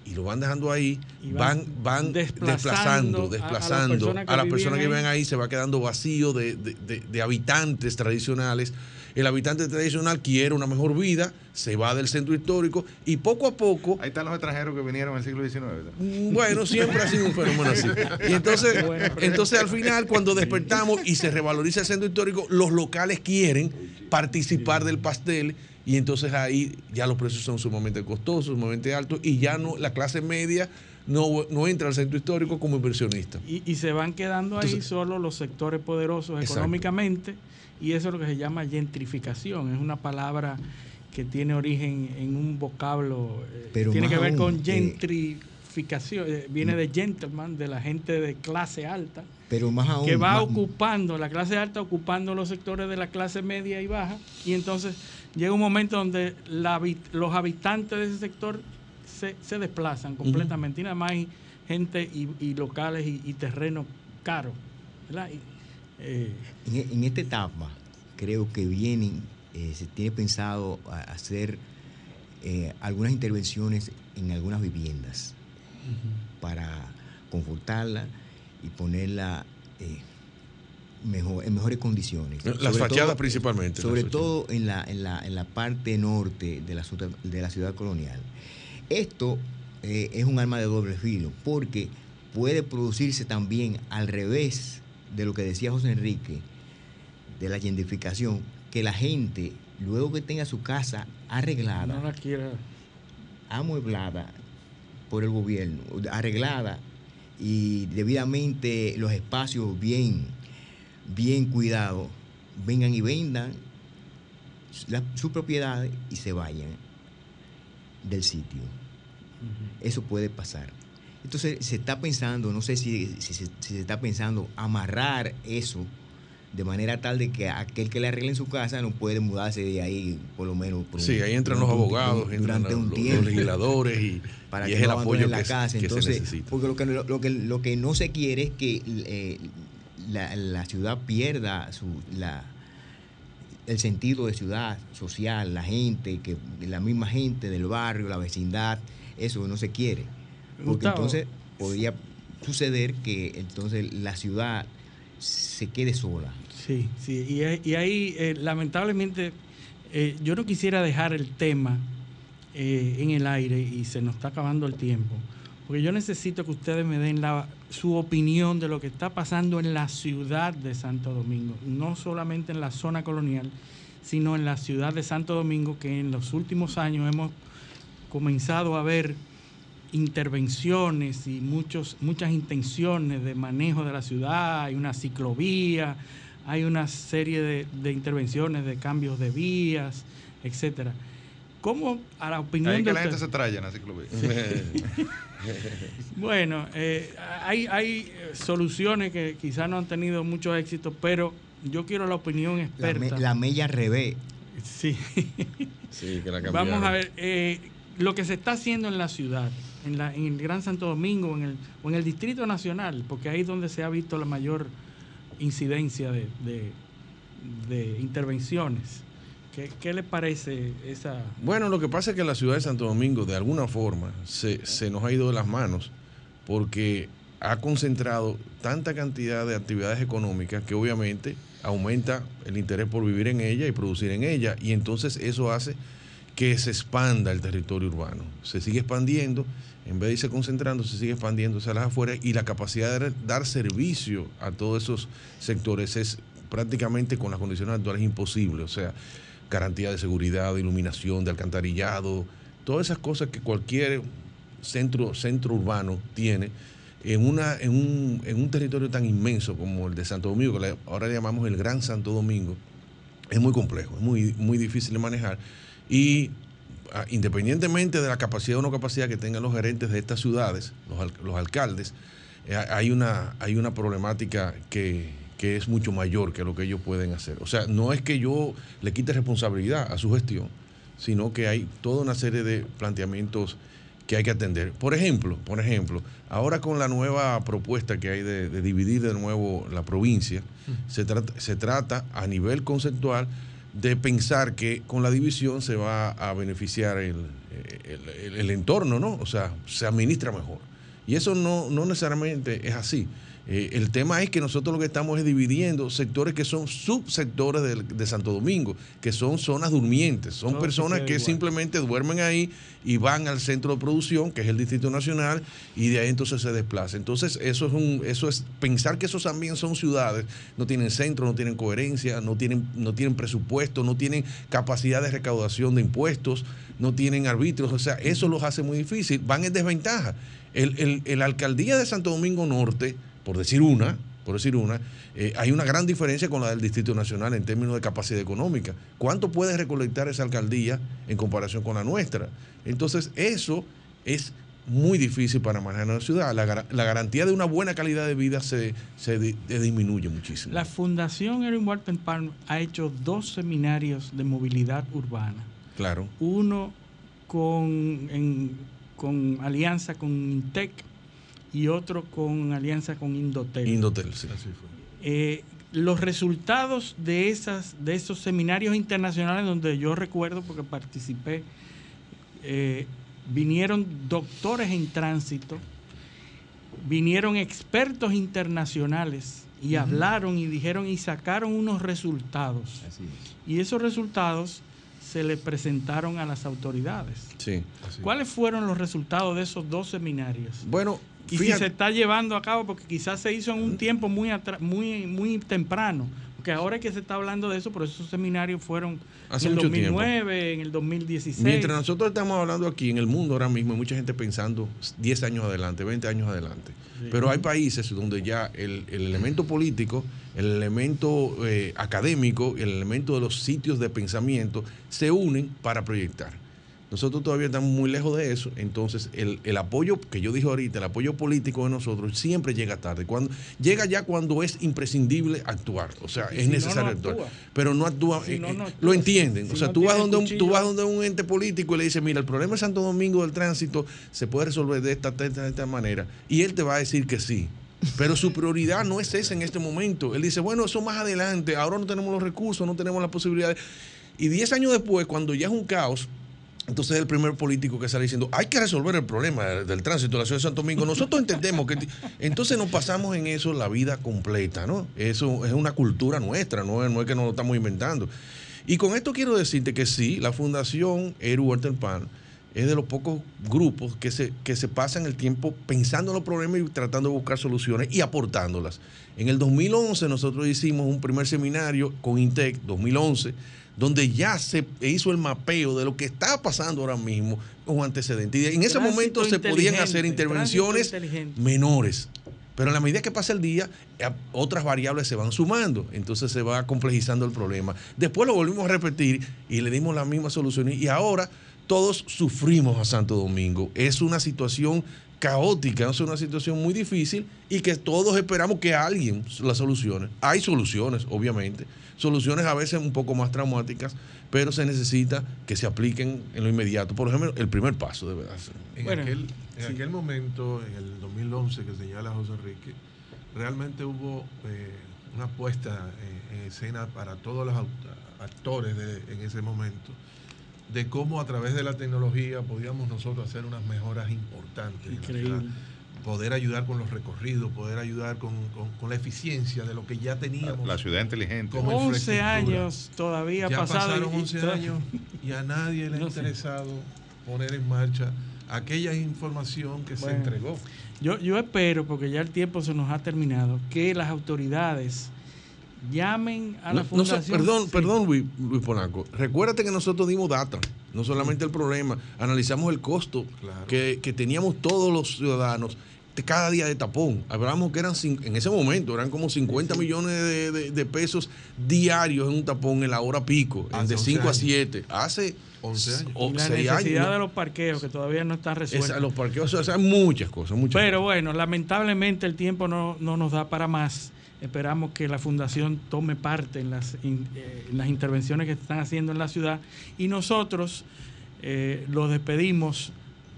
y lo van dejando ahí, Y van, van desplazando desplazando, a- a las personas que a las personas que vivían viven ahí, se va quedando vacío de, de- de- de habitantes tradicionales. El habitante tradicional quiere una mejor vida, se va del centro histórico y poco a poco... Ahí están los extranjeros que vinieron en el siglo XIX. ¿verdad? Mm, Bueno, siempre ha sido un fenómeno así. Y entonces, entonces al final, cuando despertamos y se revaloriza el centro histórico, los locales quieren participar del pastel y entonces ahí ya los precios son sumamente costosos, sumamente altos y ya no la clase media no, no entra al centro histórico como inversionista. Y, y se van quedando ahí solo los sectores poderosos Exacto. económicamente y eso es lo que se llama gentrificación. Es una palabra que tiene origen en un vocablo, eh, Pero tiene que ver aún, con eh, gentrificación, eh, viene de gentleman, de la gente de clase alta, Pero más aún. que va más- ocupando, la clase alta ocupando los sectores de la clase media y baja y entonces llega un momento donde la los habitantes de ese sector se, se desplazan completamente y nada más hay gente y, y locales y, y terrenos caros. ¿verdad? Y, eh, En, e- en esta etapa, creo que vienen, eh, se tiene pensado a- hacer eh, algunas intervenciones en algunas viviendas para confortarla y ponerla eh, mejor, en mejores condiciones. Las Sobre fachadas todo- principalmente, Sobre todo en la, en, la, en la parte norte de la, ciudad- de la ciudad colonial. Esto eh, es un arma de doble filo porque puede producirse también al revés de lo que decía José Enrique, de la gentrificación, que la gente, luego que tenga su casa arreglada, no la quiera. amueblada por el gobierno, arreglada y debidamente los espacios bien, bien cuidados, vengan y vendan sus propiedades y se vayan del sitio. Eso puede pasar. Entonces se está pensando, no sé si, si se- si se está pensando amarrar eso de manera tal de que aquel que le arregle en su casa no puede mudarse de ahí por lo menos. por un- Sí, ahí entran los un- abogados, entran durante los- un los tiempo. legisladores y- para y que es el no apoyo abandonen la que se- casa. que se necesita. porque lo que, lo, que, lo que no se quiere es que eh, la, la ciudad pierda su, la, el sentido de ciudad social, la gente, que la misma gente del barrio, la vecindad, eso no se quiere. Porque Gustavo. entonces podría suceder que entonces la ciudad se quede sola. Sí, sí, y, ahí- y ahí eh, lamentablemente eh, yo no quisiera dejar el tema eh, en el aire y se nos está acabando el tiempo, porque yo necesito que ustedes me den la, su opinión de lo que está pasando en la ciudad de Santo Domingo, no solamente en la zona colonial, sino en la ciudad de Santo Domingo, que en los últimos años hemos comenzado a ver intervenciones y muchos, muchas intenciones de manejo de la ciudad, hay una ciclovía, hay una serie de, de intervenciones de cambios de vías, etcétera. ¿Cómo a la opinión Ahí de que la gente se traya en la ciclovía. Sí. Bueno, eh, hay, hay eh, soluciones que quizás no han tenido mucho éxito, pero yo quiero la opinión La, experta. me- la mella revés. Sí. Sí, que la Vamos a ver, eh, lo que se está haciendo en la ciudad, en, la, en el Gran Santo Domingo en el, o en el Distrito Nacional, porque ahí es donde se ha visto la mayor incidencia de, intervenciones. ¿Qué, qué le parece esa...? Bueno, lo que pasa es que la ciudad de Santo Domingo, de alguna forma, se nos ha ido de las manos porque ha concentrado tanta cantidad de actividades económicas que obviamente aumenta el interés por vivir en ella y producir en ella. Y entonces eso hace que se expanda el territorio urbano. Se sigue expandiendo, en vez de irse concentrando, se sigue expandiendo hacia las afueras y la capacidad de dar servicio a todos esos sectores es prácticamente con las condiciones actuales imposible. O sea, garantía de seguridad, de iluminación, de alcantarillado, todas esas cosas que cualquier centro, centro urbano tiene en, una, en, un, en un territorio tan inmenso como el de Santo Domingo, que ahora le llamamos el Gran Santo Domingo, es muy complejo, es muy, muy difícil de manejar. Y independientemente de la capacidad o no capacidad que tengan los gerentes de estas ciudades, los, al- los alcaldes, eh, hay, una, hay una problemática que, que es mucho mayor que lo que ellos pueden hacer. O sea, no es que yo le quite responsabilidad a su gestión, sino que hay toda una serie de planteamientos que hay que atender. Por ejemplo, por ejemplo, ahora con la nueva propuesta que hay de, de dividir de nuevo la provincia, se, trata, se trata a nivel conceptual de pensar que con la división se va a beneficiar el, el- entorno, ¿no? O sea, se administra mejor. Y eso no, no necesariamente es así. Eh, el tema es que nosotros lo que estamos es dividiendo sectores que son subsectores del- de, Santo Domingo, que son zonas durmientes, son personas que simplemente duermen ahí y van al centro de producción, que es el Distrito Nacional, y de ahí entonces se desplazan. Entonces, eso es un, eso es pensar que esos también son ciudades, no tienen centro, no tienen coherencia, no tienen, no tienen presupuesto, no tienen capacidad de recaudación de impuestos, no tienen arbitrios, o sea, eso los hace muy difícil, van en desventaja. El, el- el alcaldía de Santo Domingo Norte, por decir una, por decir una, eh, hay una gran diferencia con la del Distrito Nacional en términos de capacidad económica. ¿Cuánto puede recolectar esa alcaldía en comparación con la nuestra? Entonces, eso es muy difícil para manejar una ciudad. La, la garantía de una buena calidad de vida se, se di- disminuye muchísimo. La Fundación Erin Walton Palm ha hecho dos seminarios de movilidad urbana. Claro. Uno con, en- con alianza con Intec y otro con alianza con Indotel. Indotel, sí. Eh, los resultados de esas de esos seminarios internacionales donde yo recuerdo porque participé eh, vinieron doctores en tránsito vinieron expertos internacionales y hablaron y dijeron y sacaron unos resultados y esos resultados se le presentaron a las autoridades Sí. ¿Cuáles fueron los resultados de esos dos seminarios? Bueno, y fíjate- si se está llevando a cabo, porque quizás se hizo en un tiempo muy muy muy temprano, porque ahora es que se está hablando de eso, pero esos seminarios fueron Hace en el mucho tiempo. 2009, en el 2016. Mientras nosotros estamos hablando aquí en el mundo ahora mismo, hay mucha gente pensando 10 años adelante, 20 años adelante. Sí. Pero hay países donde ya el, el elemento político, el elemento eh, académico, el elemento de los sitios de pensamiento se unen para proyectar. Nosotros todavía estamos muy lejos de eso, entonces el, el apoyo que yo dije ahorita, el apoyo político de nosotros siempre llega tarde. Cuando, llega ya cuando es imprescindible actuar, o sea, Y es si necesario no actuar. Pero no actúa, Si eh, no eh, actúa. lo entienden. Si o sea, tú, vas donde un, tú vas donde un ente político y le dices, mira, el problema de Santo Domingo del tránsito se puede resolver de esta, de esta, de esta manera. Y él te va a decir que sí. Pero su prioridad no es esa en este momento. Él dice, bueno, eso más adelante, ahora no tenemos los recursos, no tenemos las posibilidades. Y 10 años después, cuando ya es un caos, entonces es el primer político que sale diciendo, hay que resolver el problema del tránsito de la ciudad de Santo Domingo. Nosotros entendemos que... Entonces nos pasamos en eso la vida completa, ¿no? Eso es una cultura nuestra, no es, no es que nos lo estamos inventando. Y con esto quiero decirte que sí, la Fundación Eru Walter Pan es de los pocos grupos que se, que se pasan el tiempo pensando en los problemas y tratando de buscar soluciones y aportándolas. En el 2011 nosotros hicimos un primer seminario con Intec, 2011, donde ya se hizo el mapeo de lo que está pasando ahora mismo con antecedentes. Y en ese Tránsito momento se podían hacer intervenciones menores. Pero en la medida que pasa el día, eh, otras variables se van sumando, entonces se va complejizando el problema. Después lo volvimos a repetir y le dimos las mismas soluciones y ahora todos sufrimos a Santo Domingo. Es una situación caótica, es una situación muy difícil y que todos esperamos que alguien la solucione. Hay soluciones, obviamente, soluciones a veces un poco más traumáticas, pero se necesita que se apliquen en lo inmediato. Por ejemplo, el primer paso debe darse. En, aquel, en aquel momento, en el 2011 que señala José Enrique, realmente hubo eh, una puesta eh, en escena para todos los actores de- en ese momento de cómo a través de la tecnología podíamos nosotros hacer unas mejoras importantes. Increíble. Poder ayudar con los recorridos, poder ayudar con, con- con la eficiencia de lo que ya teníamos. La ciudad inteligente. como 11 infraestructura. años todavía Ya pasado. pasaron y- y 11 to- años y a nadie le ha No sé. interesado poner en marcha aquella información que se entregó. Yo, yo espero, porque ya el tiempo se nos ha terminado, que las autoridades llamen a la No, no sé, fundación. perdón, Sí. perdón, Luis, Luis Polanco. Recuérdate que nosotros dimos data, no solamente el problema, analizamos el costo que, que teníamos todos los ciudadanos cada día de tapón. Hablamos que eran, cin- en ese momento, eran como 50 millones de, de- de pesos diarios en un tapón en la hora pico, Hace de 11 5 a años. 7. Hace 11 años. o la 6 necesidad años. de los parqueos, que todavía no está resuelta. Esa- los parqueos, o sea, muchas cosas, muchas Pero bueno, lamentablemente el tiempo no, no nos da para más. Esperamos que la Fundación tome parte en las, in- eh, en las intervenciones que se están haciendo en la ciudad y nosotros eh, los despedimos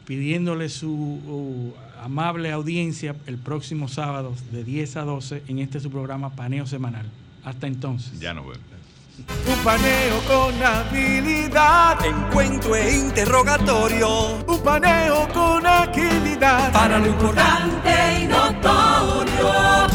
pidiéndole su uh, amable audiencia el próximo sábado de 10 a 12 en este su programa Paneo Semanal. Hasta entonces. Ya no vemos. Un paneo con habilidad. Encuentro e interrogatorio. Un paneo con agilidad. Para lo importante y notorio